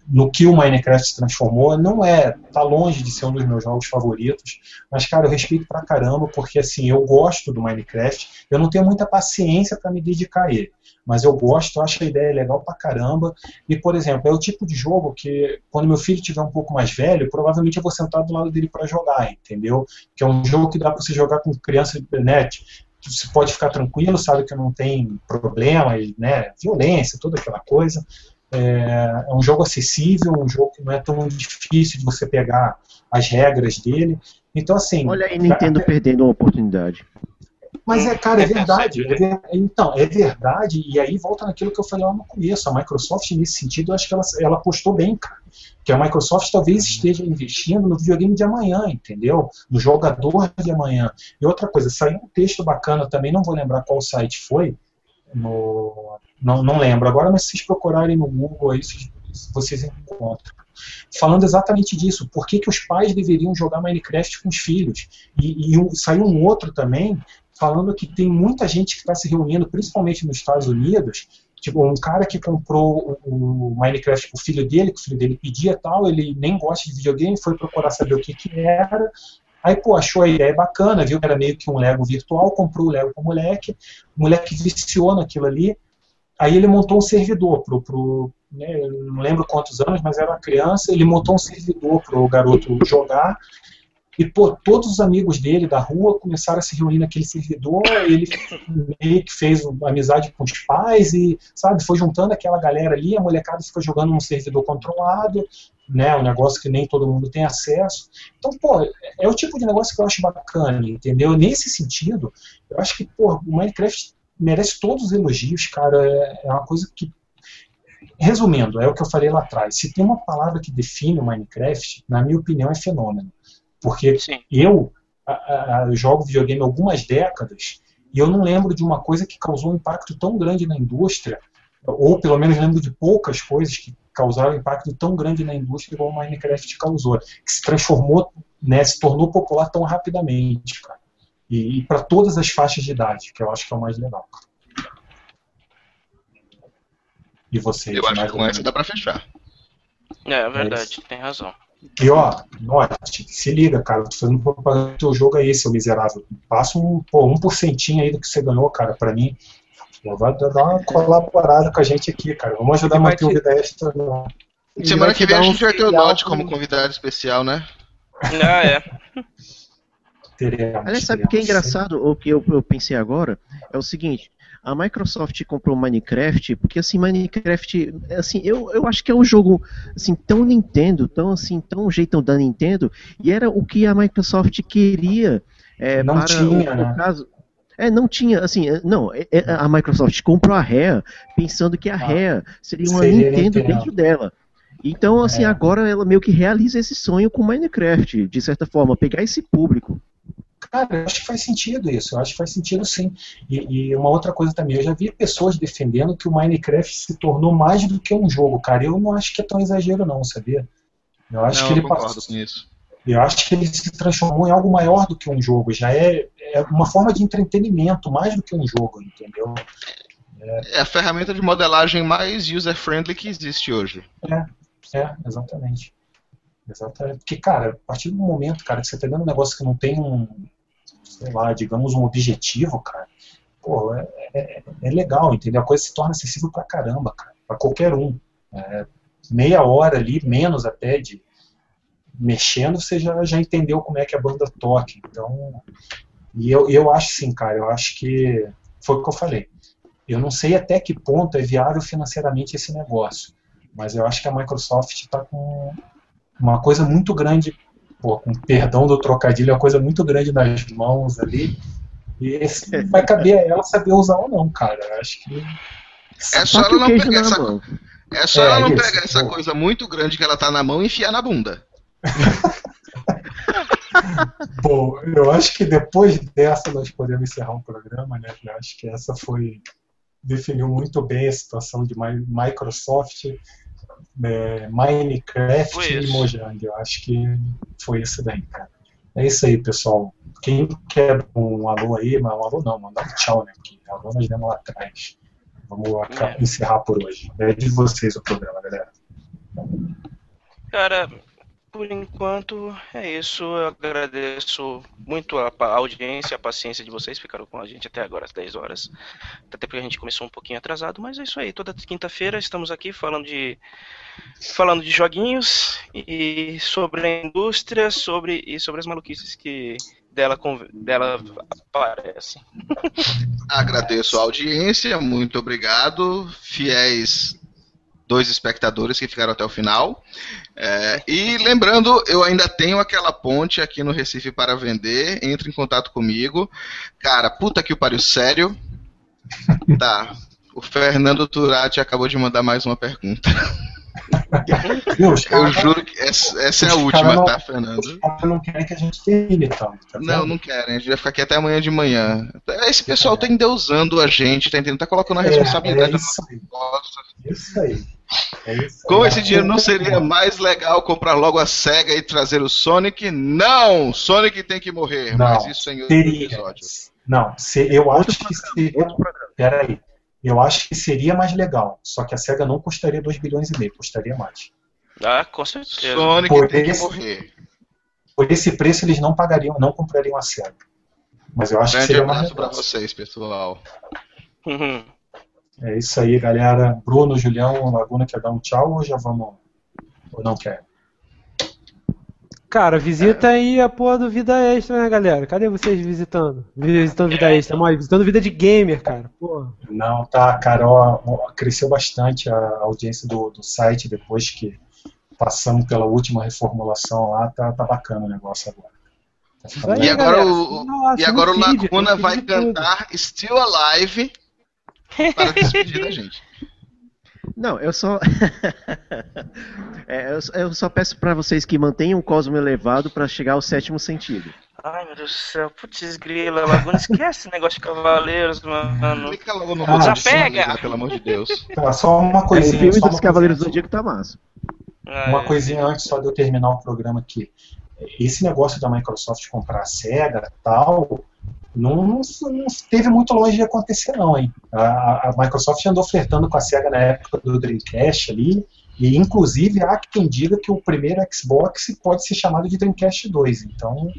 A: no que o Minecraft se transformou, não é, tá longe de ser um dos meus jogos favoritos, mas, cara, eu respeito pra caramba, porque, assim, eu gosto do Minecraft, eu não tenho muita paciência para me dedicar a ele mas eu gosto, acho a ideia legal pra caramba. E, por exemplo, é o tipo de jogo que, quando meu filho tiver um pouco mais velho, provavelmente eu vou sentar do lado dele para jogar, entendeu? Que é um jogo que dá para você jogar com criança de internet. Você pode ficar tranquilo, sabe que não tem problema, né? Violência, toda aquela coisa. É, é um jogo acessível, um jogo que não é tão difícil de você pegar as regras dele. Então, assim.
D: Olha aí, Nintendo perdendo uma oportunidade.
A: Mas é, cara, é verdade. É ver... Então, é verdade, e aí volta naquilo que eu falei lá no começo. A Microsoft, nesse sentido, eu acho que ela, ela apostou bem, cara. Que a Microsoft talvez esteja investindo no videogame de amanhã, entendeu? No jogador de amanhã. E outra coisa, saiu um texto bacana também, não vou lembrar qual site foi, no... não, não lembro agora, mas se vocês procurarem no Google aí, vocês encontram falando exatamente disso. Por que, que os pais deveriam jogar Minecraft com os filhos? E, e um, saiu um outro também falando que tem muita gente que está se reunindo, principalmente nos Estados Unidos, tipo, um cara que comprou o, o Minecraft pro filho dele, que o filho dele pedia tal, ele nem gosta de videogame, foi procurar saber o que que era, aí, pô, achou a ideia bacana, viu era meio que um Lego virtual, comprou o Lego pro moleque, o moleque viciou naquilo ali, aí ele montou um servidor pro, pro né, não lembro quantos anos, mas era uma criança, ele montou um servidor pro garoto jogar, e, pô, todos os amigos dele da rua começaram a se reunir naquele servidor, ele meio que fez amizade com os pais e, sabe, foi juntando aquela galera ali, a molecada ficou jogando num servidor controlado, né, um negócio que nem todo mundo tem acesso. Então, pô, é o tipo de negócio que eu acho bacana, entendeu? Nesse sentido, eu acho que, pô, o Minecraft merece todos os elogios, cara, é uma coisa que Resumindo, é o que eu falei lá atrás. Se tem uma palavra que define o Minecraft, na minha opinião, é fenômeno. Porque Sim. eu a, a, jogo videogame há algumas décadas e eu não lembro de uma coisa que causou um impacto tão grande na indústria, ou pelo menos lembro de poucas coisas que causaram um impacto tão grande na indústria igual o Minecraft causou, que se transformou, né, se tornou popular tão rapidamente, cara. E, e para todas as faixas de idade, que eu acho que é o mais legal. E você?
F: Eu acho que com essa dá para fechar.
C: É, é verdade, é tem razão.
A: E ó, note, se liga, cara, tô fazendo propaganda do teu jogo aí, seu miserável. Passa um, pô, um porcentinho aí do que você ganhou, cara, pra mim. Vai dar uma colaborada com a gente aqui, cara. Vamos ajudar a manter o Vida Extra.
F: Semana que vem a gente vai ter o Note como convidado especial, né?
C: Ah, é.
D: Teremos, Aliás, sabe o que é engraçado? O que eu, eu pensei agora é o seguinte: a Microsoft comprou Minecraft, porque assim, Minecraft, assim, eu, eu acho que é um jogo assim, tão Nintendo, tão assim, tão jeitão da Nintendo, e era o que a Microsoft queria é,
A: não
D: para
A: tinha,
D: o,
A: né?
D: caso. É, não tinha, assim, não, é, é, a Microsoft comprou a Rare pensando que a ah, Rare seria uma seria Nintendo, Nintendo dentro dela. Então, assim, é. agora ela meio que realiza esse sonho com Minecraft, de certa forma, pegar esse público.
A: Cara, eu acho que faz sentido isso, eu acho que faz sentido sim. E, e, uma outra coisa também, eu já vi pessoas defendendo que o Minecraft se tornou mais do que um jogo, cara. Eu não acho que é tão exagero não, sabia?
F: Eu acho não, que ele eu concordo passou, com isso.
A: Eu acho que ele se transformou em algo maior do que um jogo, já é, é uma forma de entretenimento, mais do que um jogo, entendeu?
F: É, é a ferramenta de modelagem mais user-friendly que existe hoje.
A: É, é, exatamente. Exatamente. Porque, cara, a partir do momento, cara, que você tá dando um negócio que não tem um, sei lá, digamos, um objetivo, cara, pô, é, é, é legal, entendeu? A coisa se torna acessível pra caramba, cara, pra qualquer um. É, meia hora ali, menos até, de mexendo, você já, já entendeu como é que a banda toca. Então, e eu, eu acho sim, cara, eu acho que foi o que eu falei. Eu não sei até que ponto é viável financeiramente esse negócio, mas eu acho que a Microsoft está com uma coisa muito grande pô, com perdão do trocadilho, é uma coisa muito grande nas mãos ali. E esse vai caber a ela saber usar ou não, cara. Acho que.
F: É só, ela não pegar essa, é só é, ela não isso, pegar essa coisa muito grande que ela tá na mão e enfiar na bunda. (laughs)
A: Bom, eu acho que depois dessa nós podemos encerrar um programa, né? Eu acho que essa foi definiu muito bem a situação de Microsoft é, Minecraft e Mojang. Eu acho que foi isso daí, cara. É isso aí, pessoal. Quem quer um alô aí, mas um alô não, mandar um tchau, né? Porque alô nós demos lá atrás. Vamos é. encerrar por hoje. É de vocês o programa, galera.
C: Cara, por enquanto é isso. Eu agradeço muito a, audiência, a paciência de vocês. Ficaram com a gente até agora, às 10 horas. Até porque a gente começou um pouquinho atrasado, mas é isso aí. Toda quinta-feira estamos aqui falando de falando de joguinhos e sobre a indústria, sobre e sobre as maluquices que dela dela aparecem.
F: Agradeço a audiência, muito obrigado, fiéis dois espectadores que ficaram até o final. É, e lembrando, eu ainda tenho aquela ponte aqui no Recife para vender. Entre em contato comigo. Cara, puta que o pariu, sério. (laughs) Tá. O Fernando Turati acabou de mandar mais uma pergunta. Eu juro que essa, essa é a última, não, tá, Fernando? Os
A: caras não querem que a gente termine, então.
F: Tá não, não querem. A gente vai ficar aqui até amanhã de manhã. Esse pessoal é. tá endeusando a gente, tá entendendo? Tá colocando a responsabilidade é, é
A: isso, aí. isso aí.
F: É isso Com esse dinheiro não seria mais legal comprar logo a SEGA e trazer o Sonic? Não! Sonic tem que morrer,
A: não,
F: mas isso em outro
A: seria. episódio. Não, se, eu acho que seria. Peraí. Eu acho que seria mais legal. Só que a SEGA não custaria 2 bilhões e meio, custaria mais.
C: Ah, com certeza.
F: Sonic por tem esse, que morrer.
A: Por esse preço eles não pagariam, não comprariam a SEGA. Mas eu acho
F: Grande
A: que seria
F: abraço para vocês, pessoal.
C: Uhum.
A: É isso aí, galera. Bruno, Julião, Laguna, quer dar um tchau ou já vamos? Ou não quer?
E: Cara, visita aí a porra do Vida Extra, né, galera? Cadê vocês visitando? Visitando Vida Extra, mas visitando Vida de Gamer, cara. Porra.
A: Não, tá, cara, ó, cresceu bastante a audiência do, do site depois que passamos pela última reformulação lá, tá, tá bacana o negócio agora.
F: Tá aí, e, agora o, Nossa, e agora o Lacuna vai cantar Still Alive para despedir da gente. (laughs)
D: Não, eu só. (laughs) é, eu, eu, só peço para vocês que mantenham o cosmo elevado para chegar ao sétimo sentido.
C: Ai, meu Deus do céu. Putz, grila, Laguna, esquece esse negócio de cavaleiros, mano.
F: Fica logo no ah,
C: Já pega!
F: pelo amor de Deus. (laughs)
A: Tá, só uma coisinha.
D: O filme dos Cavaleiros do Zodíaco tá massa.
A: Uma coisinha antes só de eu terminar o programa aqui. Esse negócio da Microsoft comprar a SEGA e tal, não, não, não esteve muito longe de acontecer, não, hein? A, a, Microsoft andou flertando com a SEGA na época do Dreamcast ali, e inclusive há quem diga que o primeiro Xbox pode ser chamado de Dreamcast 2, então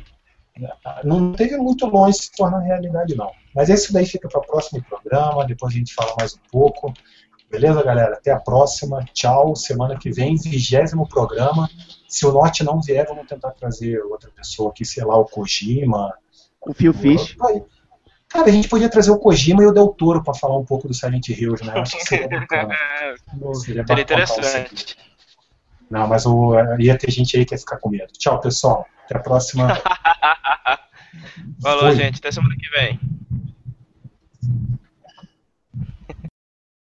A: não teve muito longe de se tornar realidade, não. Mas isso daí fica para o próximo programa, depois a gente fala mais um pouco. Beleza, galera? Até a próxima. Tchau. Semana que vem, vigésimo programa. Se o Norte não vier, vamos tentar trazer outra pessoa aqui, sei lá, o Kojima,
D: o Phil Fish.
A: Cara, a gente podia trazer o Kojima e o Del Toro para falar um pouco do Silent Hills, né? Acho que seria (laughs) bacana.
C: seria interessante.
A: Não, mas o, ia ter gente aí que ia ficar com medo. Tchau, pessoal. Até a próxima. (laughs)
C: Falou, Foi. gente. Até semana que vem.